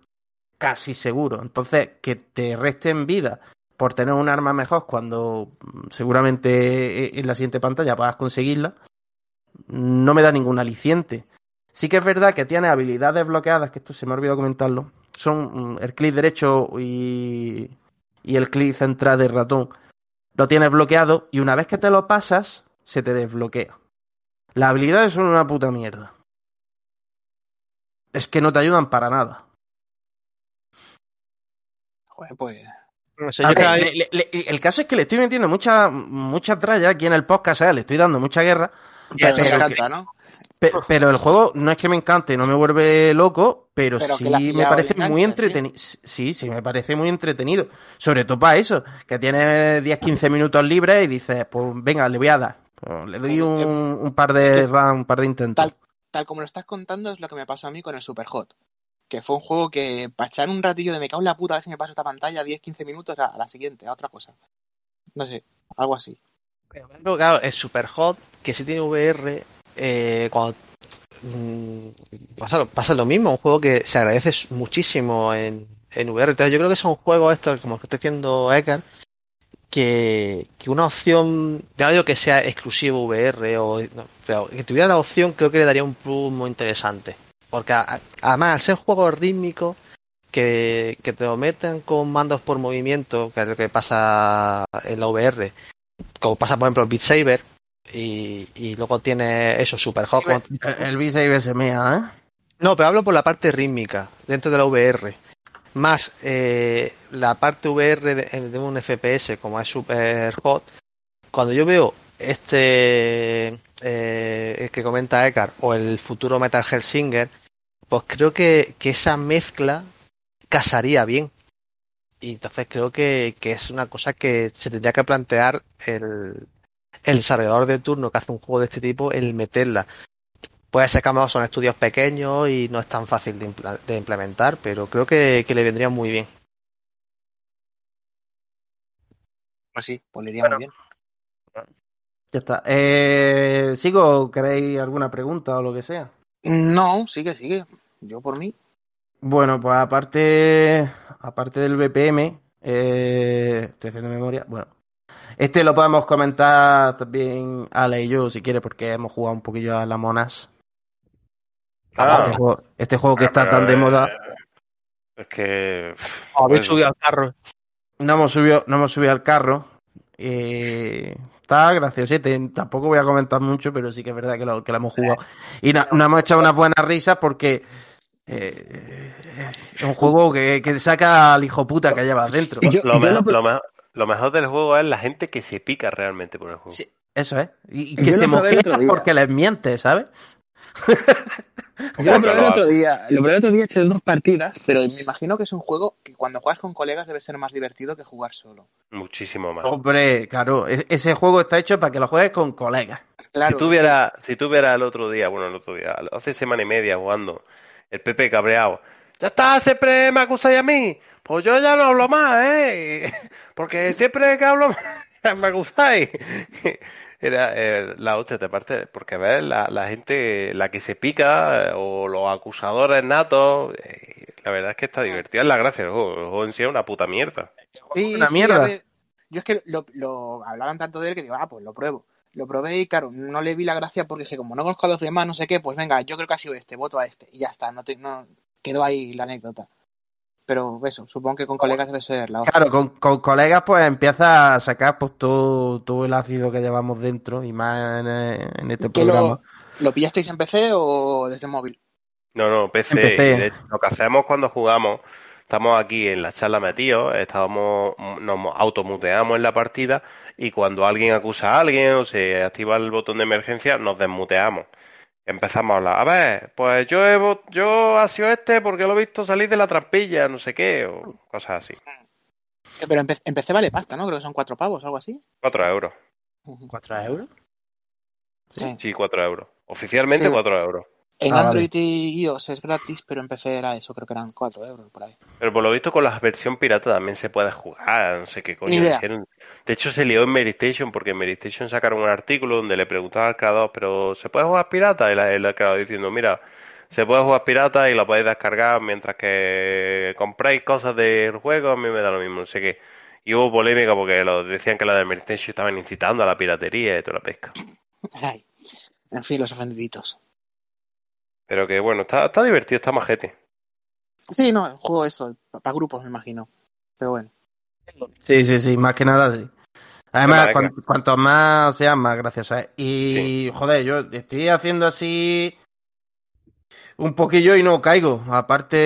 Casi seguro. Entonces, que te resten vida por tener un arma mejor cuando mm, seguramente eh, en la siguiente pantalla puedas conseguirla, no me da ningún aliciente. Sí que es verdad que tiene habilidades bloqueadas, que esto se me ha olvidado comentarlo. Son mm, el clic derecho y, y el clic central del ratón. Lo tienes bloqueado y una vez que te lo pasas, se te desbloquea. Las habilidades son una puta mierda. Es que no te ayudan para nada. Joder, pues. No sé, A yo ver, creo que- le- le- le- el caso es que le estoy metiendo mucha, mucha tralla aquí en el podcast, ¿sabes? le estoy dando mucha guerra. Pero, encanta, ¿no? Pe- pero el juego no es que me encante, no me vuelve loco, pero, sí me parece muy ¿sí? entretenido. Sí, sí, me parece muy entretenido. Sobre todo para eso, que tienes 10-15 minutos libres y dices, pues venga, le voy a dar. Pues le doy un, un par de rounds, un par de intentos. Tal, tal como lo estás contando es lo que me pasó a mí con el Superhot. Que fue un juego que para echar un ratillo de me cago en la puta a ver si me paso esta pantalla 10-15 minutos a, a la siguiente, a otra cosa. No sé, algo así. Pero claro, el Super Hot, que sí tiene VR, eh, cuando mm, pasa, lo- mismo, un juego que se agradece muchísimo en, en VR. Yo creo que son juegos estos, como que está diciendo Ekar, que, una opción, ya no digo que sea exclusivo VR, o, pero que tuviera la opción creo que le daría un plus muy interesante. Porque a- además, al ser juegos rítmicos, que, que te lo metan con mandos por movimiento, que es lo que pasa en la VR, como pasa por ejemplo en Beat Saber, Y, y luego tiene eso, Super Hot. El V6 SMA, ¿eh? No, pero hablo por la parte rítmica, dentro de la VR. Más eh, la parte VR de, de un FPS, como es Super Hot. Cuando yo veo este eh, que comenta Ekar o el futuro Metal Hellsinger, pues creo que, que esa mezcla casaría bien. Y entonces creo que, que es una cosa que se tendría que plantear el, el desarrollador de turno que hace un juego de este tipo, el meterla. Puede ser que son estudios pequeños y no es tan fácil de implementar, pero creo que, que le vendría muy bien. Pues sí, pues le iría muy bien. Ya está. Eh, ¿Sigo? ¿Queréis alguna pregunta o lo que sea? No, sigue, sigue. Yo por mí. Bueno, pues aparte, aparte del BPM, eh, estoy haciendo memoria. Bueno, este lo podemos comentar también Ale y yo, si quiere, porque hemos jugado un poquillo a las monas. Ah. Este, juego, este juego que Ah, está tan de moda. Es que. Habéis pues, subido al carro. No hemos subido, no hemos subido al carro. Eh, está graciosete. Tampoco voy a comentar mucho, pero sí que es verdad que lo, que lo hemos jugado. Y no- nos hemos echado unas buenas risas porque eh, es un juego que, que saca al hijo puta que llevas dentro. Yo- Lo, yo mejor, lo- lo mejor- lo mejor del juego es la gente que se pica realmente por el juego. Sí, eso es. Y, que se día. porque les miente, ¿sabes? Yo lo probé el otro día. Lo probé el otro día, eché dos partidas, pero me imagino que es un juego que cuando juegas con colegas debe ser más divertido que jugar solo. Muchísimo más. Hombre, claro, e- ese juego está hecho para que lo juegues con colegas. Claro. Si tuviera, si tuviera el otro día, bueno, el otro día, hace semana y media jugando, el Pepe cabreado, ya está, siempre me acusáis a mí, pues yo ya no hablo más, ¿eh? Porque siempre que hablo me acusáis. Era eh, la hostia de parte, porque ves la, la gente, la que se pica, eh, o los acusadores natos, eh, la verdad es que está divertido, es la gracia del juego, el juego en sí es una puta mierda. Sí, una sí, mierda. ver, yo es que lo, lo hablaban tanto de él que digo, ah, pues lo pruebo. Lo probé y claro, no le vi la gracia porque dije, como no conozco a los demás, no sé qué, pues venga, yo creo que ha sido este, voto a este. Y ya está, no, te, no quedó ahí la anécdota. Pero eso, supongo que con colegas debe ser la hostia. Claro, con, con colegas pues empieza a sacar pues todo, todo el ácido que llevamos dentro y más en, en este ¿Que programa. lo, ¿Lo pillasteis en PC o desde móvil? No, no, PC. En PC. Y de hecho, lo que hacemos cuando jugamos, estamos aquí en la charla metidos, estábamos, nos automuteamos en la partida y cuando alguien acusa a alguien o se activa el botón de emergencia, nos desmuteamos. Empezamos a hablar. A ver, pues yo he, yo ha sido este porque lo he visto salir de la trampilla, no sé qué, o cosas así. Eh, Pero en PC vale pasta, ¿no? Creo que son cuatro pavos, algo así. Cuatro euros. ¿Cuatro euros? Sí. Sí, cuatro euros. Oficialmente Sí. cuatro euros. En Ah, Android y iOS es gratis, pero en PC era eso, creo que eran cuatro euros por ahí. Pero por lo visto con la versión pirata también se puede jugar, no sé qué coño Ni idea. dijeron. De hecho se lió en Meristation porque en Meristation sacaron un artículo donde le preguntaban al creador, pero ¿se puede jugar pirata? Y la- el creador diciendo, mira, se puede jugar pirata y lo podéis descargar mientras que compráis cosas del juego, a mí me da lo mismo, no sé qué. Y hubo polémica porque lo, decían que la de Meristation estaban incitando a la piratería y toda la pesca. Ay. En fin, los ofendiditos. Pero que bueno, está, está divertido, está majete. Sí, no, el juego eso, para grupos me imagino. Pero bueno. Sí, sí, sí, más que nada sí. Además, cuanto más sean, más gracioso es. Y, joder, yo estoy haciendo así un poquillo y no caigo. Aparte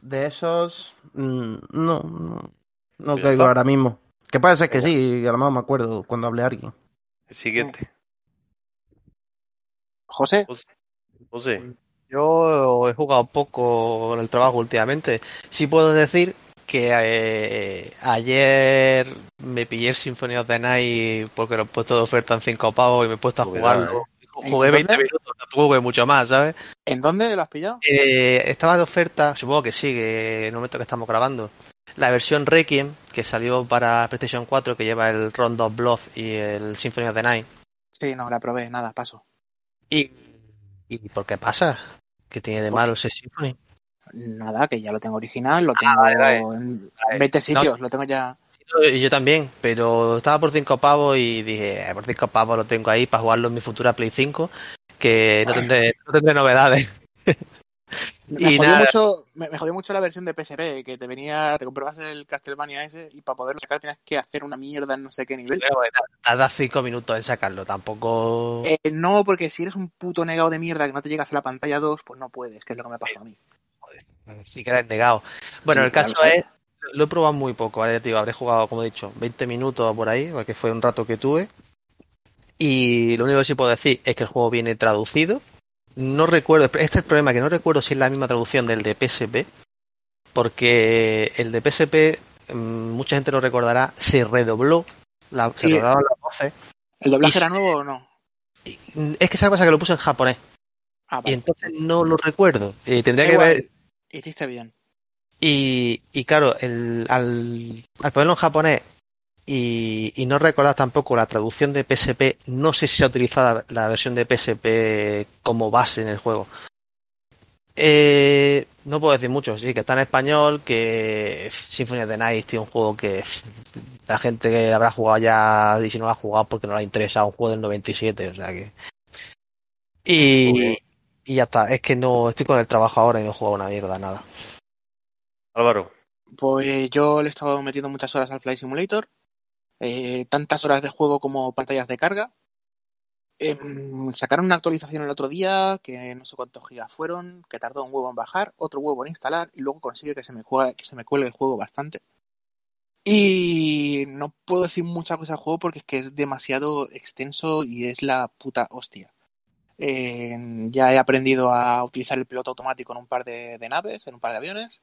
de esos, mm, no, no, no caigo está. ahora mismo. Que puede ser que sí, a lo mejor me acuerdo cuando hablé a alguien. El siguiente. José, José. Yo he jugado poco con el trabajo últimamente. Sí puedo decir que eh, ayer me pillé el Symphony of the Night porque lo he puesto de oferta en 5 pavos y me he puesto a Cuidado, jugarlo. ¿En Jugué 20 dónde? minutos, tampoco jugué mucho más, ¿sabes? ¿en dónde lo has pillado? Eh, estaba de oferta, supongo que sí, que en el momento que estamos grabando. La versión Requiem, que salió para PlayStation 4, que lleva el Rondo of Blood y el Symphony of the Night. Sí, no, la probé, nada, paso. ¿Y, ¿y por qué pasa? ¿Qué tiene de malo ese Symphony? Nada, que ya lo tengo original, lo tengo vale, vale. en Vale. 20 sitios, lo tengo ya. Y yo también, pero estaba por 5 pavos y dije, "Eh, por 5 pavos lo tengo ahí para jugarlo en mi futura Play 5, que no tendré, no tendré novedades. Me, Y jodió nada. mucho, me, me jodió mucho la versión de PSP, que te venía, te comprabas el Castlevania ese y para poderlo sacar tenías que hacer una mierda en no sé qué nivel. Pero bueno, tardas cinco minutos en sacarlo, tampoco. Eh, no, porque si eres un puto negado de mierda que no te llegas a la pantalla 2, pues no puedes, que es lo que me pasa a mí. Sí quedas negado. Bueno, Sí, el caso claro, es, lo he probado muy poco, ¿vale? Digo, habré jugado, como he dicho, 20 minutos por ahí, porque fue un rato que tuve. Y lo único que sí puedo decir es que el juego viene traducido. No recuerdo, este es el problema, que no recuerdo si es la misma traducción del de PSP, porque el de PSP, mm, mucha gente lo recordará, se redobló, la, se redoblaron las voces. ¿El doblaje era nuevo o no? Es que esa cosa que lo puse en japonés, Ah, y entonces no lo recuerdo. Eh, tendría que ver, Hiciste bien. Y, y claro, el, al, al ponerlo en japonés y, y no recordar tampoco la traducción de PSP, no sé si se ha utilizado la, la versión de PSP como base en el juego. Eh, no puedo decir mucho, sí, que está en español, que Symphony of the Night tiene un juego que la gente que habrá jugado ya, y si no lo ha jugado porque no le ha interesado, un juego del 97, o sea que... Y, y ya está, es que no estoy con el trabajo ahora y no he jugado una mierda, nada. Álvaro, Pues yo le he estado metiendo muchas horas al Flight Simulator, eh, tantas horas de juego como pantallas de carga. Em, sacaron una actualización el otro día, que no sé cuántos gigas fueron, que tardó un huevo en bajar, otro huevo en instalar y luego consigue que se me, juegue, que se me cuelgue el juego bastante. Y no puedo decir muchas cosas al juego porque es que es demasiado extenso y es la puta hostia. Eh, ya he aprendido a utilizar el piloto automático en un par de naves, en un par de aviones.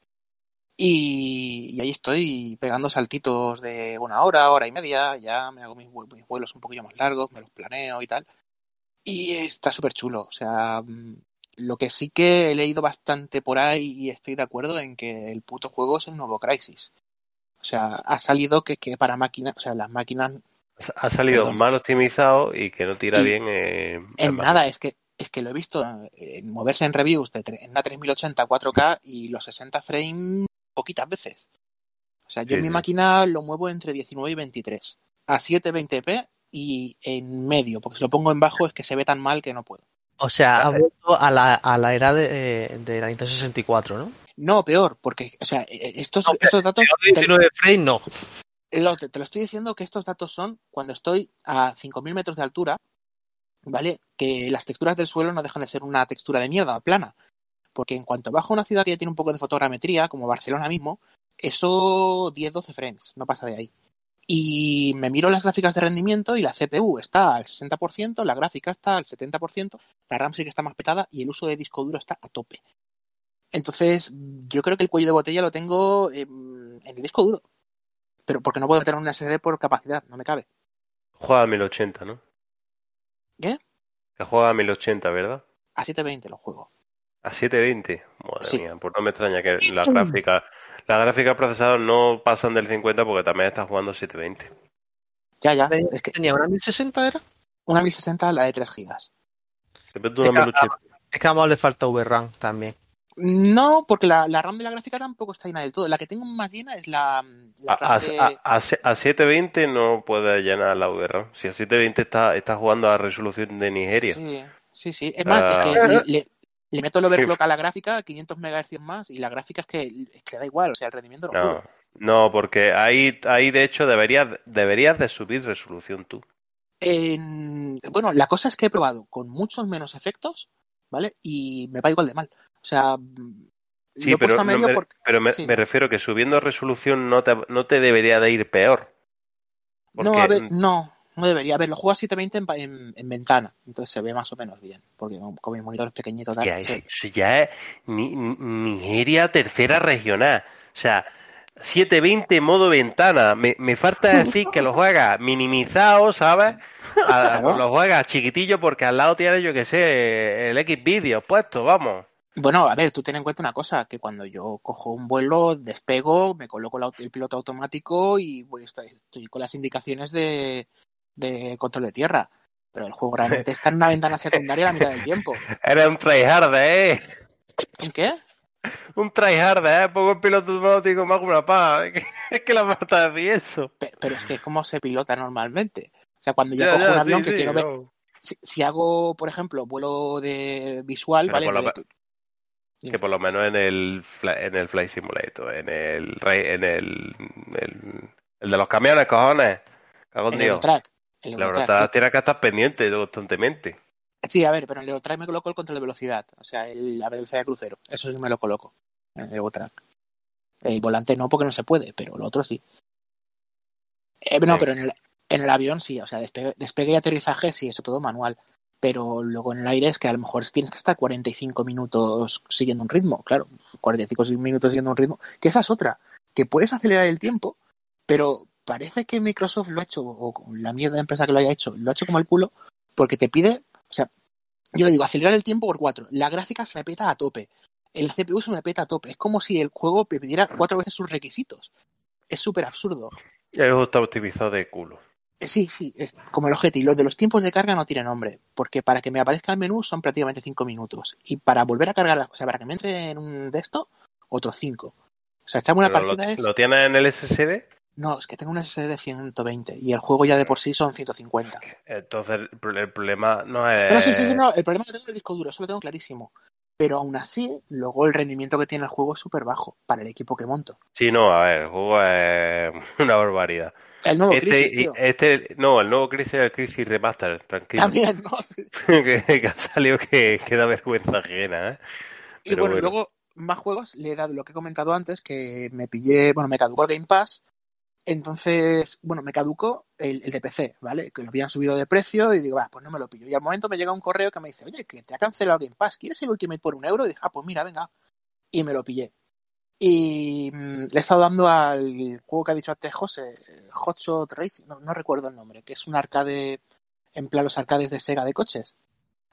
Y, y ahí estoy pegando saltitos de una hora, hora y media. Ya me hago mis, vue- mis vuelos un poquillo más largos, me los planeo y tal. Y está súper chulo. O sea, mm, lo que sí que he leído bastante por ahí y estoy de acuerdo en que el puto juego es el nuevo Crisis. O sea, ha salido que, que para máquinas, o sea, las máquinas ha salido Perdón. mal optimizado y que no tira bien. eh, En nada, es que es que lo he visto eh, moverse en reviews de en una 3080 4K y los 60 frames poquitas veces. O sea, yo Sí, en mi sí. máquina lo muevo entre 19 y 23 a 720p y en medio, porque si lo pongo en bajo es que se ve tan mal que no puedo. O sea, ha vuelto a la, a la era de, de la Nintendo 64, ¿no? No, peor, porque o sea, eh, estos, No, estos datos te, 19 frames no. lo, te, te lo estoy diciendo que estos datos son cuando estoy a 5.000 metros de altura, ¿vale? Que las texturas del suelo no dejan de ser una textura de mierda, plana. Porque en cuanto bajo una ciudad que ya tiene un poco de fotogrametría, como Barcelona mismo, eso 10-12 frames, no pasa de ahí. Y me miro las gráficas de rendimiento y la CPU está al 60%, la gráfica está al 70%, la RAM sí que está más petada y el uso de disco duro está a tope. Entonces, yo creo que el cuello de botella lo tengo en, en el disco duro. Pero porque no puedo meter un SD por capacidad, no me cabe. Juega a 1080, ¿no? ¿Qué? Que juega a 1080, ¿verdad? A 720 lo juego. A 720. Madre Sí. mía, pues no me extraña que las gráficas, las gráficas procesadas no pasan del 50 porque también está jugando a 720. Ya, ya. Es que ¿Tenía una 1060 era? una 1060 la de 3 gigas. Depende de una Es que- 1080. Es que a le falta VRAM también. No, porque la, la RAM de la gráfica tampoco está llena del todo. La que tengo más llena es la, la A, RAM a- de... a- a a 720 no puede llenar la VR. Si a 720 está, está jugando a resolución de Nigeria. Sí, sí, sí. Es más, Ah. es que le, le- le meto el overclock a la gráfica, 500 MHz más, y la gráfica es que, es que da igual, o sea, el rendimiento lo No, juro. no, porque ahí, ahí de hecho deberías, deberías de subir resolución tú. En- Bueno, la cosa es que he probado con muchos menos efectos, ¿vale? Y me va igual de mal. O sea, mm, Sí, lo pero, no medio me, porque... pero me, sí. me refiero que subiendo resolución no te, no te debería de ir peor. No, a ver, no, no debería. A ver, lo juego a 720 en, en, en ventana, entonces se ve más o menos bien, porque con, mi monitor pequeñito tal, Ya es- eso ya es Ni- Ni- Nigeria tercera regional. O sea, 720 modo ventana. Me, me falta decir que lo juega minimizado, ¿sabes? A- Claro. Lo juega chiquitillo porque al lado tiene, yo que sé, el X vídeo puesto, vamos. Bueno, a ver, tú ten en cuenta una cosa, que cuando yo cojo un vuelo, despego, me coloco el piloto automático y voy, estoy con las indicaciones de, de control de tierra. Pero el juego realmente está en una ventana secundaria la mitad del tiempo. Eres un tryhard, ¿eh? ¿En qué? Un tryhard, ¿eh? Pongo el piloto automático, me hago una paz. Es que, la falta decir eso. Pe- Pero es que es como se pilota normalmente. O sea, cuando yo Ya, cojo ya, un avión sí, que sí, quiero ver, no. si, si hago, por ejemplo, vuelo de visual, Pero ¿vale? por de- Que por lo menos en el en el Flight Simulator, en el en el, el, el de los camiones, cojones. Cago en El Dios. Eurotrack. El La verdad tiene que estar pendiente constantemente. Sí, a ver, pero en el Eurotrack me coloco el control de velocidad, o sea, el, la velocidad de crucero. Eso sí me lo coloco en el Eurotrack. El volante no, porque no se puede, pero lo otro sí. Eh, no, Sí. pero en el, en el avión sí, o sea, despegue, despegue y aterrizaje sí, eso todo manual. Pero luego en el aire es que a lo mejor tienes que estar 45 minutos siguiendo un ritmo, claro, 45 minutos siguiendo un ritmo, que esa es otra, que puedes acelerar el tiempo, pero parece que Microsoft lo ha hecho, o la mierda de empresa que lo haya hecho, lo ha hecho como el culo, porque te pide, o sea, yo le digo, acelerar el tiempo por cuatro. La gráfica se me peta a tope. El CPU se me peta a tope. Es como si el juego me pidiera cuatro veces sus requisitos. Es súper absurdo. Y el juego está optimizado de culo. Eh, Sí, sí, es como el GT. Los de los tiempos de carga no tiene nombre, porque para que me aparezca el menú son prácticamente cinco minutos. Y para volver a cargar, o sea, para que me entre en un de esto, otros cinco. O sea, echame una lo, partida es... ¿Lo tienes en el SSD? No, es que tengo un SSD de 120 y el juego ya de por sí son 150. Entonces el, pro- el problema no es... Pero sí, sí, sí, no, el problema que tengo es el disco duro, eso lo tengo clarísimo. Pero aún así, luego el rendimiento que tiene el juego es súper bajo para el equipo que monto. Sí, no, a ver, el juego es una barbaridad. El nuevo este, Crisis, tío. este, no, el nuevo Crisis es el Crisis Remaster, tranquilo. También, ¿no? Sí. que, que ha salido que, que da vergüenza ajena, ¿eh? Y Pero bueno, y bueno. luego más juegos le he dado lo que he comentado antes, que me pillé, bueno, me caducó el Game Pass. Entonces, bueno, me caducó el, el de PC, ¿vale? Que lo habían subido de precio y digo, va, pues no me lo pillo. Y al momento me llega un correo que me dice, oye, que te ha cancelado el Game Pass, ¿quieres el Ultimate por un euro? Y dije, ah, pues mira, venga. Y me lo pillé. Y mm, le he estado dando al juego que ha dicho antes José, eh, Hotshot Racing, no, recuerdo el nombre, que es un arcade, en plan los arcades de Sega de coches,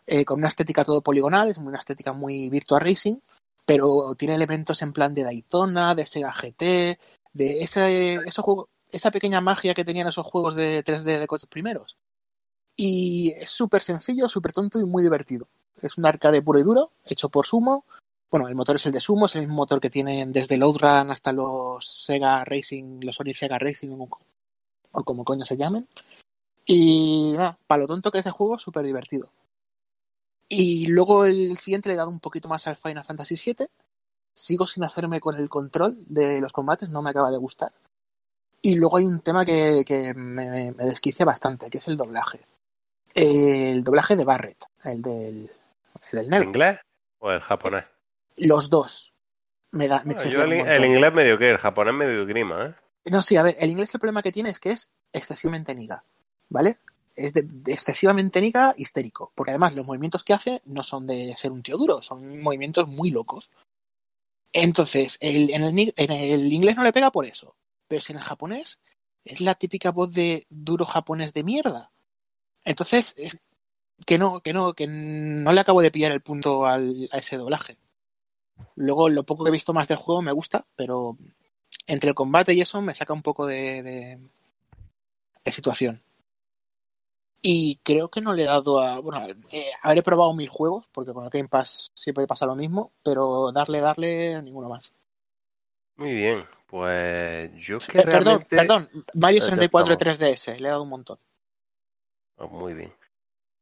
eh, con una estética todo poligonal, es una estética muy Virtua Racing, pero tiene elementos en plan de Daytona, de Sega GT, de ese, esos esa pequeña magia que tenían esos juegos de 3D de coches primeros. Y es súper sencillo, súper tonto y muy divertido. Es un arcade puro y duro, hecho por Sumo. Bueno, el motor es el de Sumo, es el mismo motor que tienen desde el Outrun hasta los Sega Racing, los Sonic Sega Racing o como coño se llamen. Y nada, para lo tonto que es el juego, súper divertido. Y luego el siguiente le he dado un poquito más al Final Fantasy VII. Sigo sin hacerme con el control de los combates, no me acaba de gustar. Y luego hay un tema que, que me, me desquicia bastante, que es el doblaje. El doblaje de Barrett, el del, el del ¿El negro. inglés o el japonés? Los dos. Me da, me Bueno, yo el, el inglés medio que, el japonés medio grima, ¿eh? No, sí, a ver, el inglés el problema que tiene es que es excesivamente niga, ¿vale? Es de, de excesivamente niga histérico, porque además los movimientos que hace no son de ser un tío duro, son movimientos muy locos. Entonces, el, en, el, en el inglés no le pega por eso, pero si en el japonés es la típica voz de duro japonés de mierda. Entonces, es que no, que no, que no le acabo de pillar el punto al, a ese doblaje. Luego, lo poco que he visto más del juego me gusta, pero entre el combate y eso me saca un poco de, de situación. Y creo que no le he dado a. Bueno, eh, habré probado mil juegos, porque con el Game Pass siempre pasa lo mismo, pero darle, darle a ninguno más. Muy bien, pues yo que Eh, perdón, realmente... perdón, Mario Ya 64 estamos. 3DS, le he dado un montón. Oh, muy bien.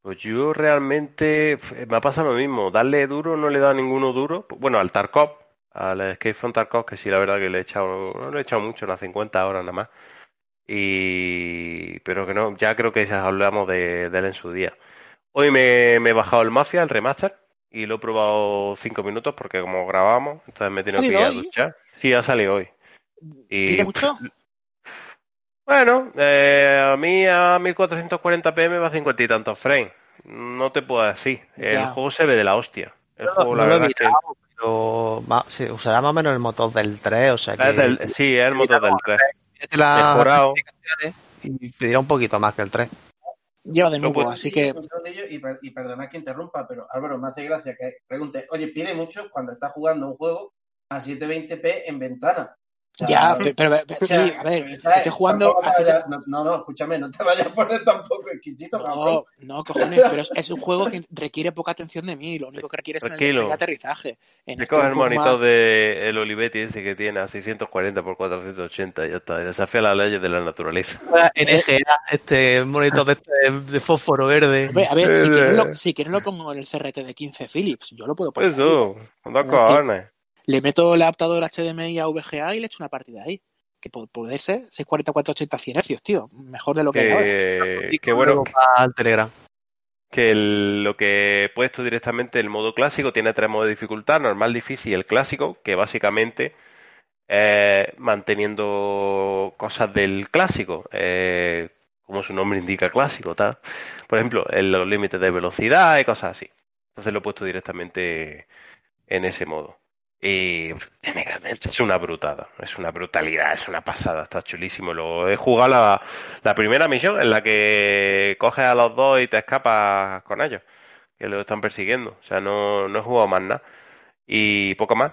Pues yo realmente me ha pasado lo mismo. Darle duro no le he dado ninguno duro. Bueno, al Tarkov, al Escape from Tarkov, que sí, la verdad que le he echado, no le he echado mucho, unas 50 horas nada más. Y pero que no, ya creo que ya hablamos de, de él en su día. Hoy me, me he bajado el Mafia, el remaster, y lo he probado 5 minutos porque como grabamos, entonces me he tenido que ir a duchar. Sí, ha salido hoy. Y ¿Pide mucho? bueno, eh, a mí a 1440p me va a 50 y tantos frames. No te puedo decir. El Ya. juego se ve de la hostia. El No, juego, la no verdad es que mirado, pero va- sí, usará más o menos el motor del 3, o sea que es del- sí, es el motor del 3. Mejorado. especificaciones y pedirá un poquito más que el 3. Lleva de nuevo, así que. Y, per- y perdonad que interrumpa, pero Álvaro, me hace gracia que pregunte, oye, pide mucho cuando está jugando un juego a 720p en ventana. Ya, pero, pero- pero- sí, a ver, estoy jugando no, no, no, escúchame, no te vayas a poner tampoco exquisito, No, no, cojones, pero es, es un juego que requiere poca atención de mí. Lo único que requiere es en el aterrizaje. En Te este coges el monitor más- de el Olivetti ese que tiene a 640 por 480 y ya está. Desafía las leyes de la naturaleza. NGA, este monitor de, este- de fósforo verde. Hombre, a ver, si Eh, quieres, eh. lo, si quieres lo pongo en el CRT de 15 Philips. Yo lo puedo poner. ahí. Eso, dos cojones. Le meto el adaptador HDMI a VGA y le echo una partida ahí. Que puede ser 640 480 100 Hz, tío. Mejor de lo que hay ahora. Que, que bueno, al Telegram. que el- lo que he puesto directamente el modo clásico tiene tres modos de dificultad, normal, difícil y el clásico, que básicamente eh, manteniendo cosas del clásico, eh, como su nombre indica clásico, tal. Por ejemplo, en los límites de velocidad y cosas así. Entonces lo he puesto directamente en ese modo. Y es una brutada, es una brutalidad, es una pasada, está chulísimo. Lo he jugado la, la primera misión en la que coges a los dos y te escapas con ellos, que lo están persiguiendo. O sea, no, no he jugado más nada. Y poco más.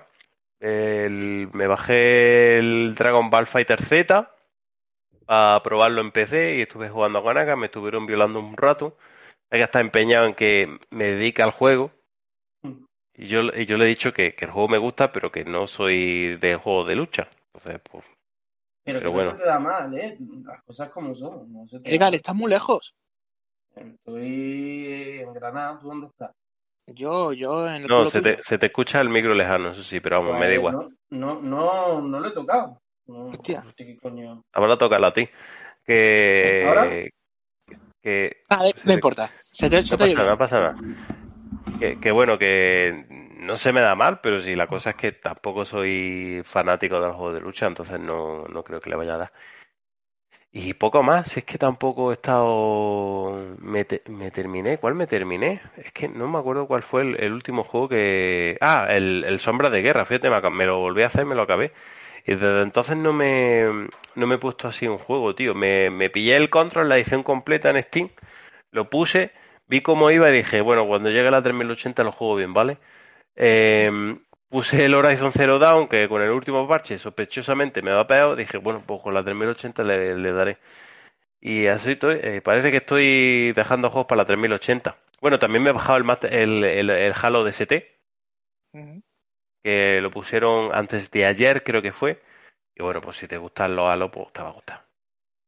Me bajé el Dragon Ball Fighter Z a probarlo en PC y estuve jugando con Aka, me estuvieron violando un rato. Ella está empeñado en que me dedique al juego. Y yo, y yo le he dicho que, que el juego me gusta, pero que no soy de juego de lucha. Entonces, pues, Pero, Pero que bueno. no se te da mal, ¿eh? Las cosas como son. No se te Edgar, estás muy lejos. Estoy en Granada, ¿tú dónde estás? Yo, yo en el no, se te, se te escucha el micro lejano, eso sí, pero vamos, me da Pues, igual. No, no, no, no lo he tocado. No, Hostia. no sé qué coño. Ahora toca a ti. Que, ¿Ahora? que Ah, no importa. Se te, se No te oye pasa, bien. no pasa nada. Que, que bueno, que no se me da mal, pero sí, la cosa es que tampoco soy fanático del juego de lucha, entonces no, no creo que le vaya a dar. Y poco más, es que tampoco he estado... Me, te- me terminé, ¿cuál me terminé? Es que no me acuerdo cuál fue el, último juego que... Ah, el, el Sombra de Guerra, fíjate, me lo volví a hacer, me lo acabé. Y desde entonces no me, no me he puesto así un juego, tío. Me, me pillé el control, la edición completa en Steam, lo puse, vi cómo iba y dije, bueno, cuando llegue a la 3080 lo juego bien, ¿vale? Eh, puse el Horizon Zero Dawn, que con el último parche sospechosamente me va peor. Dije, bueno, pues con la 3080 le, le daré. Y así estoy, eh, parece que estoy dejando juegos para la 3080. Bueno, también me he bajado el, el, el, el Halo DST, que lo pusieron antes de ayer, creo que fue. Y bueno, pues si te gustan los Halo, pues te va a gustar.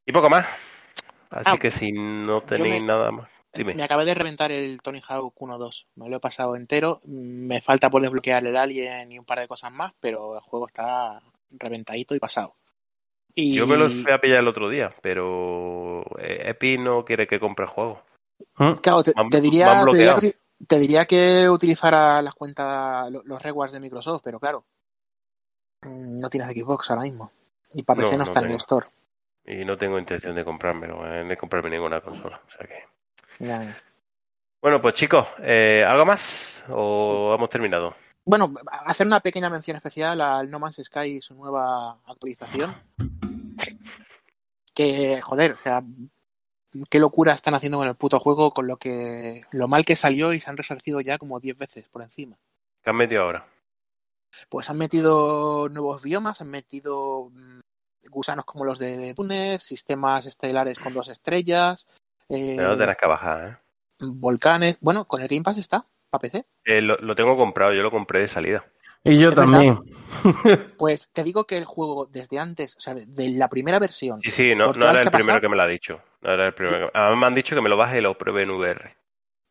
Y poco más. Así Ah, que si no tenéis me- nada más, dime. Me acabé de reventar el Tony Hawk 1-2. Me lo he pasado entero. Me falta por desbloquear el Alien y un par de cosas más, pero el juego está reventadito y pasado. Y... Yo me lo fui a pillar el otro día, pero eh, Epi no quiere que compre el juego. Claro, te, diría, te, diría que, te diría que utilizara las cuentas, lo- los rewards de Microsoft, pero claro, mm, no tienes Xbox ahora mismo. Y para No, PC no, no está en el store. Y no tengo intención de comprármelo, eh, de comprarme ninguna consola. O sea que... Bueno, pues chicos, eh, ¿algo más? ¿O hemos terminado? Bueno, hacer una pequeña mención especial al No Man's Sky y su nueva actualización. Que, joder, o sea, qué locura están haciendo con el puto juego, con lo que lo mal que salió y se han resarcido ya como 10 veces por encima. ¿Qué han metido ahora? Pues han metido nuevos biomas, han metido mm, gusanos como los de Túnez, sistemas estelares con dos estrellas, eh, lo tendrás que bajar, ¿eh? volcanes. Bueno, con el Game Pass está, para PC. Eh, lo, lo tengo comprado, yo lo compré de salida. Y yo también. Pues te digo que el juego desde antes, o sea, de, de la primera versión, Sí, sí, no, no era el primero pasado, que me lo ha dicho. No era el primero que... Además me han dicho que me lo baje y lo pruebe en VR.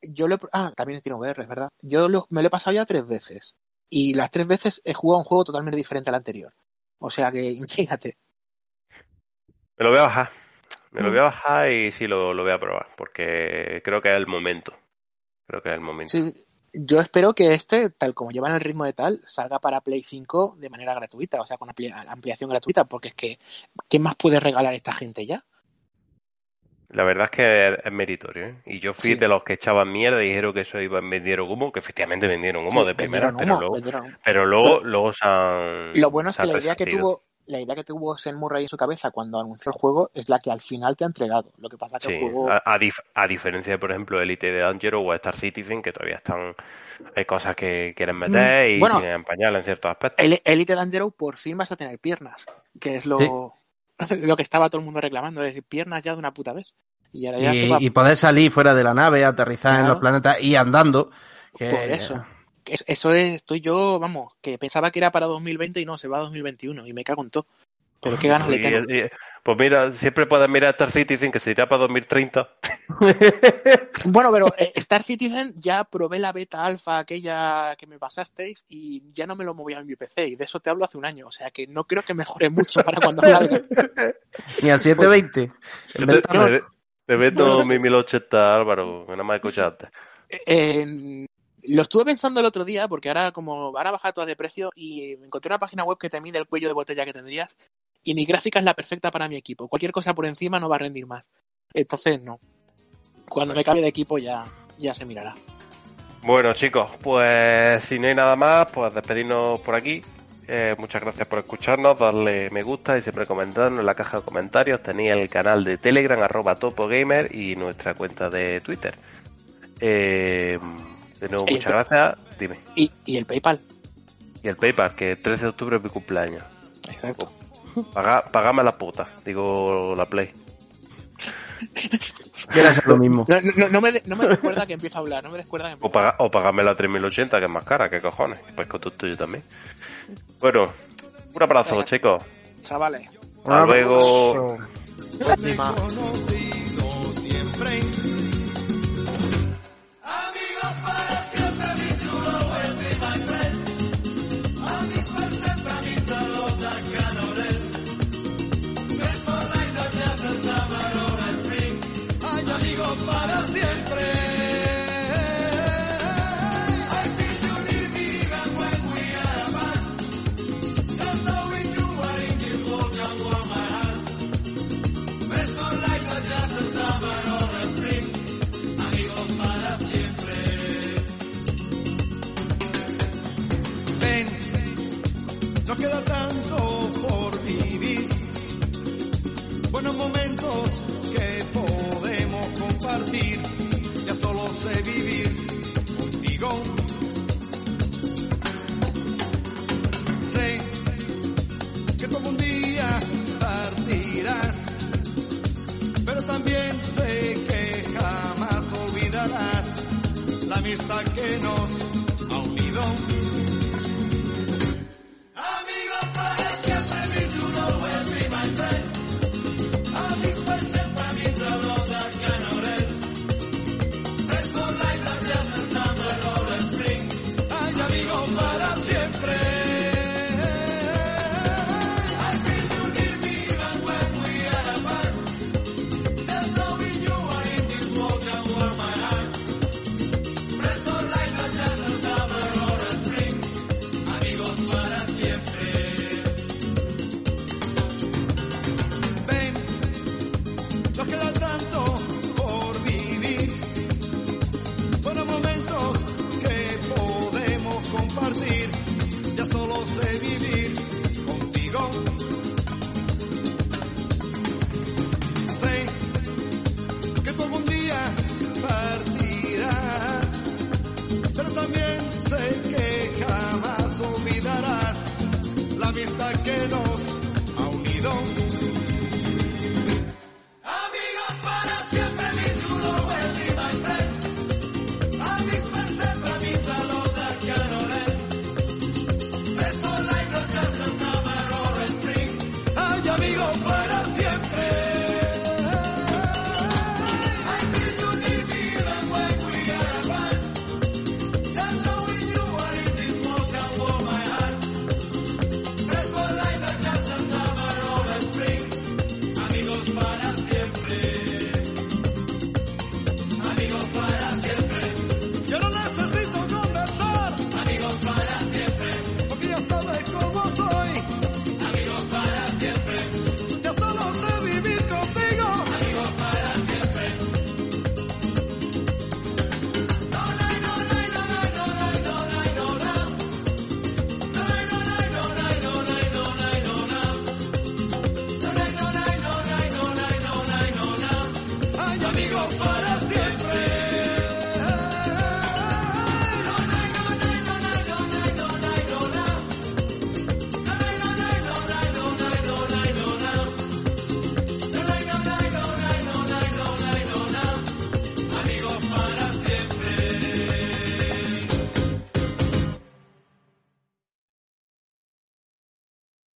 yo lo he, ah, también tiene VR, es verdad. Yo lo- me lo he pasado ya tres veces. Y las tres veces he jugado un juego totalmente diferente al anterior. O sea que, imagínate. Me lo voy a bajar. Me lo voy a bajar y sí lo, lo voy a probar, porque creo que es el momento. Creo que es el momento. Sí, yo espero que este, tal como llevan el ritmo de tal, salga para Play 5 de manera gratuita, o sea, con amplia- ampliación gratuita, porque es que, ¿qué más puede regalar esta gente ya? La verdad es que es, meritorio, ¿eh? Y yo fui Sí. de los que echaban mierda y dijeron que eso iba vendieron humo, que efectivamente vendieron humo de primera, pero luego, pero luego, luego se han, Lo bueno es se que la idea que tuvo, la idea que tuvo Sen Murray en su cabeza cuando anunció el juego es la que al final te ha entregado. Lo que pasa que Sí, el juego... a, a dif- a diferencia de, por ejemplo, Elite de Dangerous o Star Citizen, que todavía están. Hay cosas que quieren meter y Mm, bueno. siguen en ciertos aspectos. El Elite Dangerous por fin vas a tener piernas, que es lo, lo que estaba todo el mundo reclamando, es decir, piernas ya de una puta vez. Y ahora ya se va Y, poder salir fuera de la nave, aterrizar en los planetas y andando. Que... por eso. Es- Eso es, estoy yo, vamos, que pensaba que era para 2020 y no, se va a 2021 y me cago en todo. Pero qué ganas le tengo. y- pues mira, siempre puedes mirar Star Citizen, que se irá para 2030. Bueno, pero eh, Star Citizen ya probé la beta alfa aquella que me pasasteis y ya no me lo movía en mi PC y de eso te hablo hace un año, o sea que no creo que mejore mucho para cuando salga. Ni a 720. Te, En ventana. te- te meto mi 1080, Álvaro, que no me escuchaste. Eh, lo estuve pensando el otro día porque ahora como van a bajar todas de precio y encontré una página web que te mide el cuello de botella que tendrías y mi gráfica es la perfecta para mi equipo. Cualquier cosa por encima no va a rendir más. Entonces no. Cuando me cambie de equipo ya, ya se mirará. Bueno, chicos, pues si no hay nada más, pues despedirnos por aquí. Eh, muchas gracias por escucharnos, darle me gusta y siempre comentarnos en la caja de comentarios. Tenéis el canal de Telegram, arroba topogamer y nuestra cuenta de Twitter. Eh, de nuevo, muchas gracias. Dime. Y, y el PayPal. Y el PayPal, que el 13 de octubre es mi cumpleaños. Exacto. Paga, pagame la puta, digo la Play. Quiere hacer lo mismo. No, no- no me, de- no me recuerda que empiezo a hablar, no me recuerda que O, paga, o pagame la 3080, que es más cara, que cojones. Pues con todo tuyo también. Bueno, un abrazo, Venga. chicos. Chavales. Hasta luego. Amistad que nos